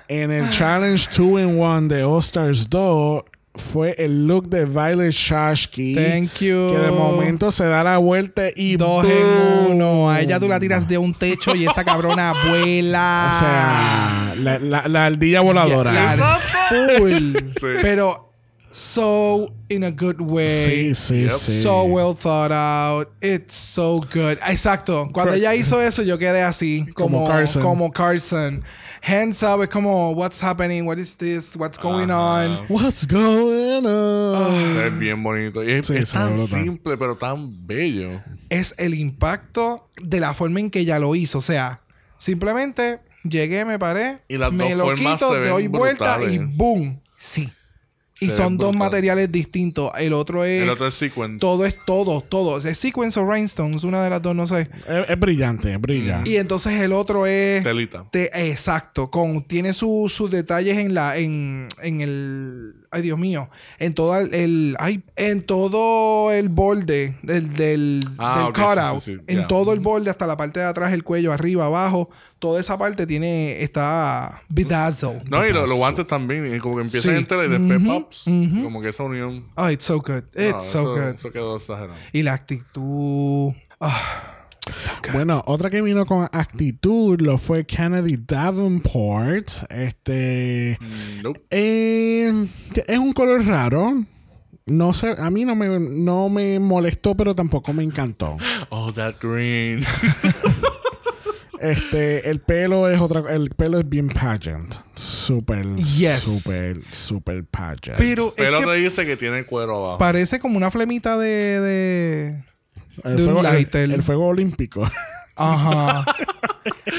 en el Challenge 2 in 1 de All Stars 2 fue el look de Violet Shashki. Thank you. Que de momento se da la vuelta y Dos boom. en uno. A ella tú la tiras de un techo y esa cabrona vuela. O sea, la, la- la ardilla voladora. La- full. Sí. Pero so in a good way. sí, sí, Yep. sí. So well thought out. It's so good. Exacto. Cuando Cra- ella hizo eso, yo quedé así. Como Como, Carson. como Carson. Hands up. Es como, what's happening? What is this? What's going Ajá. on? What's going on? Se ve bien bonito. Y es, Sí, es se ve tan brutal. simple, pero tan bello. Es el impacto de la forma en que ella lo hizo. O sea, simplemente llegué, me paré, Y las me dos lo formas quito, se ven doy vuelta y brutales. boom. Sí. Y son dos materiales distintos. El otro es. El otro es sequence. Todo es todo, todo. Es sequence o rhinestones, una de las dos, no sé. Es, es brillante, brilla. Y entonces el otro es. Telita. te- exacto. Con, tiene su- sus detalles en la. En, en el. Ay, Dios mío. En todo el. el- ay, en todo el borde del, del, Ah, del cutout. sí, sí, En todo el borde, hasta la parte de atrás, el cuello, arriba, abajo. Toda esa parte tiene. Está bedazzled. No, y lo- los guantes también. Y como que empiezan Sí. en tela y después pops. ujú. Como que esa unión. Oh, it's so good. no, It's so eso, good. Eso quedó exagerado. Y la actitud. Bueno, otra que vino con actitud lo fue Kennedy Davenport. Este. Mm, Nope. eh, es un color raro. No sé, a mí no me, no me molestó, pero tampoco me encantó. Oh, that green. Este, el pelo es otra, el pelo es bien pageant. Súper, Yes. súper, súper pageant. pero que te dice que tiene cuero abajo. parece como una flemita de. de... el, fuego, el- lighter. el fuego olímpico. Ajá.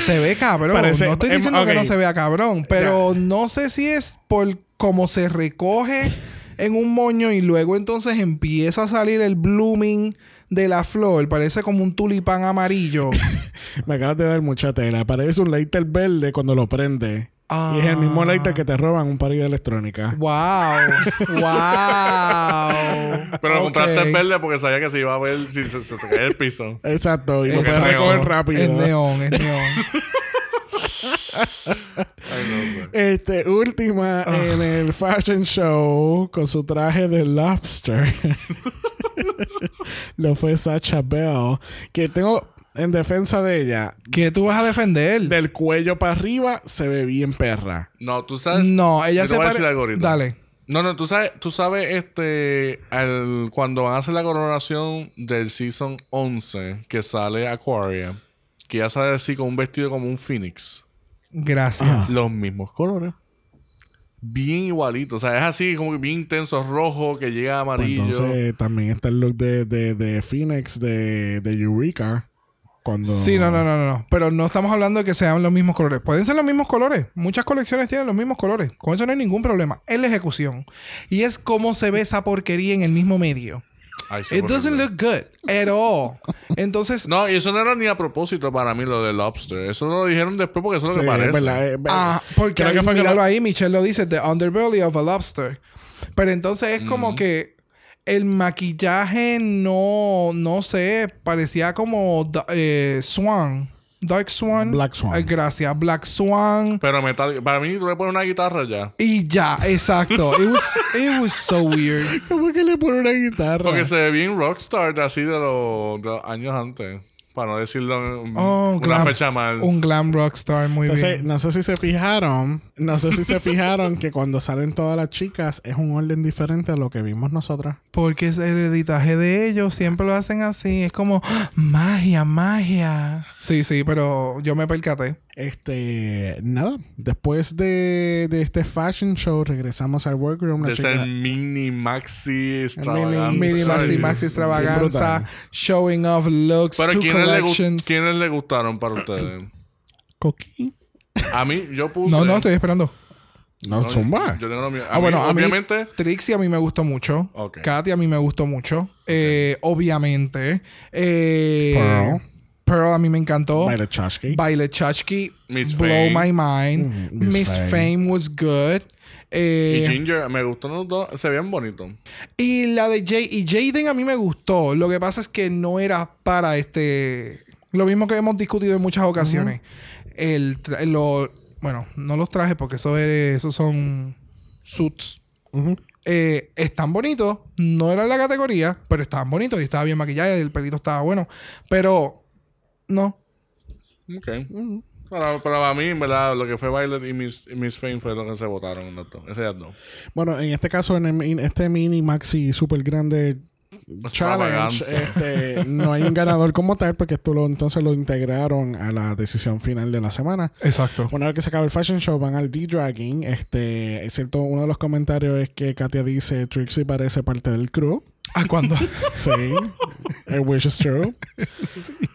se ve cabrón. Parece- no estoy em, diciendo que no se vea cabrón, pero no sé si es por cómo se recoge en un moño y luego entonces empieza a salir el blooming de la flor. Parece como un tulipán amarillo. Me acabas de dar mucha tela. Parece un lighter verde cuando lo prende. Y es el mismo Ah. lighter que te roban un par de electrónica. ¡Wow! ¡Wow! Pero lo compraste en verde porque sabía que se iba a ver si se, se te caía el piso. Exacto, y lo puedes es recoger neón. rápido. Es neón, es neón. Sé. Este, última Ah. en el fashion show con su traje de lobster. lo fue Sacha Bell. Que tengo en defensa de ella, ¿Qué tú vas a defender? del cuello para arriba se ve bien perra. No, tú sabes. No, ella te se voy a pare- decir algo ahorita. Dale. No, no, tú sabes, tú sabes, este, al- cuando van a hacer la coronación del season 11, que sale Aquaria, que ya sale así con un vestido como un phoenix. Gracias. Los mismos colores. Bien igualito. O sea, es así como que bien intenso, rojo, que llega a Pues amarillo. entonces también está el look de, de, de Phoenix de, de Eureka. Cuando... Sí, no, no, no, no, no. Pero no estamos hablando de que sean los mismos colores. Pueden ser los mismos colores. Muchas colecciones tienen los mismos colores. Con eso no hay ningún problema. Es la ejecución. Y es cómo se ve esa porquería en el mismo medio. Ay, sí, It horrible. doesn't look good at all. Entonces, No, y eso no era ni a propósito para mí lo del lobster. Eso lo dijeron después porque eso es lo Sí, que es parece. verdad, ah, porque ahí, que fue que lo- ahí, Michelle lo dice, the underbelly of a lobster. Pero entonces es como que el maquillaje no, no sé, parecía como eh, Swan. Dark Swan. Black Swan. Eh, gracias, Black Swan. Pero metal, para mí tú le pones una guitarra ya. Y ya, exacto. It was, it was so weird. ¿Cómo que le pone una guitarra? Porque se ve bien rockstar así de los, de los años antes. Para no decirlo en- Oh, una glam- fecha mal. Un glam rockstar, muy Entonces, bien. no sé si se fijaron, no sé si se fijaron que cuando salen todas las chicas es un orden diferente a lo que vimos nosotras. Porque es el editaje de ellos, siempre lo hacen así. Es como ¡Ah! magia, magia. Sí, sí, pero yo me percaté. Este, nada, después de, de este fashion show regresamos al workroom. la de chica- ser mini maxi extravaganza. Mini maxi maxi extravaganza, showing off looks, Pero two ¿quiénes le, gu- collections. ¿quiénes le gustaron para ustedes? Coqui. A mí, yo puse... No, no, estoy esperando. No, No, zumba. Yo tengo lo mío. A Ah, bueno, mí, a mí obviamente... Trixie a mí me gustó mucho. Katy a mí me gustó mucho. Eh, obviamente. Eh, Pearl. Pearl a mí me encantó. Violet Chachki. Violet Chachki. Miss Blow Fame. my mind. Mhm, Miss Miss, Fame. Fame. was good. Eh, Y Ginger, me gustó los dos. Se veían bonitos. y la de Jay y Jaden a mí me gustó. Lo que pasa es que no era para este. Lo mismo que hemos discutido en muchas ocasiones. El lo, bueno, no los trajes porque eso es- esos son suits. Ujú. Eh, están bonitos. No era la categoría, pero estaban bonitos y estaba bien maquillado y el pelito estaba bueno. Pero no. Ok. Para mí, en verdad, lo que fue Violet y Miss, y Miss Fame fue lo que se votaron. Ese ya no. Bueno, en este caso, en, el- en este mini maxi super grande challenge, este, no hay un ganador como tal porque esto lo, entonces lo integraron a la decisión final de la semana. Exacto. Una vez que se acaba el fashion show, van al D-Dragging. Este, es cierto, uno de los comentarios es que Katia dice Trixie parece parte del crew. ¿A cuándo? Sí, el which is true.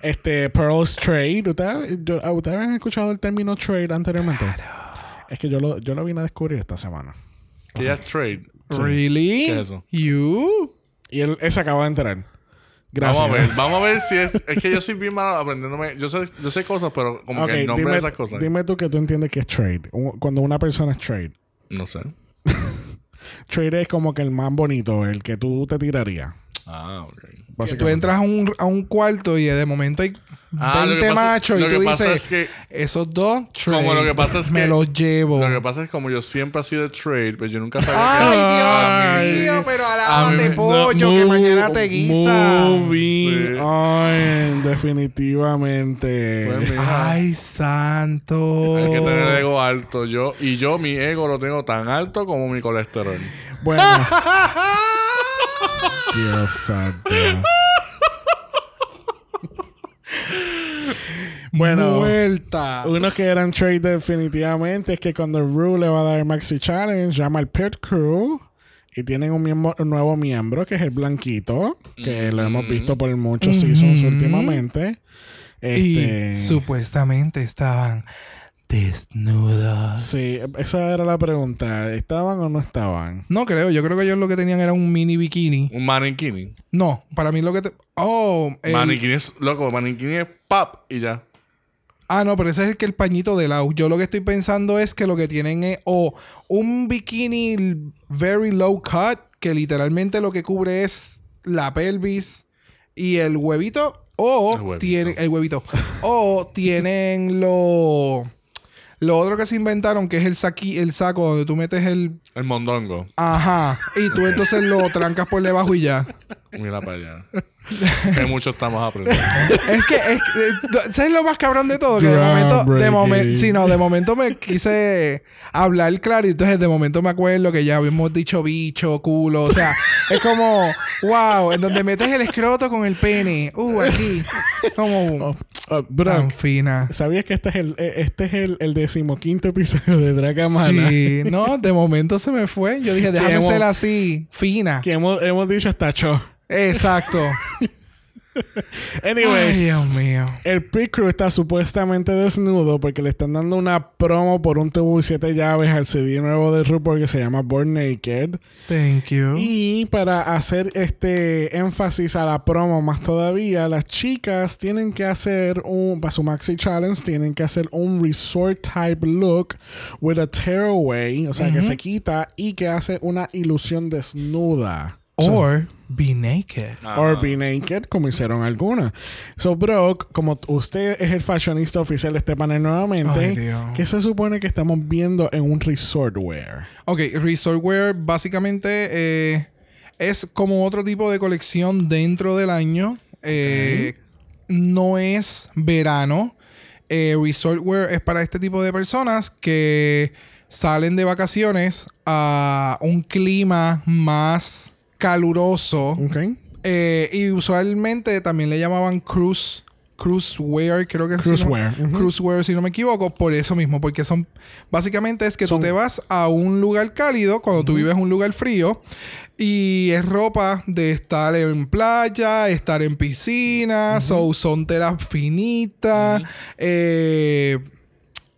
Este, Pearl's Trade. ¿Ustedes, ah, ¿Ustedes han escuchado el término trade anteriormente? Es que yo lo, yo lo vine a descubrir esta semana. Que ya es trade. ¿Really? ¿Qué es eso? You? Y él, él se acaba de enterar. Gracias. Vamos a ver, vamos a ver si es. Es que yo soy bien malo aprendiéndome. Yo sé, yo sé cosas, pero como Ok, que el nombre dime, de esas cosas. dime tú que tú entiendes que es trade. Cuando una persona es trade. No sé. Trade es como que el más bonito, el que tú te tirarías. Ah, ok. Que tú entras a un, a un cuarto y de momento hay Ah, lo que 20 pasa- machos y tú dices, es que- esos dos, trade, Como lo que pasa es me que- los llevo. Lo que pasa es que como yo siempre he sido de trade, pues yo nunca sabía Ay, que. Dios a mí- mío, pero a mí alábate me- pollo, que Move- mañana te guisa. Moving Sí. on, definitivamente. Pues, Ay, santo. Hay que tener el ego alto. Yo, y yo mi ego lo tengo tan alto como mi colesterol. Bueno. Dios santo. Bueno, Vuelta. unos que eran trade definitivamente es que cuando Rue le va a dar el Maxi Challenge, llama al Pit Crew y tienen un, miembro- un nuevo miembro que es el Blanquito, que lo hemos visto por muchos seasons últimamente. Este, Y supuestamente estaban desnudos. Sí, esa era la pregunta. ¿Estaban o no estaban? No creo, yo creo que ellos lo que tenían era un mini bikini. Un maniquini. No, para mí lo que te... Oh, el- Maniquini es, loco, maniquini es pop y ya. Ah, no, pero ese es el que el pañito de lado. Yo lo que estoy pensando es que lo que tienen es o un bikini very low cut, que literalmente lo que cubre es la pelvis y el huevito, o El huevito. tienen el huevito, o tienen lo lo otro que se inventaron que es el saqui, el saco donde tú metes el El mondongo. ajá y tú entonces lo trancas por debajo y ya. Mira para allá. que mucho estamos aprendiendo. Es que, es, que- ¿sabes lo más cabrón de todo? Que de momento, de momento, sí, no, de momento me quise hablar claro y entonces de momento me acuerdo que ya habíamos dicho bicho, culo, o sea, es como, wow, en donde metes el escroto con el pene, uh, aquí, como Oh, bro, tan fina. ¿sabías que este es el, eh, este es el, el decimoquinto episodio de Dragamana? Sí, no, de momento se me fue. Yo dije, déjame ser así, fina. Que hemos, hemos dicho hasta cho. Exacto. Anyways, Ay, Dios mío. el pit crew está supuestamente desnudo porque le están dando una promo por un tubo y siete llaves al CD nuevo de RuPaul que se llama Born Naked. Thank you. Y para hacer este énfasis a la promo más todavía, las chicas tienen que hacer un, para su Maxi Challenge, tienen que hacer un resort type look with a tearaway, o sea, que se quita y que hace una ilusión desnuda. Or be naked. Or be naked, como hicieron algunas. So, Brock, como usted es el fashionista oficial de este panel nuevamente, Ay. ¿qué se supone que estamos viendo en un resort wear? Ok, Resort Wear básicamente eh, es como otro tipo de colección dentro del año. Eh, No es verano. Eh, Resort Wear es para este tipo de personas que salen de vacaciones a un clima más caluroso. ¿Ok? Eh, y usualmente también le llamaban cruise. Cruise wear, creo que Cruise si no- wear, ujú. Cruise wear, si no me equivoco, por eso mismo, porque son básicamente es que Son- tú te vas a un lugar cálido cuando tú vives en un lugar frío y es ropa de estar en playa, estar en piscina, so- son telas finitas, eh,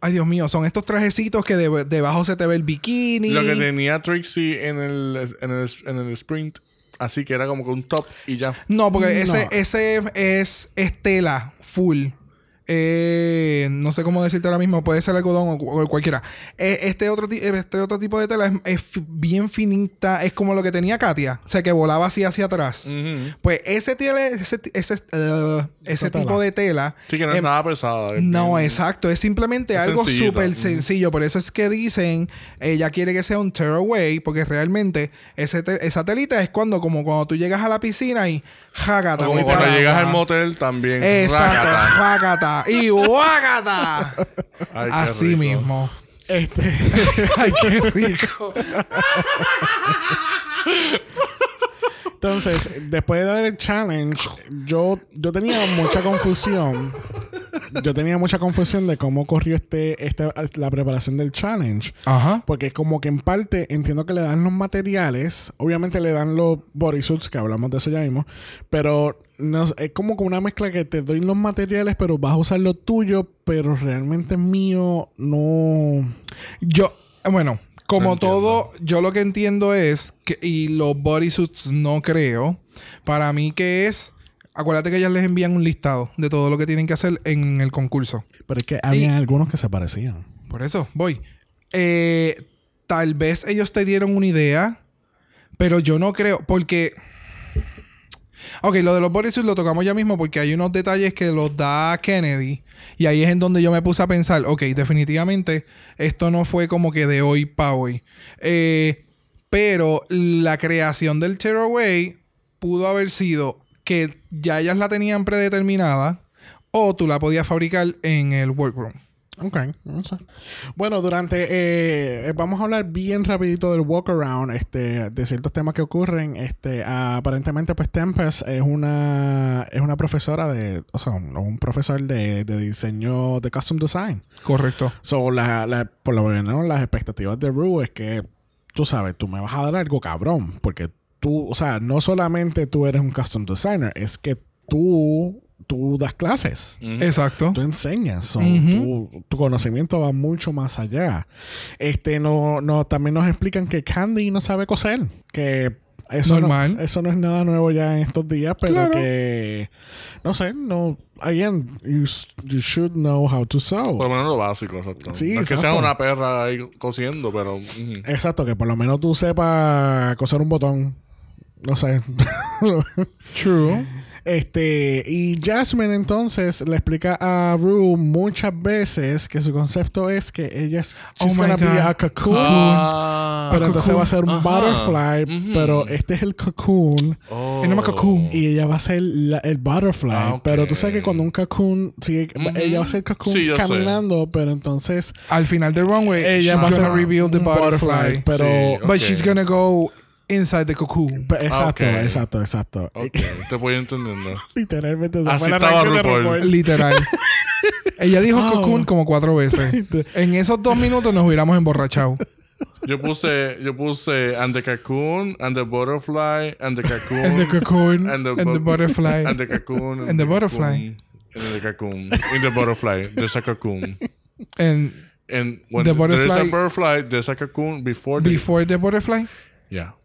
ay Dios mío, son estos trajecitos que de- debajo se te ve el bikini. Lo que tenía Trixie en el, en el, en el sprint. Así que era como que un top y ya. No, porque ese, No. ese es, es tela full. Eh, no sé cómo decirte ahora mismo, puede ser algodón o, o cualquiera. Eh, este, otro ti- este otro tipo de tela es, bien finita, es como lo que tenía Katia, o sea, que volaba así hacia atrás. Pues ese, ese, ese, uh, ese tela. tipo de tela. Sí, que no es em, nada pesada. es no, bien- exacto. Es simplemente Es algo súper sencillo. Por eso es que dicen, ella quiere que sea un tearaway, porque realmente ese te- esa telita es cuando, como cuando tú llegas a la piscina y jágata. O como cuando llegas al motel también. Exacto, rácata. Y guágata. Ay, Así rico. mismo. Este. Ay, qué rico. Entonces, después de dar el challenge, yo, yo tenía mucha confusión. Yo tenía mucha confusión de cómo corrió este, este, la preparación del challenge. Ajá. Porque es como que en parte entiendo que le dan los materiales. Obviamente le dan los bodysuits, que hablamos de eso ya mismo. Pero no, es como una mezcla que te doy los materiales, pero vas a usar lo tuyo, pero realmente mío no. Yo, bueno, como todo, yo lo que entiendo es que, y los bodysuits no creo, para mí que es, acuérdate que ellas les envían un listado de todo lo que tienen que hacer en el concurso. Pero es que había algunos que se parecían. Por eso, voy. Eh, tal vez ellos te dieron una idea, pero yo no creo, porque... Ok, lo de los bodysuits lo tocamos ya mismo porque hay unos detalles que los da Kennedy. Y ahí es en donde yo me puse a pensar, ok, definitivamente esto no fue como que de hoy para hoy. Eh, pero la creación del Tearaway pudo haber sido que ya ellas la tenían predeterminada o tú la podías fabricar en el workroom. Ok, no sé. Bueno, durante... eh, vamos a hablar bien rapidito del walk around, este, de ciertos temas que ocurren. Este, aparentemente, pues Tempest es una, es una profesora de... O sea, un, un profesor de, de diseño de custom design. Correcto. So, la, la- por lo menos las expectativas de Rue es que, tú sabes, tú me vas a dar algo cabrón. Porque tú, o sea, no solamente tú eres un custom designer, es que tú, tú das clases. Exacto. Tú enseñas, so, tu, tu conocimiento va mucho más allá. Este, no, no, también nos explican que Candy no sabe coser, que eso Normal. No, eso no es nada nuevo ya en estos días, pero Claro. que no sé, no, again, you, you should know how to sew. Por lo menos lo básico, exacto. Sí, no es que exacto. sea una perra ahí cosiendo, pero. Exacto, que por lo menos tú sepas coser un botón. No sé. True. Este, y Jasmine entonces le explica a Rue muchas veces que su concepto es que ella es Oh she's my gonna be God. a cocoon, Ah. pero entonces cocoon. va a ser un Ajá. butterfly, Ujú. pero este es el cocoon Oh. Me cocoon. y ella va a ser la- el butterfly, Ah, ok. pero tú sabes que cuando un cocoon, sí, Ujú. ella va a ser cocoon Sí, yo sé. caminando, pero entonces Al final del runway, ella she's va a ser gonna reveal the un butterfly. pero Sí, But ok. she's gonna go inside the cocoon. pe- exacto, ok. exacto, exacto. Ok, te voy entendiendo. Literalmente Así estaba RuPaul. RuPaul. Literal. ella dijo Oh. cocoon como cuatro veces. En esos dos minutos nos hubiéramos emborrachado. Yo puse, yo puse and the cocoon, and the butterfly, and the cocoon. And the cocoon, and the, and the bu- butterfly. And the cocoon. And the butterfly. cocoon, And the cocoon. In the butterfly. There's a cocoon. And And when The there is butterfly- a butterfly, there's a cocoon before the... before the butterfly, Yeah.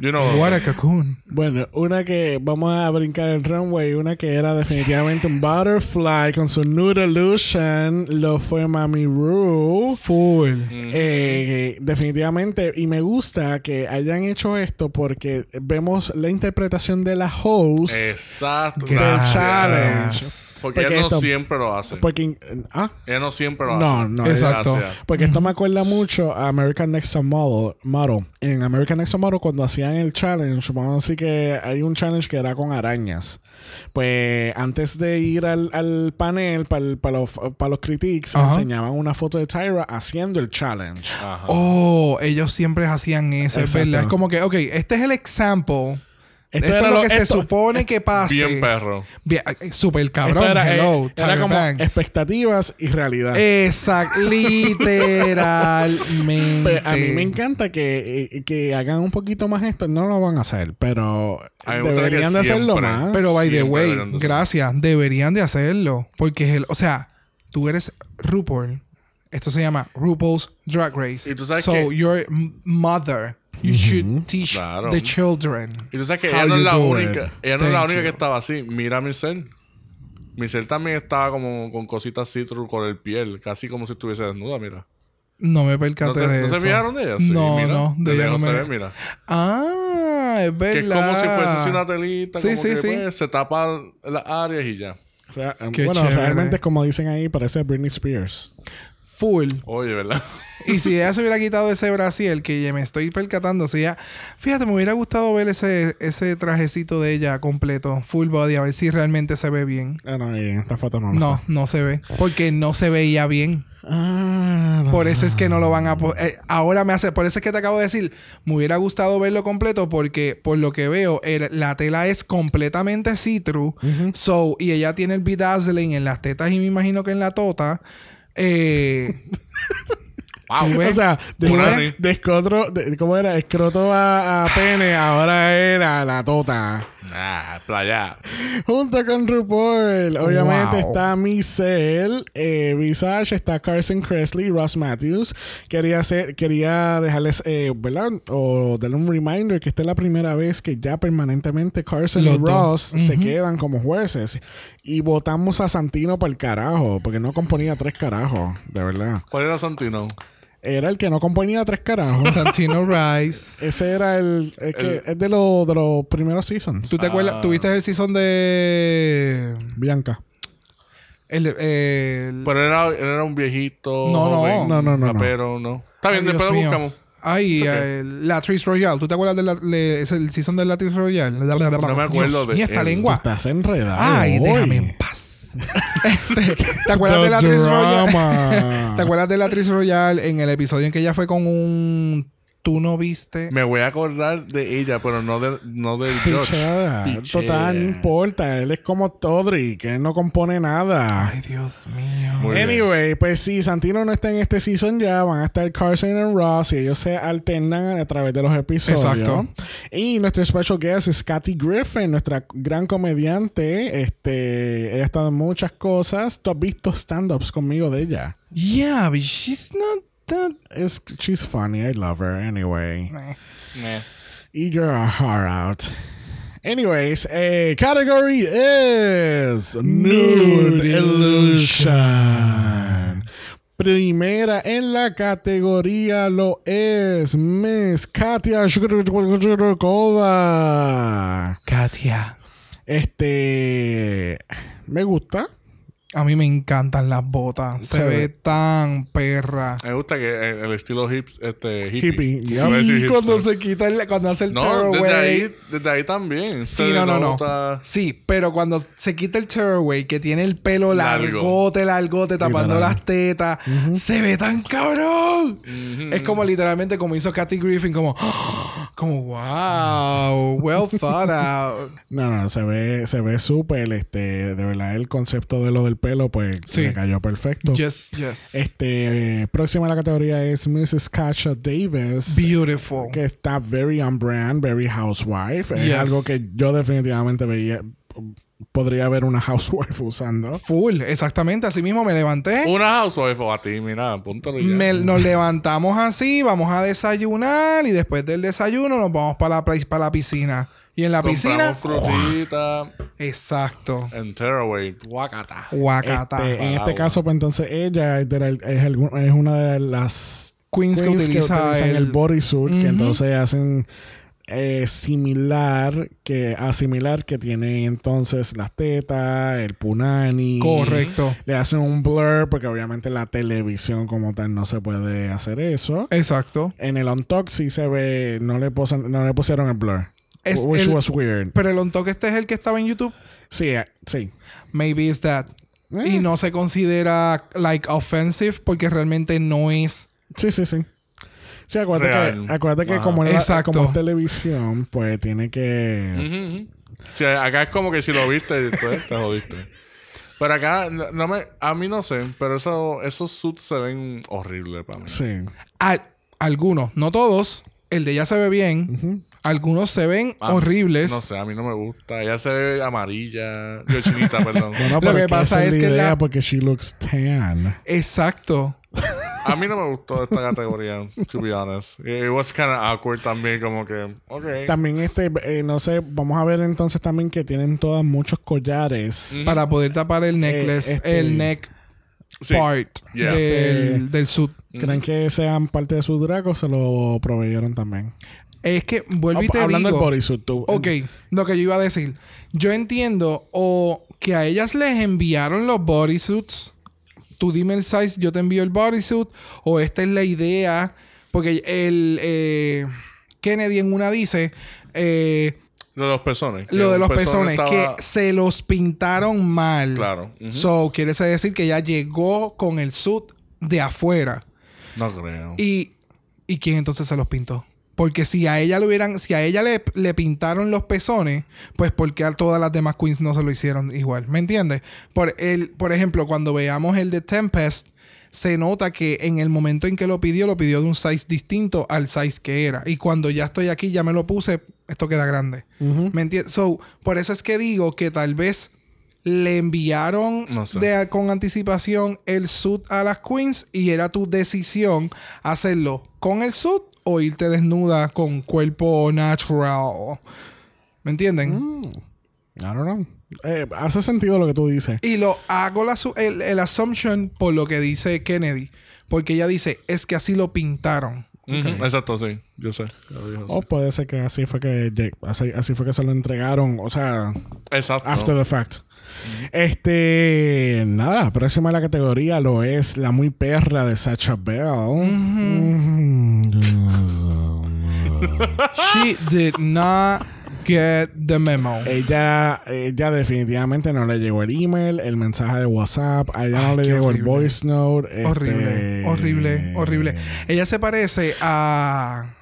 You know... what a cocoon. Bueno, una que vamos a brincar el runway, una que era definitivamente un butterfly con su nude illusion, lo fue Mami Ru. Full. Eh, definitivamente, y me gusta que hayan hecho esto porque vemos la interpretación de la host Exacto. del Gracias. challenge. Porque, Porque ella no esto- siempre lo hace. Porque, ah, ella no siempre lo no, hace. no, Exacto. Gracias. Porque esto me acuerda mucho a American Next Model, Model. En American Next Model, cuando hacían el challenge, vamos a decir que hay un challenge que era con arañas. Pues antes de ir al, al panel para los, pa los critiques, Ajá. enseñaban una foto de Tyra haciendo el challenge. Ajá. Oh, ellos siempre hacían eso, es verdad. Es como que, ok, este es el example. Esto Esto, era es lo que esto- se supone que pase. Bien perro. Bien, eh, super cabrón. Esto era, Hello, eh, era Tyra como Banks. expectativas y realidad. Exacto, literalmente. Pues, a mí me encanta que, eh, que hagan un poquito más esto. No lo van a hacer, pero deberían de hacerlo siempre- más. Pero by the way, deberían gracias, deberían de hacerlo. Porque, es el, o sea, tú eres RuPaul. Esto se llama RuPaul's Drag Race. Y tú sabes so, que- your mother, you should teach Claro. the children. Y tú sabes que How ella no es you la única. Ella no es la Thank única you. que estaba así. Mira a Michelle. Michelle también estaba como con cositas citrus con el piel. Casi como si estuviese desnuda, mira. No me ¿No, percaté te- de no eso. se fijaron de ella? Sí, no, mira. no, de, De ella no lejos me... se ve, mira. Ah, es verdad. Que es como si fuese así una telita. Sí, como sí, que, sí. pues, se tapa las áreas y ya. Rea- Qué bueno, chévere. realmente es como dicen ahí, parece Britney Spears. Full. Oye, ¿verdad? Y si ella se hubiera quitado ese Brasil, que ya me estoy percatando, si ella, fíjate, me hubiera gustado ver ese, ese trajecito de ella completo, full body, a ver si realmente se ve bien. Ah, no, y en esta foto no lo No, sé. no se ve. Porque no se veía bien. Ah, no. Por eso es que no lo van a... eh, ahora me hace... Por eso es que te acabo de decir, me hubiera gustado verlo completo porque por lo que veo, el- la tela es completamente see-through. So, y ella tiene el bedazzling en las tetas y me imagino que en la tota. Eh, Wow. O sea, de, de escotro, de- ¿cómo era? Escroto a, a pene, ahora es la, la tota. Ah, playa. Junto con RuPaul, obviamente Wow. está Michelle, eh, Visage, está Carson Kressley, Ross Matthews. Quería hacer, quería dejarles, eh, ¿verdad? O darle un reminder que esta es la primera vez que ya permanentemente Carson Los y. Ross se quedan como jueces. Y votamos a Santino para el carajo, porque no componía tres carajos, de verdad. ¿Cuál era Santino? Era el que no componía tres carajos. Santino Rice. Ese era el, el que El- es de, los de los primeros seasons. ¿Tú te acuerdas? Ah. ¿Tuviste el season de... Bianca. El, el- Pero era, era un viejito. No, no. joven, No, no, no, rapero, no. Está bien, Ay, después Dios lo buscamos. Ay, okay. Latrice Royale. ¿Tú te acuerdas del es el season del Latrice Royale? No me acuerdo de Y esta lengua. Estás enredado. Ay, hoy. déjame en paz. Este, ¿Te acuerdas The de Latrice Royale? drama. ¿Te acuerdas de Latrice Royale en el episodio en que ella fue con un... Tú no viste... Me voy a acordar de ella, pero no, de, no del George. Pichea. Pichea. Total, no importa. Él es como Todrick. Él no compone nada. Ay, Dios mío. Muy bien. Anyway, pues si Santino no está en este season ya, van a estar Carson y Ross y ellos se alternan a través de los episodios. Exacto. Y nuestro special guest es Kathy Griffin, nuestra gran comediante. Este, ella ha estado en muchas cosas. Tú has visto stand-ups conmigo de ella. Yeah, but she's not that... Es, she's funny. I love her. Anyway. Eh. Eat your heart out. Anyways, eh, category is Nude Illusion. Primera en la categoría lo es Miss Katia. Katia. Este. Me gusta. A mí me encantan las botas. Se, Se ve ve. tan perra. Me gusta que el, el estilo hip, este, hippie. Hippie, Sí, cuando se quita el, cuando hace el No, tearaway. desde ahí, desde ahí también. Sí, Se no, no, no. Sí, pero cuando se quita el tearaway, que tiene el pelo Largo. largote, largote, tapando las tetas, se ve tan cabrón. Es como literalmente como hizo Kathy Griffin, como, como wow, well thought out. No, no, se ve, se ve súper, este, de verdad, el concepto de lo del pelo, pues Sí. le cayó perfecto. Yes, yes. Este, eh, próxima a la categoría es Mrs. Kasha Davis. Beautiful. que está very on brand, very housewife. Es Yes. algo que yo definitivamente veía, podría ver una housewife usando. Full, exactamente. Así mismo me levanté. Una housewife o a ti, mira, apúntalo ya. Me- nos levantamos así, vamos a desayunar y después del desayuno nos vamos para la, para la piscina. Y en la piscina. Frutita Exacto. en Tearaway. Guacata. Guacata. Este, en este agua. caso, pues entonces ella es, es una de las Queens, que queens utiliza utilizan el, el bodysuit, que entonces hacen eh, similar que asimilar que tiene entonces las tetas, el punani. Correcto. Le hacen un blur porque obviamente la televisión como tal no se puede hacer eso. Exacto. En el on sí se ve, no le, posan- no le pusieron el blur. Es which el- was weird. Pero el on talk este es el que estaba en YouTube. Sí, eh, sí. Maybe it's that. Eh, Y no se considera like offensive porque realmente no es. Sí, sí, sí. Sí, acuérdate Real. que, acuérdate que como, Exacto. como es televisión, pues tiene que... Sí, acá es como que si lo viste, pues, te jodiste. Pero acá, no, no me, a mí no sé, pero eso, esos suits se ven horribles para mí. Sí. Al- algunos, no todos. El de ella se ve bien. Algunos se ven Ah, horribles. No sé, a mí no me gusta. Ella se ve amarilla. Yo chinita, perdón. Bueno, Lo pero que pasa es que la- porque she looks tan. Exacto. A mí no me gustó esta categoría, to be honest. It was kind of awkward también, como que, ok. También este, eh, no sé, vamos a ver entonces también que tienen todas muchos collares. Para poder tapar el necklace, este- el neck Sí. part Yeah. del, del suit. ¿Creen que sean parte de su drag o se lo proveyeron también? Es que vuelvo y te Hablando digo. del bodysuit, tú. Ok, lo que yo iba a decir. Yo entiendo o que a ellas les enviaron los bodysuits. Tú dime el size, yo te envío el bodysuit. O esta es la idea. Porque el eh, Kennedy en una dice eh, Lo de los pezones. lo de los pezones, estaba- que se los pintaron mal. Claro. So, quiere decir que ella llegó con el suit de afuera. No creo. ¿Y, ¿y quién entonces se los pintó? Porque si a ella le hubieran, si a ella le, le pintaron los pezones, pues porque a todas las demás queens no se lo hicieron igual. ¿Me entiendes? Por el, por ejemplo, cuando veamos el de Tempest, se nota que en el momento en que lo pidió, lo pidió de un size distinto al size que era. Y cuando ya estoy aquí, ya me lo puse, esto queda grande. ¿Me entiendes? So, por eso es que digo que tal vez le enviaron No sé. de- con anticipación el suit a las queens y era tu decisión hacerlo con el suit o irte desnuda con cuerpo natural. ¿Me entienden? Mm, I don't know. Eh, hace sentido lo que tú dices. Y lo hago la el, el assumption por lo que dice Kennedy. Porque ella dice, es que así lo pintaron. Exacto, sí. Yo sé. O sí. puede ser que así fue que así, así fue que se lo entregaron. O sea, Exacto. after the fact. Este, nada, próxima de la categoría lo es la muy perra de Sacha Bell. She did not get the memo. Ella, ella definitivamente no le llegó el email, el mensaje de WhatsApp, a ella Ay, no le llegó el horrible. voice note. este- Horrible, horrible, horrible. Ella se parece a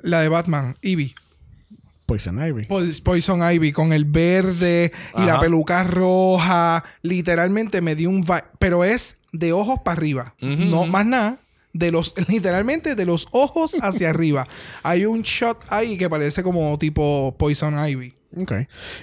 la de Batman, Ivy. Poison Ivy. Poison Ivy con el verde y la peluca roja. Literalmente me dio un pero es de ojos para arriba. No más nada. De los, literalmente de los ojos hacia arriba. Hay un shot ahí que parece como tipo Poison Ivy. Ok.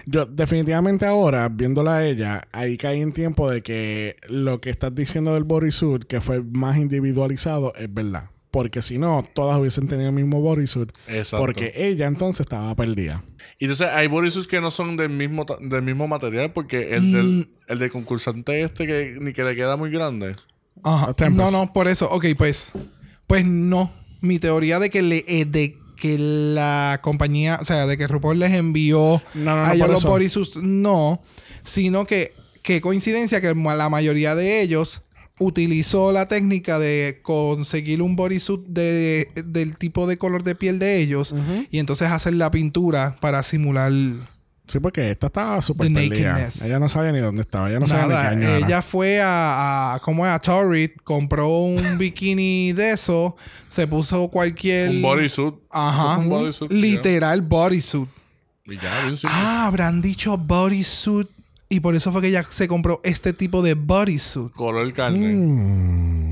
Yo definitivamente ahora, viéndola a ella, ahí caí en tiempo de que lo que estás diciendo del bodysuit, que fue más individualizado, es verdad. Porque si no, todas hubiesen tenido el mismo bodysuit. Exacto. Porque ella entonces estaba perdida. Y entonces hay bodysuits que no son del mismo, del mismo material porque el, Mm. del, el del concursante este que ni que le queda muy grande. Ajá. No, no, por eso. Ok, pues. Pues no. Mi teoría de que le eh, de que la compañía, o sea, de que RuPaul les envió No, no, no, a los bodysuits, no. Sino que, qué coincidencia que la mayoría de ellos utilizó la técnica de conseguir un bodysuit de, del tipo de color de piel de ellos y entonces hacer la pintura para simular Sí, porque esta estaba súper perdida. Ella no sabía ni dónde estaba. Ella no sabía Nada, ni qué año era. ella fue a, a ¿cómo es? A Torrid, compró un bikini de eso, se puso cualquier Un bodysuit. Ajá. Un bodysuit. Literal bodysuit. Y ya, bien simple. Ah, habrán dicho bodysuit Y por eso fue que ella se compró este tipo de bodysuit. Color carne. Mm.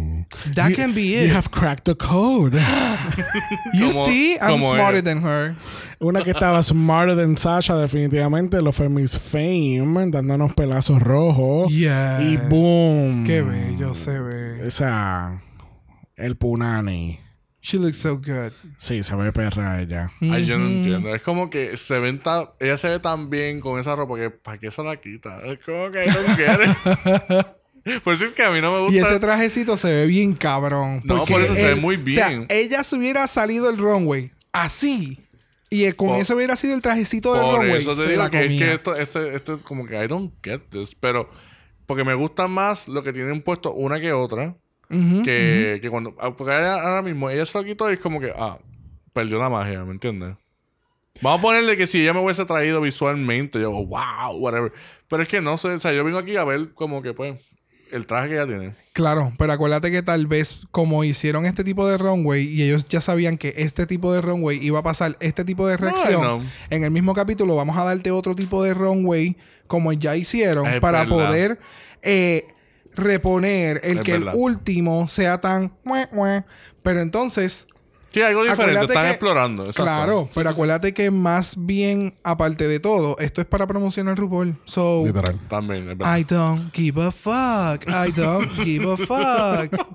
That You- can be You it. have cracked the code. You Como- see, I'm smarter than her. Una que estaba smarter than Sasha, definitivamente, lo fue Miss Fame, dándonos pelazos rojos. Yes. Y boom. Qué bello se ve. O sea, el punani. She looks so good. Sí, se ve perra ella. Ay, yo no entiendo. Es como que se ven tan... Ella se ve tan bien con esa ropa que ¿para qué se la quita? Es como que no quiere. Pues es que a mí no me gusta... Y ese trajecito se ve bien cabrón. No, por eso se ve muy O sea, bien. ella se hubiera salido el runway así. Y con Por- eso hubiera sido el trajecito del Por runway. eso te se digo la que es que esto, este, este, como que I don't get this. Pero, porque me gusta más lo que tienen puesto una que otra. Que, que cuando. ah, Porque ella- ahora mismo ella se lo quitó y es como que, ah, perdió la magia, ¿me entiendes? Vamos a ponerle que si ella me hubiese traído visualmente, yo, wow, whatever. Pero es que no sé, o sea, yo vengo aquí a ver como que, pues, el traje que ella tiene. Claro, pero acuérdate que tal vez como hicieron este tipo de runway y ellos ya sabían que este tipo de runway iba a pasar este tipo de reacción, en el mismo capítulo vamos a darte otro tipo de runway como ya hicieron Es para verdad. poder eh, reponer el Es que verdad. el último sea tan... mue, mue. Pero entonces, Sí, algo diferente, Acuérdate están que- explorando. exacto. claro, pero acuérdate que más bien, aparte de todo, esto es para promocionar RuPaul. So, Literal. También, es verdad. I don't give a fuck. I don't give a fuck.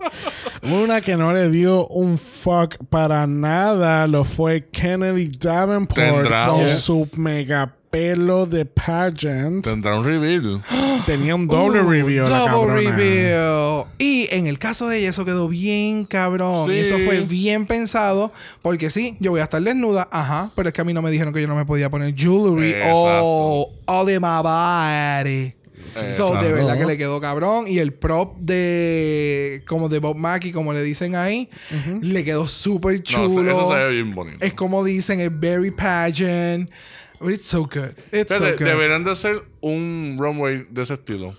Una que no le dio un fuck para nada lo fue Kennedy Davenport Tendrá con su mega pelo de pageant. Tendrá un reveal. Tenía un doble Uh, review. la Double cabrona. reveal. Y en el caso de ella, eso quedó bien cabrón. Sí. Y eso fue bien pensado. Porque sí, yo voy a estar desnuda. Ajá. Pero es que a mí no me dijeron que yo no me podía poner jewelry. Exacto. O all de my body. So, Exacto. de verdad que le quedó cabrón. Y el prop de. Como de Bob Mackie, como le dicen ahí, le quedó súper No, chulo. eso se ve bien bonito. Es como dicen, es very pageant. But it's so good. It's so Fíjate, good. deberían de hacer un runway de ese estilo.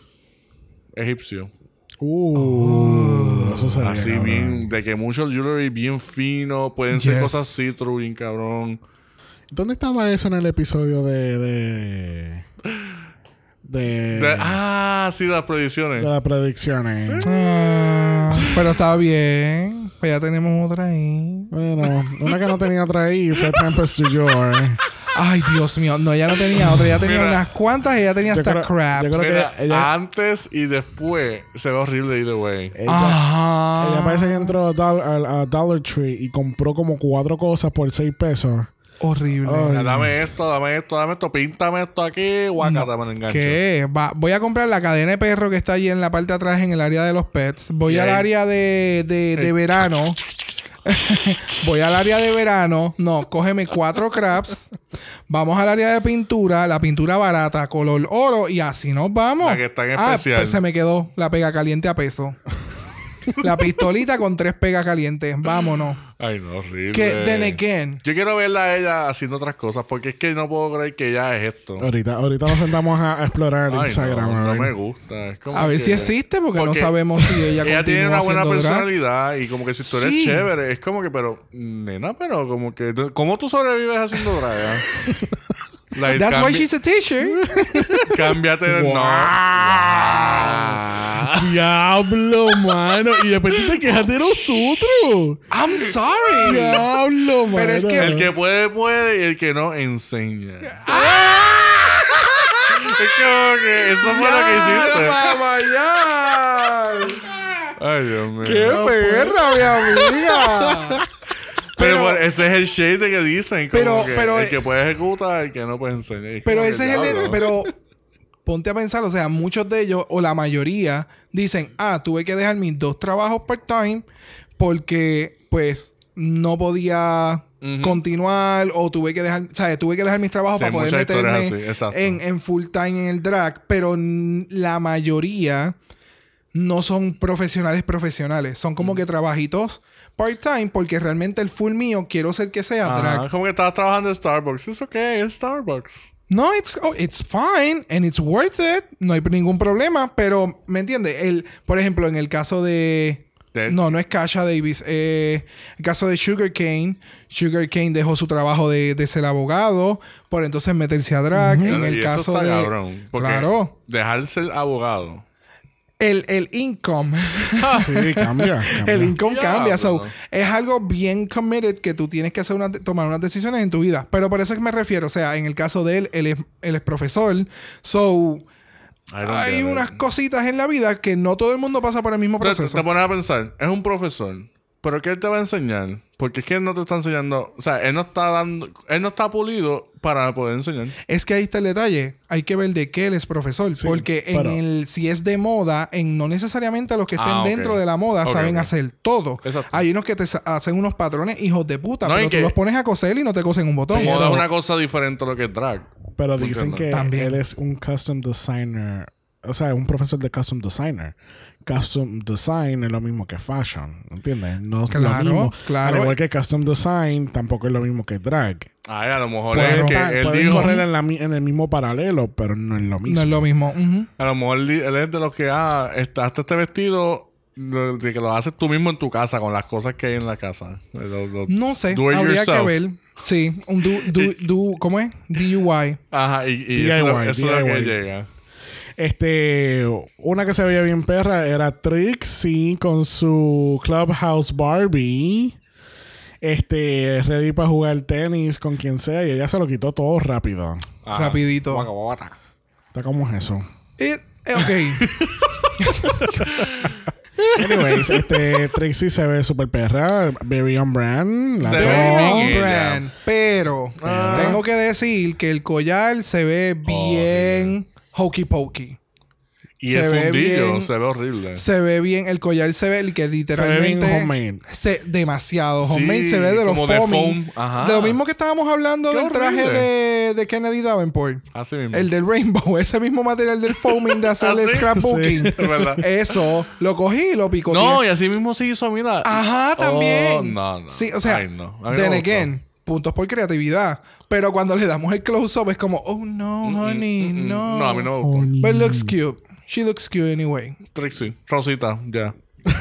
Egipcio. Uh, eso sería Así cabrón. bien, de que mucho jewelry bien fino, pueden ser Yes. cosas see-through bien cabrón. ¿Dónde estaba eso en el episodio de. de. de, De- ah, sí, las predicciones. de las predicciones? Ah, pero está bien. Pues ya tenemos otra ahí. Bueno, una que no tenía otra ahí fue Tempest du Jour. Ay, Dios mío. No, ella no tenía otra. Ella tenía Mira. unas cuantas y ella tenía hasta creo- crap. yo creo que ella- antes y después se ve horrible either way. Ella, Ajá. ella parece que entró a, Dol- a- a Dollar Tree y compró como cuatro cosas por seis pesos. Horrible. Ay. Dame esto, dame esto, dame esto, píntame esto aquí, guacata, me lo engancho. ¿Qué? Va- voy a comprar la cadena de perro que está allí en la parte de atrás en el área de los pets. Voy al área de, de, de verano. Voy al área de verano. No, cógeme cuatro craps. Vamos al área de pintura. La pintura barata, color oro. Y así nos vamos. La que está en Ah, especial. pues se me quedó la pega caliente a peso. La pistolita con tres pegas calientes. Vámonos. Ay, no, horrible. Que, then again. Yo quiero verla a ella haciendo otras cosas porque es que no puedo creer que ella es esto. Ahorita, ahorita nos sentamos a, a explorar el Ay, Instagram. no, a no ver. me gusta. Es como A ver que- si existe porque, no sabemos si ella Ella tiene una buena drag. personalidad y como que si tú eres Sí. chévere, es como que, pero, nena, pero como que, ¿cómo tú sobrevives haciendo drag? Like, That's why she's a teacher. Cámbiate de Wow. no. Wow. Diablo, mano. Y después tú te quejas de nosotros. I'm sorry. Diablo, mano. Pero es que- El que puede, puede y el que no, enseña. Ah. es como que eso fue lo que hiciste. ¡Vamos allá! Ay, Dios mío. ¡Qué perra, mi amiga! Pero, ese es el shade que dicen. Como Pero- que pero- el que puede ejecutar, el que no puede enseñar. Es Pero ese es el... Pero ponte a pensar, o sea, muchos de ellos, o la mayoría, dicen, ah, tuve que dejar mis dos trabajos part-time porque, pues, no podía continuar o tuve que dejar, sea, tuve que dejar mis trabajos Sí, para poder meterme así, en, en full time en el drag, pero la mayoría no son profesionales profesionales, son como que trabajitos part-time porque realmente el full mío quiero ser que sea Ajá, drag. como que estabas trabajando en Starbucks. Es ok, es Starbucks. No, it's, oh, it's fine and it's worth it. No hay ningún problema, pero ¿me entiendes? El, por ejemplo, en el caso de No, no es Kasha Davis. Eh, el caso de Sugar Kane. Sugar Kane dejó su trabajo de, de ser abogado por entonces meterse a drag. En el Y eso caso está de. cabrón, porque Claro. Dejar ser abogado. El, el income. Sí, cambia. cambia. el income cambia. So, es algo bien committed que tú tienes que hacer una, tomar unas decisiones en tu vida. Pero por eso es que me refiero. O sea, en el caso de él, él es, él es profesor. So, hay unas cositas en la vida que no todo el mundo pasa por el mismo te, proceso. te pones a pensar, es un profesor, pero ¿qué él te va a enseñar? Porque es que él no te está enseñando, o sea, él no está dando, él no está pulido para poder enseñar. Es que ahí está el detalle. Hay que ver de qué él es profesor. porque en el, si es de moda, en no necesariamente los que estén Ah, ok. dentro de la moda saben hacer todo. Exacto. Hay unos que te hacen unos patrones hijos de puta, No, pero que- tú los pones a coser y no te cosen un botón. Moda es una cosa diferente a lo que es drag. Pero ¿Me dicen que También. él es un custom designer. O sea, un profesor de custom designer. Custom design es lo mismo que fashion. ¿Entiendes? No es Claro, lo mismo. claro. Al igual que custom design, tampoco es lo mismo que drag. Ay, a lo mejor Pueden, es que él pueden dijo, correr en, la mi- en el mismo paralelo, pero no es lo mismo. No es lo mismo. A lo mejor él, es de los que, ah, este, hazte este vestido, de que lo haces tú mismo en tu casa, con las cosas que hay en la casa. Lo- lo- No sé. do it Habría que ver. Sí, un do, do, do- ¿cómo es? DUI. Ajá, y, y DIY, eso, es lo- eso es lo que DIY. llega. Este, una que se veía bien perra era Trixie con su Clubhouse Barbie. Este, ready para jugar tenis con quien sea y ella se lo quitó todo rápido. Ajá. Rapidito. Guaca, guaca. ¿Está cómo es eso? Eh, eh, ok. Anyways, este Trixie se ve súper perra, very on brand. La Se ve on brand. Pero Ah. tengo que decir que el collar se ve bien hokey pokey. Y Se el ve fundillo bien. se ve horrible. Se ve bien, el collar se ve que literalmente. bien homemade. se- demasiado. Sí, Homemade se ve de los como de foaming. foam. Ajá. De lo mismo que estábamos hablando Qué del traje de, de Kennedy Davenport. Así mismo. El del Rainbow, ese mismo material del foaming de hacer el ¿Ah, sí? scrapbooking. Sí. Eso, lo cogí y lo picoteé. No, y así mismo se hizo, mira. Ajá, también. Oh, no, no. Sí, o sea, Ay, no. Then again, puntos por creatividad. Pero cuando le damos el close-up es como, oh no, honey, Mm, mm, no. No, a mí no me gustó. Honey. But looks cute. She looks cute anyway. Trixie. Rosita, ya.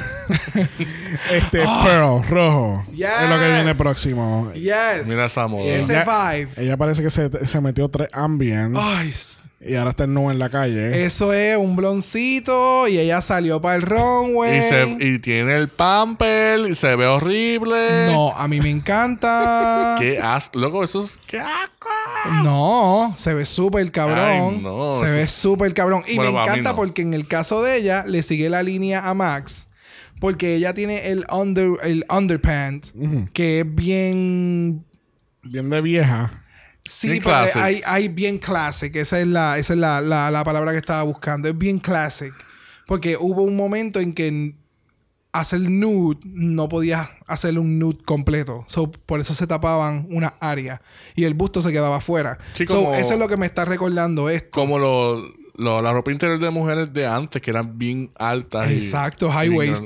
Este Pearl, rojo. Yes. Es lo que viene próximo. Yes. Mira esa moda. Ese Ella- vibe. Ella parece que se, se metió tres ambients Ay, y ahora está en nuevo en la calle. eso es un bloncito y ella salió para el runway. Y, se, y tiene el pamper, y se ve horrible. No, a mí me encanta. Qué asco. Loco, eso es. ¡Qué asco! No, se ve súper cabrón. Ay, no, se eso ve súper cabrón. Y Bueno, me encanta no. porque en el caso de ella le sigue la línea a Max. Porque ella tiene el under el underpants que es bien Bien de vieja. Sí, Bien classic. hay, hay bien classic, esa es la esa es la, la, la palabra que estaba buscando, es bien classic. Porque hubo un momento en que hacer nude no podías hacer un nude completo. So, por eso se tapaban una área y el busto se quedaba afuera. Sí, So, eso es lo que me está recordando esto. Como lo, lo- la ropa interior de mujeres de antes, que eran bien altas. y- Exacto, high y waist.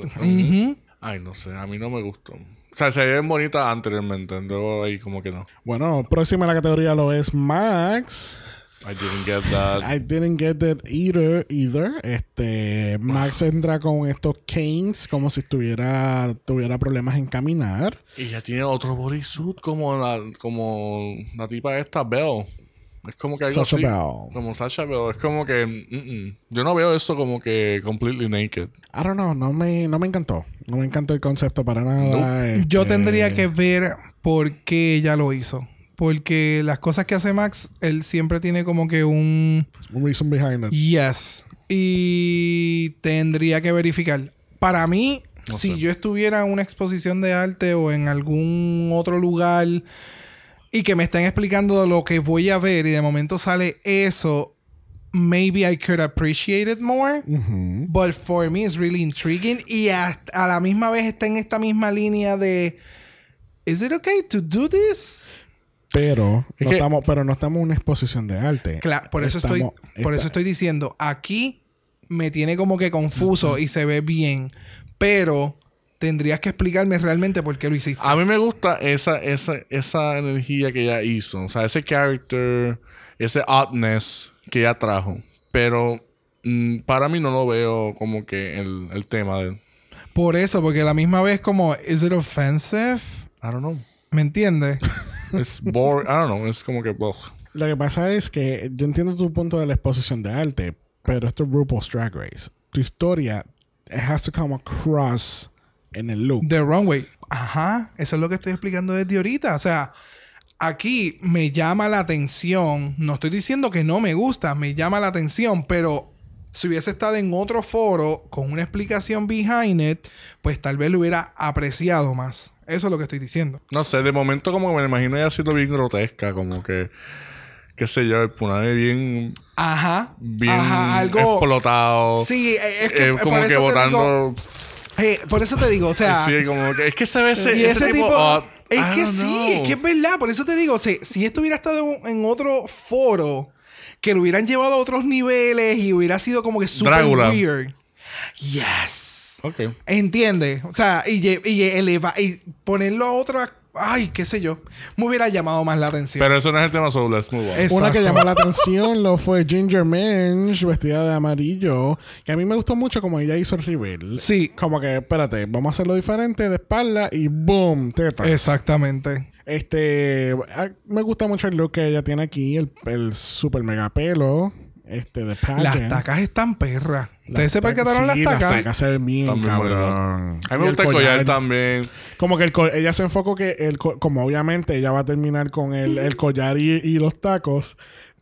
Ay, no sé, a mí no me gustó. O sea, se veían bonitas anteriormente, luego ahí como que no. Bueno, próxima en la categoría lo es Max. I didn't get that. I didn't get that either. either. Este, Max entra con estos canes como si estuviera tuviera problemas en caminar. Y ya tiene otro bodysuit como la, como la tipa esta, Belle. Es como que algo Sacha así. Bell. Como Sasha Bell. Es como que... mm, mm. Yo no veo eso como que completely naked. I don't know, no me, no me encantó. No me encantó el concepto para nada. este, Yo tendría que ver por qué ella lo hizo. Porque las cosas que hace Max, él siempre tiene como que un Un reason behind it. yes. Y tendría que verificar. Para mí, No si sé. yo estuviera en una exposición de arte o en algún otro lugar y que me estén explicando lo que voy a ver y de momento sale eso, maybe I could appreciate it more. But for me it's really intriguing y hasta- a la misma vez está en esta misma línea de Is it okay to do this? Pero Es no que- estamos, pero no estamos en una exposición de arte. Claro, por eso estoy por eso estoy diciendo, aquí me tiene como que confuso y se ve bien, pero tendrías que explicarme realmente por qué lo hiciste. A mí me gusta esa, esa, esa energía que ella hizo. O sea, ese character, ese oddness que ella trajo. Pero mm, para mí no lo veo como que el, el tema de... Por eso, porque a la misma vez como, ¿is it offensive? I don't know. ¿Me entiendes? Es boring. I don't know. Es como que. ugh. Lo que pasa es que yo entiendo tu punto de la exposición de arte, pero esto es RuPaul's Drag Race. Tu historia, it has to come across en el look. The wrong way. Ajá, eso es lo que estoy explicando desde ahorita. O sea, aquí me llama la atención. No estoy diciendo que no me gusta, me llama la atención, pero si hubiese estado en otro foro con una explicación behind it, pues tal vez lo hubiera apreciado más. Eso es lo que estoy diciendo. No sé, de momento como que me imagino ella siendo bien grotesca, como que. Qué sé yo, el punade bien. Ajá. Bien ajá, algo. explotado. Sí, es que Eh, por como eso que te digo- por eso te digo, o sea. sí, como que. Es que se ve ese, y ese, tipo, odd. es I que sí, know. es que es verdad. Por eso te digo, si, si esto hubiera estado en, otro foro, que lo hubieran llevado a otros niveles y hubiera sido como que super Drácula. weird. Yes. Ok. ¿Entiendes? O sea, y eleva, y ponerlo a otro, ay, qué sé yo, me hubiera llamado más la atención. Pero eso no es el tema, so let's move on. Una que llamó la atención lo fue Ginger Minch, vestida de amarillo, que a mí me gustó mucho como ella hizo el reveal. Sí. Como que, espérate, vamos a hacerlo diferente de espalda y boom, tetas. Exactamente. Este, ah, me gusta mucho el look que ella tiene aquí, el, el super mega pelo, este, de pageant. Las tacas están perras. ¿Ustedes se percataron las tacas? Las tacas se ven bien, cabrón. A mí me gusta el collar collar. también. Como que el co- ella se enfocó que el co- como obviamente ella va a terminar con el, el collar y, y los tacos,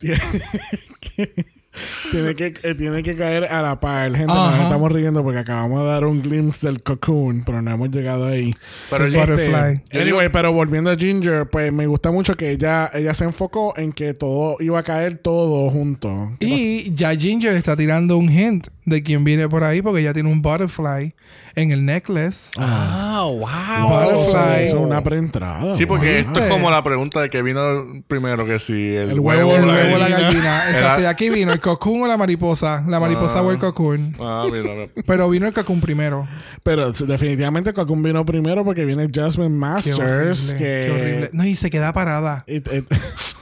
tiene que, tiene que, eh, tiene que caer a la par. Gente, nos estamos riendo porque acabamos de dar un glimpse del cocoon, pero no hemos llegado ahí. Pero El yo- butterfly. Anyway, digo- pero volviendo a Ginger, pues me gusta mucho que ella, ella se enfocó en que todo iba a caer todo junto. Y ya Ginger está tirando un hint de quién viene por ahí porque ya tiene un butterfly en el necklace. Ah, wow. Butterfly. Eso es una preentrada. Sí, porque wow. esto es como la pregunta de que vino primero que si el, El huevo, huevo, El o la huevo o la gallina. gallina. Exacto. Y aquí vino el cocoon o la mariposa. La mariposa Ah. o el cocoon. Ah, mira, mira. Pero vino el cocoon primero. Pero definitivamente Cocoon vino primero porque viene Jasmine Qué Masters. horrible, que qué horrible. No, y se queda parada. It- it-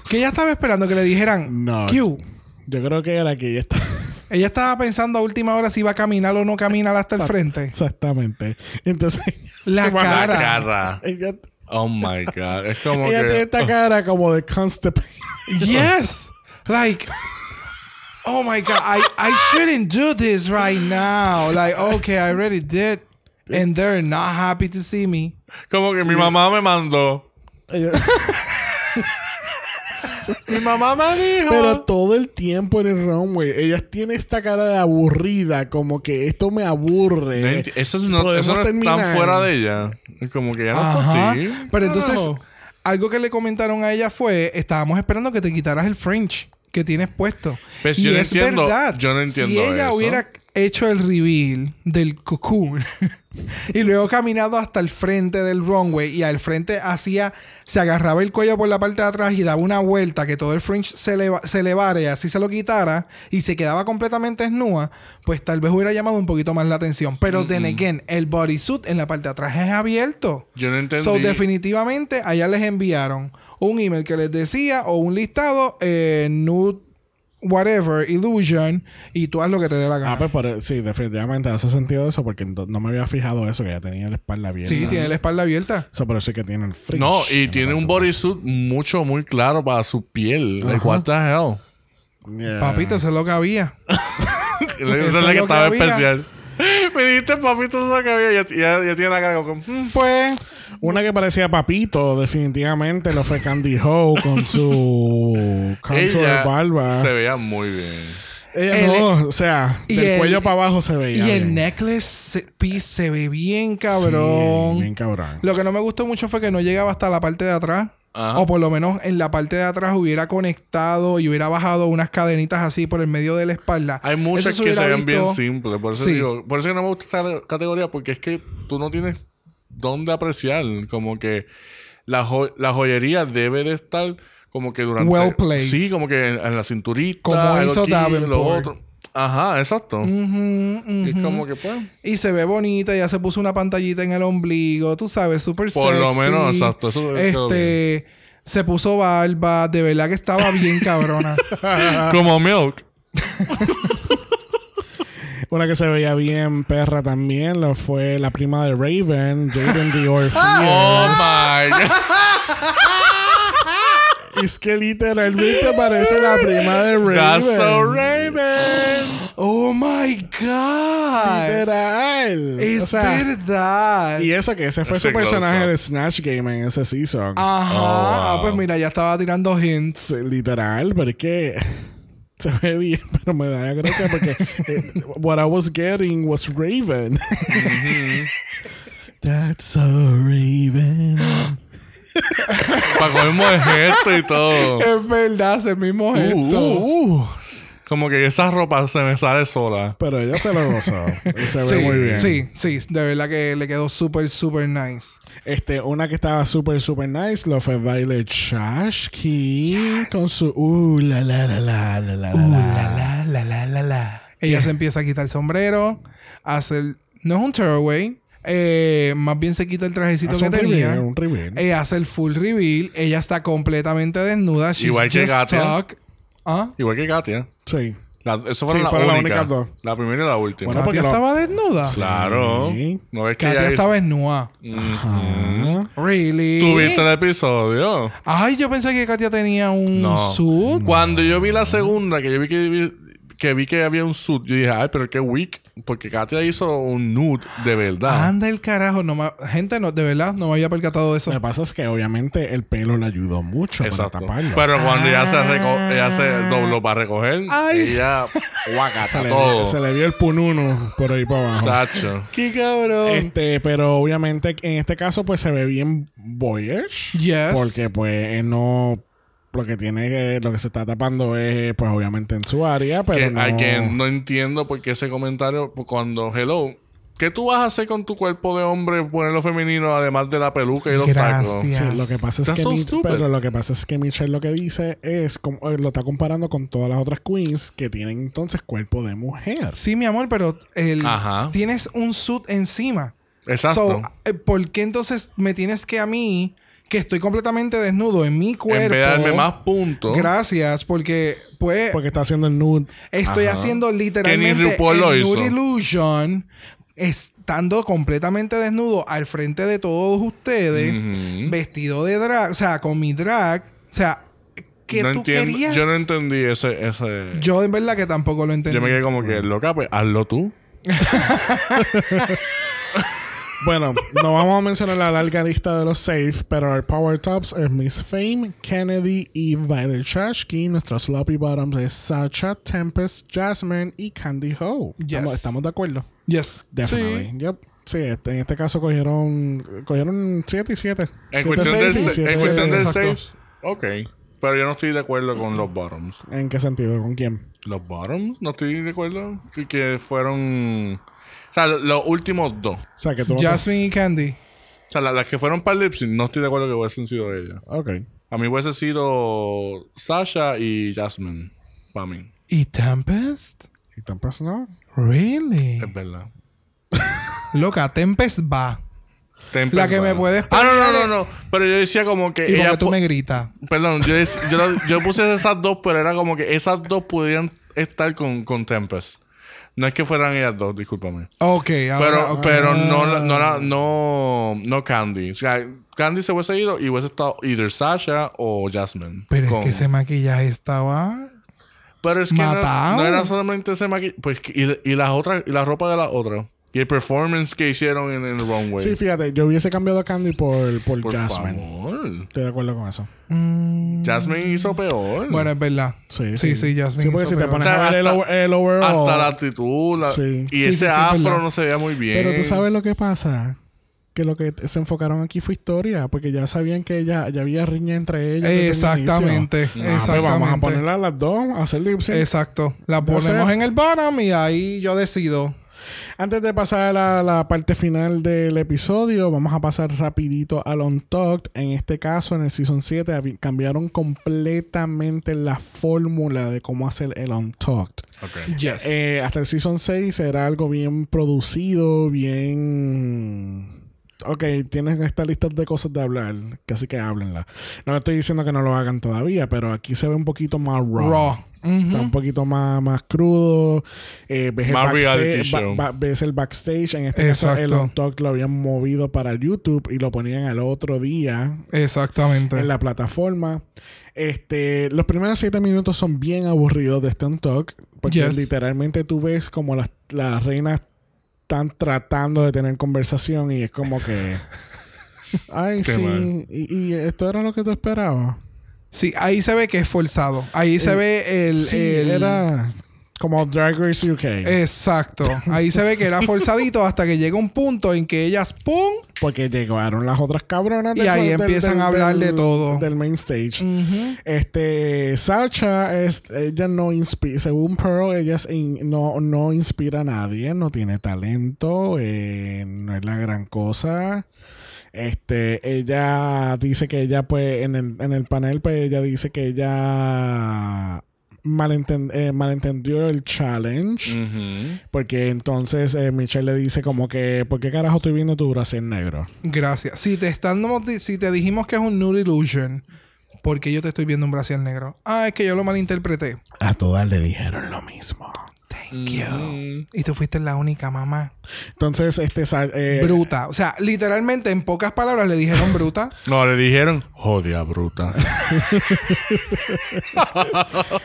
Que ella estaba esperando que le dijeran no. Q. Yo creo que era que ella está. Ella estaba pensando a última hora si iba a caminar o no caminar hasta el frente. Exactamente. Entonces. La cara. cara. Ella, Oh my God. Es como ella tiene que. esta cara como de constipated. Yes. Like, oh my God, I, I shouldn't do this right now. Like, okay, I already did. And they're not happy to see me. Como que mi mamá me mandó. Mi mamá me dijo. Pero todo el tiempo en el runway, ella tiene esta cara de aburrida, como que esto me aburre. Eso, es no, eso no es tan fuera de ella. Como que ya no Ajá. está así. Pero entonces, algo que le comentaron a ella fue, estábamos esperando que te quitaras el French que tienes puesto. Pues y yo no es entiendo- verdad. yo no entiendo Si ella eso. hubiera hecho el reveal del cocoon y luego caminado hasta el frente del runway y al frente hacía, se agarraba el cuello por la parte de atrás y daba una vuelta que todo el French se, eleva- se elevara y así se lo quitara y se quedaba completamente desnuda, pues tal vez hubiera llamado un poquito más la atención. Pero then again, el bodysuit en la parte de atrás es abierto. Yo no entendí. So, definitivamente, allá les enviaron un email que les decía o un listado, eh, nude, whatever, illusion, y tú haz lo que te dé la gana. Ah, pues por- sí, definitivamente hace sentido eso porque no, no me había fijado eso, que ella tenía la espalda abierta. sí, tiene la espalda abierta. Eso por eso es que tiene el fringe. No, y tiene un bodysuit mucho, muy claro para su piel. Like, what the hell? Yeah. Papito, eso es lo que había. Eso Eso es es la que lo que estaba había. especial. Me dijiste, papito, lo que había. Ya, ya, ya tiene la cara como... mm. Pues, Una que parecía papito, definitivamente lo fue Candy Ho con su contour Ella barba. se veía muy bien. Ella El- no, o sea, y del el- cuello para abajo se veía. y el necklace se- piece se ve bien cabrón. Sí, bien cabrón. Lo que no me gustó mucho fue que no llegaba hasta la parte de atrás. Ajá. O por lo menos en la parte de atrás hubiera conectado y hubiera bajado unas cadenitas así por el medio de la espalda. Hay muchas se que se ven bien visto- simples. Por eso, Sí. digo, por eso que no me gusta esta categoría, porque es que tú no tienes dónde apreciar. Como que la, jo- la joyería debe de estar como que durante... Well placed. Sí, como que en, en la cinturita. Como hizo aquí, lo Davenport. otro. Ajá, exacto. Y como que pues... Y se ve bonita, ya se puso una pantallita en el ombligo, tú sabes, súper Por lo sexy. menos, exacto, eso Este, se puso barba, de verdad que estaba bien cabrona. Como Milk. Una que se veía bien perra también lo fue la prima de Raven, Jaden Dior Oh my God. Es que literalmente parece la prima de Raven. That's so Raven. Oh my God. Literal. Es O sea, verdad. Y eso que ese fue su personaje de Snatch Game en ese season. Ajá. Oh, Ah, pues mira, ya estaba tirando hints. Literal, pero es que se ve bien, pero me da gracia porque eh, what I was getting was Raven. That's so Raven. Para coger el gesto y todo. Es verdad, es el mismo gesto. Como que esa ropa se me sale sola. Pero ella se lo goza. se ve muy bien. Sí, sí. De verdad que le quedó súper, súper nice. Este, una que estaba súper, súper nice lo fue Violet Chashki con su uh la la la la la la uh, la la la la la la. Ella yeah. se empieza a quitar el sombrero, a hacer no es un tearaway, eh, más bien se quita el trajecito Hace que un tenía. reveal, un reveal. Ella hace el full reveal, ella está completamente desnuda. She's Igual que just Katia. stuck. ¿Ah? Igual que Katia. Sí. La, eso fueron Sí, las fueron las únicas. únicas dos. La primera y la última. Bueno, porque ¿Katia lo- estaba desnuda? claro. Sí. No ves que Katia ella estaba desnuda. Ajá. Really? ¿Tuviste el episodio? Ay, yo pensé que Katia tenía un No. suit. Cuando yo vi la segunda, que yo vi que, vi- que vi que había un suit, yo dije, ay, pero qué weak. Porque Katia hizo un nude de verdad. Anda el carajo. No me- Gente, no, de verdad, no me había percatado de eso. Lo que pasa es que obviamente el pelo le ayudó mucho Exacto. para taparlo. Pero cuando ella se, Ah. reco- ella se dobló para recoger, Ay. ella se, guacata le, todo. se le vio el pununo por ahí para abajo. Chacho. ¡Qué cabrón! Este, pero obviamente en este caso pues se ve bien boyish. Yes. Porque pues él no lo que tiene que lo que se está tapando es pues obviamente en su área, pero que, no, again, no entiendo por qué ese comentario, pues, cuando, hello, ¿qué tú vas a hacer con tu cuerpo de hombre, ponerlo femenino, además de la peluca y los tacos? Sí, lo que pasa es That's que so pero lo que pasa es que Michelle lo que dice es como eh, lo está comparando con todas las otras queens que tienen entonces cuerpo de mujer. Sí, mi amor, pero el, Ajá. tienes un suit encima. Exacto. So, eh, ¿Por qué entonces me tienes que a mí, que estoy completamente desnudo en mi cuerpo? en vez de darme más puntos, Gracias, porque pues Porque está haciendo el nude. estoy Ajá. haciendo literalmente el hizo. Nude Illusion estando completamente desnudo al frente de todos ustedes, vestido de drag, o sea, con mi drag, o sea, ¿qué no tú entiendo, querías? yo no entendí ese, ese Yo en verdad que tampoco lo entendí. yo me quedé como que loca, pues hazlo tú. Bueno, no vamos a mencionar la larga lista de los safe, pero our power tops es Miss Fame, Kennedy y Violet Chashki. Nuestros sloppy bottoms es Sacha, Tempest, Jasmine y Candy Ho. Yes. ¿Estamos, estamos de acuerdo? Yes. Definitely. Yep. Sí, este- en este caso cogieron cogieron 7 y 7. En cuestión del, safe, ok. Pero yo no estoy de acuerdo con los bottoms. ¿En qué sentido? ¿Con quién? ¿Los bottoms? No estoy de acuerdo. Que, que fueron... O sea, lo- los últimos dos. O sea, que tú no Jasmine y Candy. O sea, la- las que fueron para el lip sync, no estoy de acuerdo que hubiesen sido ellas. Ok. A mí hubiese sido Sasha y Jasmine. Para mí. ¿Y Tempest? ¿Y Tempest no? Really? Es verdad. Loca, Tempest va. Tempest La que va. me puedes Ah, no, no, no, no. Pero yo decía como que Y ella... porque tú me gritas. Perdón, yo, dec- yo, yo puse esas dos, pero era como que esas dos podrían estar con, con Tempest. No es que fueran ellas dos, discúlpame. Ok, Pero, ahora... ok. pero no, la- no, la- no, no Candy. O sea, Candy se hubiese ido y hubiese estado either Sasha o Jasmine. Pero Con- es que ese maquillaje estaba... Pero es que no, matado. no era solamente ese maquillaje. Pues, que- y, y las otras, y la ropa de la otra. Y el performance que hicieron en, en el runway. Sí, fíjate, yo hubiese cambiado a Candy por, por, Por Jasmine. favor. Estoy de acuerdo con eso. mm, Jasmine hizo peor. Bueno, es verdad. Sí, Sí, sí, Jasmine Sí, porque hizo si te pones O sea, a ver el, hasta- el overall. Hasta la actitud. la- Sí. Y Sí, ese sí, sí, es afro no se veía muy bien. Pero tú sabes lo que pasa. Que lo que se enfocaron aquí fue historia. Porque ya sabían que ya, ya había riña entre ellas. desde el Exactamente. inicio. Ah, pues exactamente. vamos a ponerla a las dos, a hacer lip sync. Exacto. La No sé. ponemos en el bottom y ahí yo decido. Antes de pasar a la, la parte final del episodio, vamos a pasar rapidito al Untucked. En este caso, en el Season 7, habi- cambiaron completamente la fórmula de cómo hacer el Untucked. Ok. Yes. Eh, hasta el Season 6 era algo bien producido, bien... Ok, tienen esta lista de cosas de hablar, que así que háblenla. No estoy diciendo que no lo hagan todavía, pero aquí se ve un poquito más raw. Raw. Está un poquito más, más crudo. Eh, ves, Más el reality show. ba- ves el backstage. En este caso, el Exacto. On Talk lo habían movido para YouTube y lo ponían al otro día Exactamente. en la plataforma. Este, los primeros siete minutos son bien aburridos de este On Talk. Porque Yes. literalmente tú ves como las, las reinas están tratando de tener conversación y es como que. Ay, Qué sí. y esto era lo que tú esperabas. Sí, ahí se ve que es forzado. Ahí se Eh, ve el... sí, el- era como Drag Race UK. Exacto. Ahí se ve que era forzadito hasta que llega un punto en que ellas ¡pum! Porque llegaron las otras cabronas Y ahí empiezan a hablar de todo. Del main stage. Este, Sacha es, ella no inspira, según Pearl, ella es in- no, no inspira a nadie, no tiene talento, eh, no es la gran cosa. Este, ella dice que ella, pues, en el, en el panel, pues, ella dice que ella malenten- eh, malentendió el challenge. Porque entonces eh, Michelle le dice como que, ¿por qué carajo estoy viendo tu brasier negro? Gracias. Si te están si te dijimos que es un nude illusion, ¿por qué yo te estoy viendo un brasil negro? Ah, es que yo lo malinterpreté. A todas le dijeron lo mismo. Thank you. Ujú. Y tú fuiste la única mamá. Entonces, este... eh, bruta. O sea, literalmente, en pocas palabras le dijeron bruta. No, le dijeron, jodia bruta.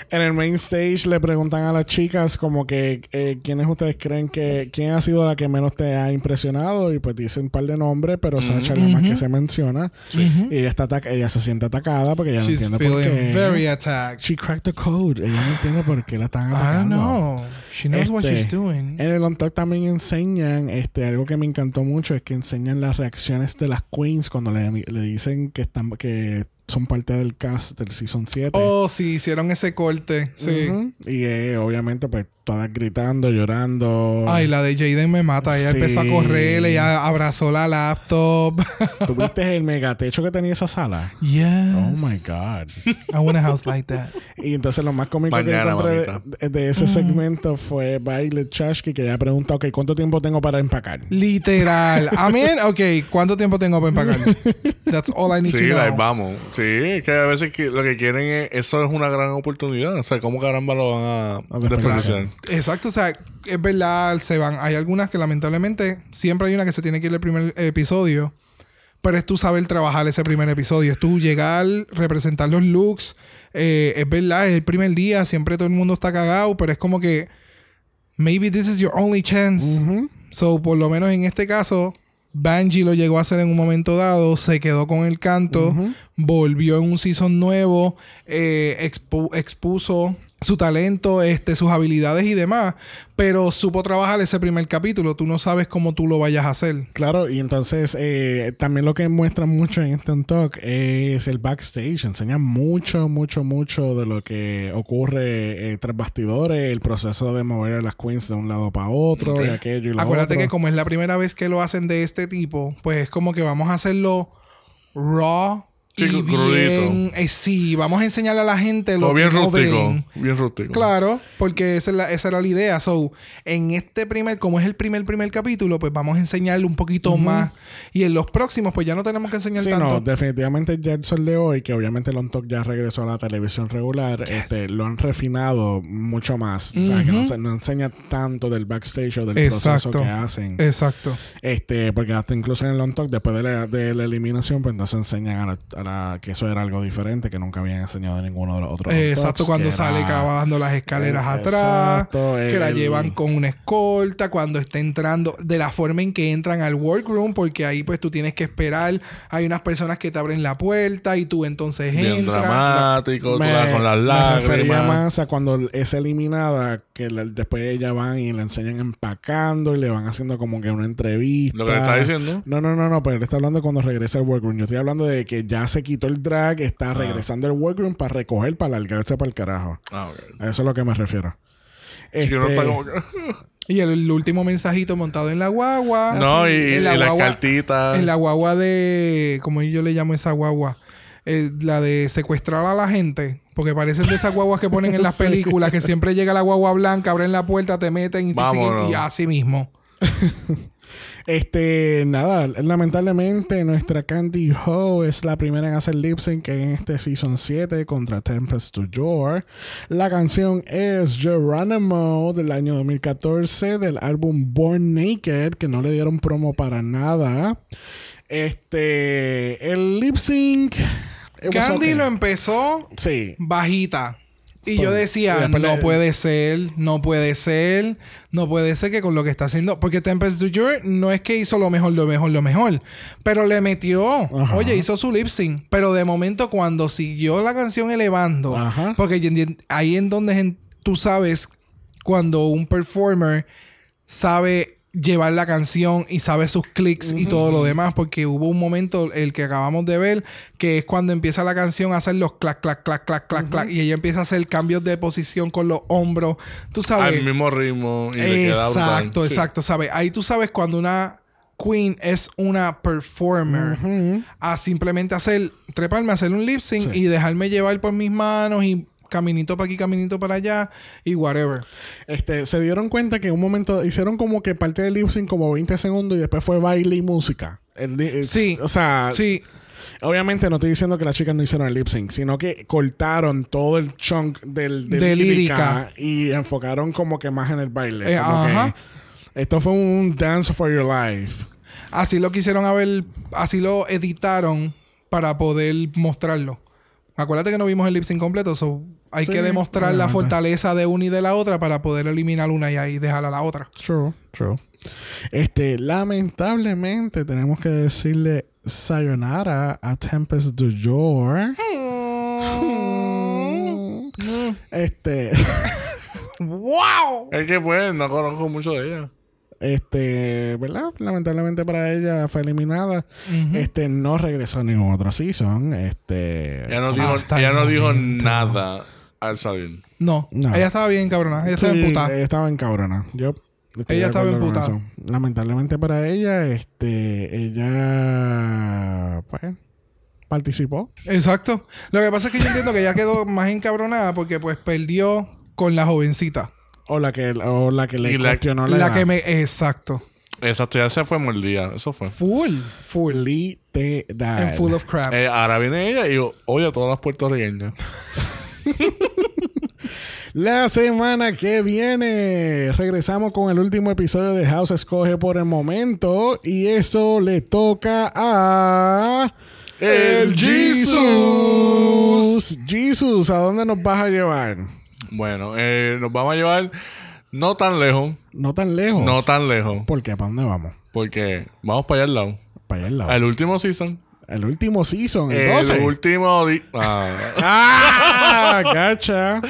En el main stage le preguntan a las chicas como que eh, quiénes ustedes creen que quién ha sido la que menos te ha impresionado y pues dicen un par de nombres pero Sacha es la más que se menciona y ella está ella se siente atacada porque ella no entiende por feeling qué very attacked. she cracked the code ella no entiende por qué la están I don't atacando know. She knows what Este, she's doing. En el On también enseñan, este, algo que me encantó mucho es que enseñan las reacciones de las queens cuando le, le dicen que están, que son parte del cast del season 7. Oh, sí, hicieron ese corte. Sí. Y eh, obviamente, pues, todas gritando, llorando. Ay, la de Jaden me mata. Ella Sí. empezó a correr, ella abrazó la laptop. ¿Tuviste el megatecho que tenía esa sala? yes. Oh my God. I want a house like that. Y entonces lo más cómico que encontré de, ese segmento fue Baile Chashki, que ella pregunta, ok, ¿cuánto tiempo tengo para empacar? Literal. I mean, ok, ¿cuánto tiempo tengo para empacar? That's all I need Sí, to know. like, vamos. Sí, es que a veces que lo que quieren es... Eso es una gran oportunidad. O sea, ¿cómo caramba lo van a, A desperdiciar. Exacto, o sea, es verdad, se van. Hay algunas que lamentablemente, siempre hay una que se tiene que ir el primer episodio. Pero es tú saber trabajar ese primer episodio. Es tú llegar, representar los looks. Eh, es verdad, es el primer día, siempre todo el mundo está cagado, pero es como que. Maybe this is your only chance. So, por lo menos en este caso, Banji lo llegó a hacer en un momento dado, se quedó con el canto, volvió en un season nuevo, eh, expu- expuso su talento, este, sus habilidades y demás, pero supo trabajar ese primer capítulo. Tú no sabes cómo tú lo vayas a hacer. Claro, y entonces eh, también lo que muestran mucho en este Talk es el backstage. Enseñan mucho, mucho, mucho de lo que ocurre eh, tras bastidores, el proceso de mover a las queens de un lado para otro, Ok. y aquello y lo Acuérdate otro. que como es la primera vez que lo hacen de este tipo, pues es como que vamos a hacerlo raw. Sí, y bien, eh, sí, vamos a enseñarle a la gente lo O bien que no rústico. ven. Bien rústico. Claro, porque esa, es la- esa era la idea. So, en este primer, como es el primer primer capítulo, pues vamos a enseñarle un poquito más. Y en los próximos, pues ya no tenemos que enseñar Sí, tanto. no, definitivamente ya el sol de hoy, que obviamente el On Talk ya regresó a la televisión regular, este, lo han refinado mucho más. O sea, que no, se- no enseña tanto del backstage o del Exacto. proceso que hacen. Exacto. Este, porque hasta incluso en el On Talk, después de la, de la eliminación, pues entonces enseñan a la, a que eso era algo diferente, que nunca habían enseñado en ninguno de los otros Exacto, Talks, cuando sale era- cavando las escaleras atrás, exacto, que la llevan con una escolta, cuando está entrando, de la forma en que entran al workroom, porque ahí pues tú tienes que esperar, hay unas personas que te abren la puerta y tú entonces Bien entras. dramático, Me, con las me refería lágrimas. más a cuando es eliminada, que la- después ella van y la enseñan empacando y le van haciendo como que una entrevista. Lo que le está diciendo. No, no, no, no, pero él está hablando cuando regresa al workroom. Yo estoy hablando de que ya se quitó el drag, está Ah. regresando al workroom para recoger, para largarse para el carajo. Ah. A eso es lo que me refiero. Este, Y el, el último mensajito montado en la guagua. No, y, en y las guagua- cartitas. En la guagua de. como yo le llamo esa guagua? Eh, la de secuestrar a la gente. Porque parecen de esas guaguas que ponen en las Sí. películas, que siempre llega la guagua blanca, abren la puerta, te meten y te siguen. Y así mismo. Este, nada, lamentablemente nuestra Candy Ho es la primera en hacer lip sync en este Season 7 contra Tempest to Your. La canción es Geronimo del año 2014 del álbum Born Naked, que no le dieron promo para nada. Este, el lip sync. Candy okay. lo empezó Sí. bajita. Y yo decía, no puede ser, no puede ser, no puede ser que con lo que está haciendo. Porque Tempest du Jour no es que hizo lo mejor, lo mejor, lo mejor. Pero le metió. Ajá. Oye, hizo su lip sync. Pero de momento, cuando siguió la canción elevando, Ajá. porque ahí en donde tú sabes cuando un performer sabe llevar la canción y sabe sus clics y todo lo demás porque hubo un momento el que acabamos de ver que es cuando empieza la canción a hacer los clac clac clac clac clac clac y ella empieza a hacer cambios de posición con los hombros tú sabes Al mismo ritmo. Y le queda brutal. exacto Sí. exacto sabes ahí tú sabes cuando una queen es una performer a simplemente hacer treparme hacer un lip sync Sí. y dejarme llevar por mis manos y caminito para aquí caminito para allá y whatever Este, se dieron cuenta que en un momento hicieron como que parte del lip sync como 20 segundos y después fue baile y música. El Sí. O sea, sí obviamente no estoy diciendo que las chicas no hicieron el lip sync, sino que cortaron todo el chunk del, de, De lírica, lírica. y enfocaron como que más en el baile. Eh, que ajá. esto fue un dance for your life. Así lo quisieron haber, así lo editaron para poder mostrarlo. Acuérdate que no vimos el lip sync completo, so hay Sí, que demostrar la fortaleza de una y de la otra para poder eliminar una y ahí dejar a la otra. True, true. Este, lamentablemente tenemos que decirle sayonara a Tempest du Jour. Este, ¡Wow! Es que pues no conozco mucho de ella. este, ¿verdad? Lamentablemente para ella fue eliminada. Este, no regresó a ningún otro season. Este, Ella no dijo, el no dijo nada al salir. No, No. ella estaba bien cabrona, ella estaba Sí, emputada. ella estaba en cabrona. Yo estoy Ella de estaba acuerdo con emputada. eso. Lamentablemente para ella, este, ella, pues, participó. Exacto. Lo que pasa es que yo entiendo que ella quedó más encabronada porque pues perdió con la jovencita. O la que, o la que le Y la- cuestionó la, La edad. que me... Exacto. Exacto, ya se fue mordida. Eso fue. Full. Full. Literal. And full of crap. Eh, ahora viene ella y oye a todas las puertorriqueñas. La semana que viene regresamos con el último episodio de House Escoge por el momento y eso le toca a El Jesus. Jesus, ¿a dónde nos vas a llevar? Bueno, eh, nos vamos a llevar no tan lejos. No tan lejos. No tan lejos. ¿Por qué? ¿Para dónde vamos? Porque vamos para allá al lado. Para allá al lado. Al último season. El último season, el, El 12. último. di- ah, ¡Ah! ¡Gacha!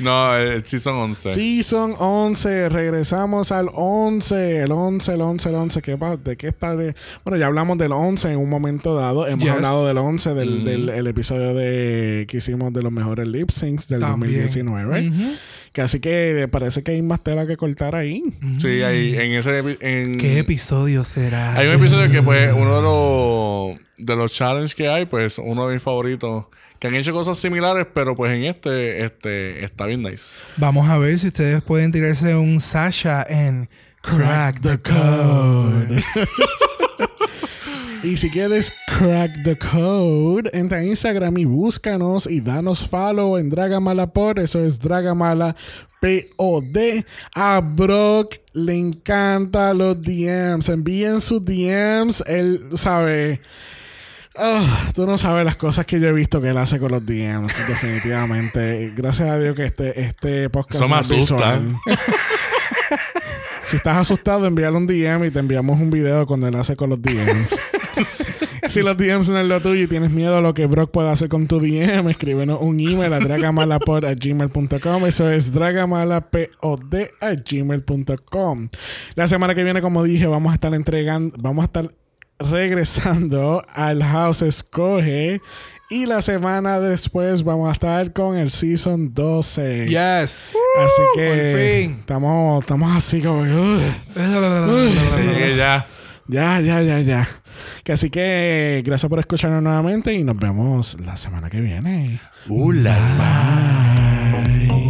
No, el season 11. Season 11, regresamos al 11, el 11, el 11, el 11, ¿qué pasa? ¿De qué está? de- Bueno, ya hablamos del 11 en un momento dado, hemos Yes. hablado del 11 del, Mm. del el episodio de que hicimos de los mejores lip syncs del También. 2019, Ujú. Que así que parece que hay más tela que cortar ahí. Sí, ahí en ese. En, ¿Qué episodio será? Hay un episodio que, pues, uno de los, de los challenges que hay, pues, uno de mis favoritos, que han hecho cosas similares, pero pues en este, este, está bien nice. Vamos a ver si ustedes pueden tirarse un Sasha en Crack the Code. Y si quieres crack the code, entra a Instagram y búscanos y danos follow en Dragamala por eso es Dragamala P-O-D. A Brock le encanta los DMs. Envíen sus DMs. Él sabe. Ah, tú no sabes las cosas que yo he visto que él hace con los DMs, definitivamente. Gracias a Dios que este, este podcast Eso me es asusta. Si estás asustado, envíale un DM y te enviamos un video cuando él hace con los DMs. si los DMs no es lo tuyo y tienes miedo a lo que Brock pueda hacer con tu DM, escríbenos un email a dragamalapod.gmail.com. Eso es dragamalapod a gmail.com. La semana que viene, como dije, vamos a estar entregando, vamos a estar regresando al House Escoge. Y la semana después vamos a estar con el Season 12. Yes. Así que por fin. estamos estamos así como. Sí, ya. ya, ya, ya, ya. Que así que gracias por escucharnos nuevamente y nos vemos la semana que viene. Hola. Bye.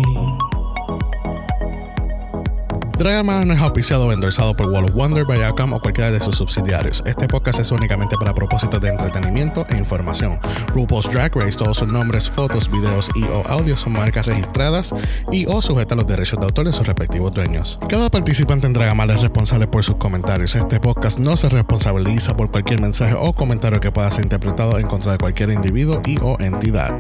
Dragon no es auspiciado o endorsado por Wall of Wonder, Viacom o cualquiera de sus subsidiarios. Este podcast es únicamente para propósitos de entretenimiento e información. RuPaul's Drag Race, todos sus nombres, fotos, videos y o audios son marcas registradas y o sujetas a los derechos de autor de sus respectivos dueños. Cada participante en Dragamal es responsable por sus comentarios. Este podcast no se responsabiliza por cualquier mensaje o comentario que pueda ser interpretado en contra de cualquier individuo y o entidad.